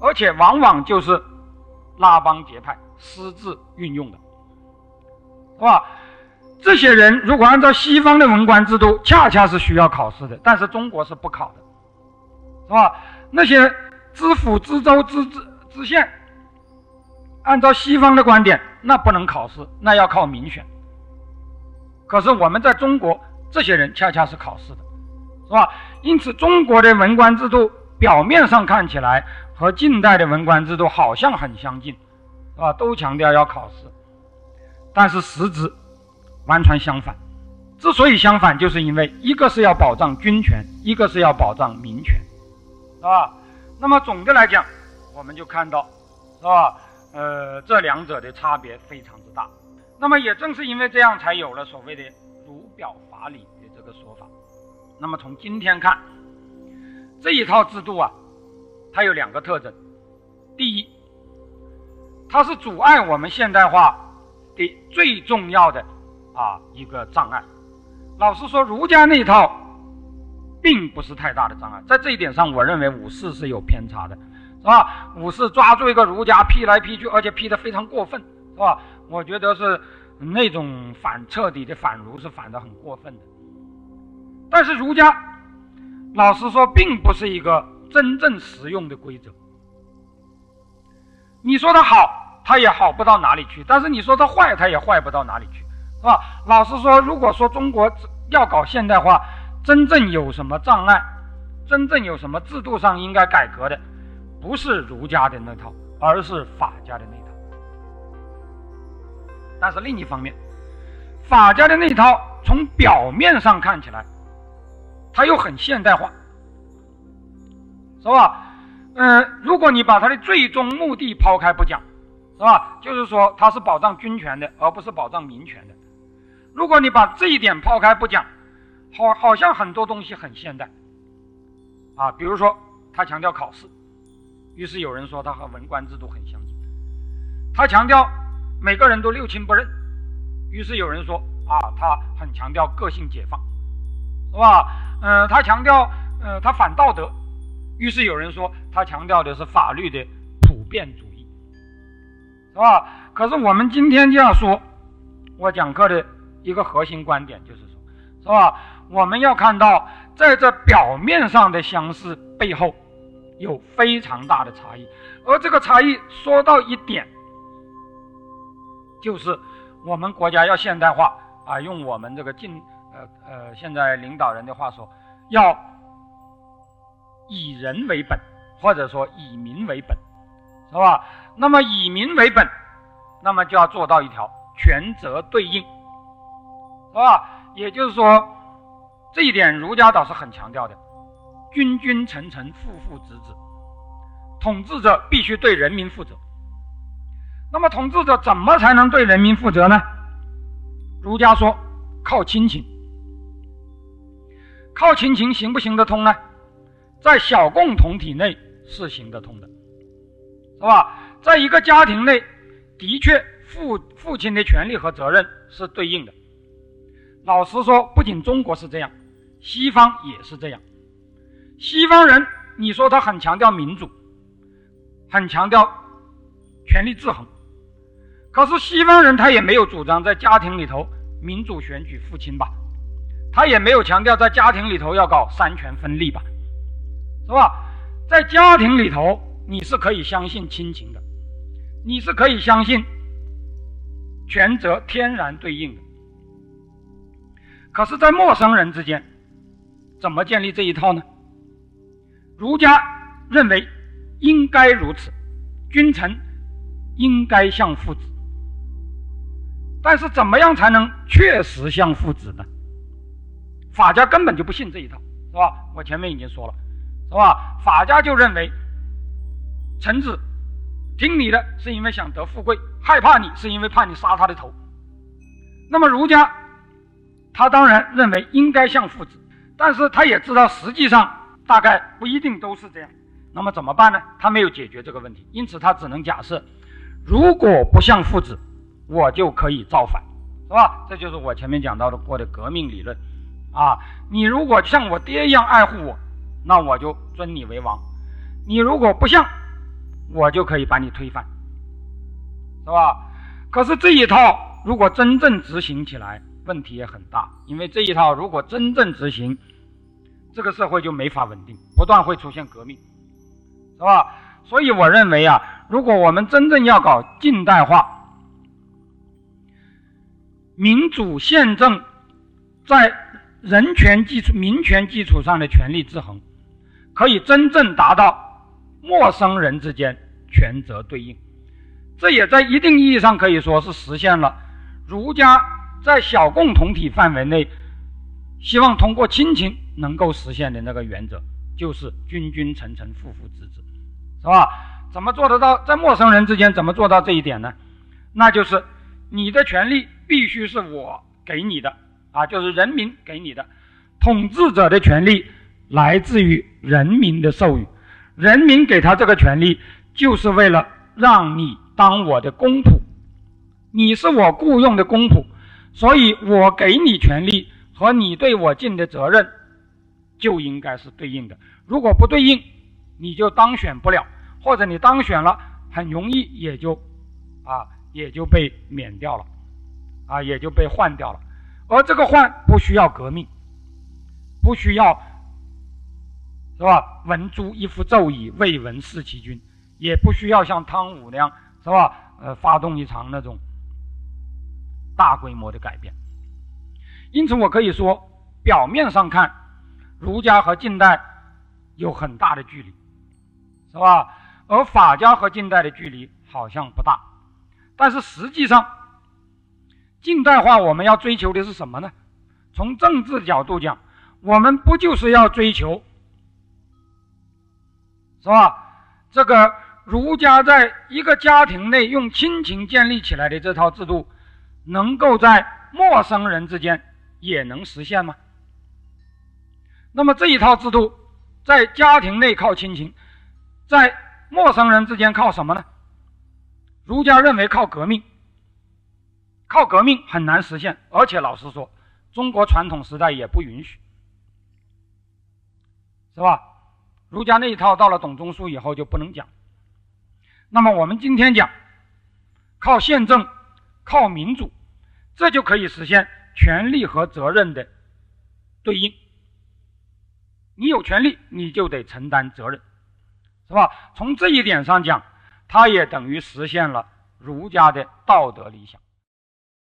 而且往往就是拉帮结派、私自运用的，是吧？这些人如果按照西方的文官制度，恰恰是需要考试的，但是中国是不考的，是吧？那些知府、知州、知知实现，按照西方的观点，那不能考试，那要靠民选。可是我们在中国，这些人恰恰是考试的，是吧？因此，中国的文官制度表面上看起来和近代的文官制度好像很相近，是吧？都强调要考试，但是实质。完全相反，之所以相反，就是因为一个是要保障军权，一个是要保障民权，是吧？那么总的来讲，我们就看到，是吧？呃，这两者的差别非常之大。那么也正是因为这样，才有了所谓的“儒表法理”的这个说法。那么从今天看，这一套制度啊，它有两个特征：第一，它是阻碍我们现代化的最重要的。啊，一个障碍。老实说，儒家那一套并不是太大的障碍。在这一点上，我认为五四是有偏差的，是吧？五四抓住一个儒家批来批去，而且批得非常过分，是吧？我觉得是那种反彻底的反儒是反的很过分的。但是儒家，老实说，并不是一个真正实用的规则。你说它好，它也好不到哪里去；但是你说它坏，它也坏不到哪里去。是吧？老实说，如果说中国要搞现代化，真正有什么障碍，真正有什么制度上应该改革的，不是儒家的那套，而是法家的那套。但是另一方面，法家的那套从表面上看起来，它又很现代化，是吧？嗯，如果你把它的最终目的抛开不讲，是吧？就是说它是保障军权的，而不是保障民权的。如果你把这一点抛开不讲，好，好像很多东西很现代，啊，比如说他强调考试，于是有人说他和文官制度很相近；他强调每个人都六亲不认，于是有人说啊，他很强调个性解放，是吧？嗯，他强调，呃，他反道德，于是有人说他强调的是法律的普遍主义，是吧？可是我们今天就要说。我讲课的一个核心观点就是说，是吧？我们要看到，在这表面上的相似背后，有非常大的差异。而这个差异说到一点，就是我们国家要现代化啊，用我们这个近呃呃现在领导人的话说，要以人为本，或者说以民为本，是吧？那么以民为本，那么就要做到一条权责对应，是吧？也就是说，这一点儒家倒是很强调的，君君臣臣，父父子子。统治者必须对人民负责。那么，统治者怎么才能对人民负责呢？儒家说，靠亲情。靠亲情行不行得通呢？在小共同体内是行得通的，是吧？在一个家庭内，的确父父亲的权利和责任是对应的。老实说，不仅中国是这样，西方也是这样。西方人，你说他很强调民主。很强调权力制衡，可是西方人他也没有主张在家庭里头民主选举父亲吧，他也没有强调在家庭里头要搞三权分立吧，是吧？在家庭里头你是可以相信亲情的，你是可以相信权责天然对应的，可是，在陌生人之间怎么建立这一套呢？儒家认为。应该如此，君臣应该像父子。但是怎么样才能确实像父子呢？法家根本就不信这一套，是吧？我前面已经说了，是吧？法家就认为，臣子听你的是因为想得富贵，害怕你是因为怕你杀他的头。那么儒家，他当然认为应该像父子，但是他也知道实际上大概不一定都是这样。那么怎么办呢？他没有解决这个问题，因此他只能假设，如果不像父子，我就可以造反，是吧？这就是我前面讲到的过的革命理论，啊，你如果像我爹一样爱护我，那我就尊你为王；你如果不像，我就可以把你推翻，是吧？可是这一套如果真正执行起来，问题也很大，因为这一套如果真正执行，这个社会就没法稳定，不断会出现革命。是吧？所以我认为啊，如果我们真正要搞近代化，民主宪政在人权基础、民权基础上的权力制衡，可以真正达到陌生人之间权责对应。这也在一定意义上可以说是实现了儒家在小共同体范围内希望通过亲情能够实现的那个原则，就是君君臣臣，父父子子。是吧？怎么做得到？在陌生人之间怎么做到这一点呢？那就是你的权利必须是我给你的啊，就是人民给你的。统治者的权利来自于人民的授予，人民给他这个权利，就是为了让你当我的公仆，你是我雇佣的公仆，所以我给你权利和你对我尽的责任就应该是对应的。如果不对应，你就当选不了。或者你当选了，很容易也就，啊，也就被免掉了，啊，也就被换掉了。而这个换不需要革命，不需要，是吧？文诛一夫纣以未闻弑其君，也不需要像汤武那样，是吧？呃，发动一场那种大规模的改变。因此，我可以说，表面上看，儒家和近代有很大的距离，是吧？而法家和近代的距离好像不大，但是实际上，近代化我们要追求的是什么呢？从政治角度讲，我们不就是要追求，是吧？这个儒家在一个家庭内用亲情建立起来的这套制度，能够在陌生人之间也能实现吗？那么这一套制度在家庭内靠亲情，在陌生人之间靠什么呢？儒家认为靠革命，靠革命很难实现，而且老实说，中国传统时代也不允许，是吧？儒家那一套到了董仲舒以后就不能讲。那么我们今天讲，靠宪政，靠民主，这就可以实现权利和责任的对应。你有权利，你就得承担责任，是吧？从这一点上讲，它也等于实现了儒家的道德理想。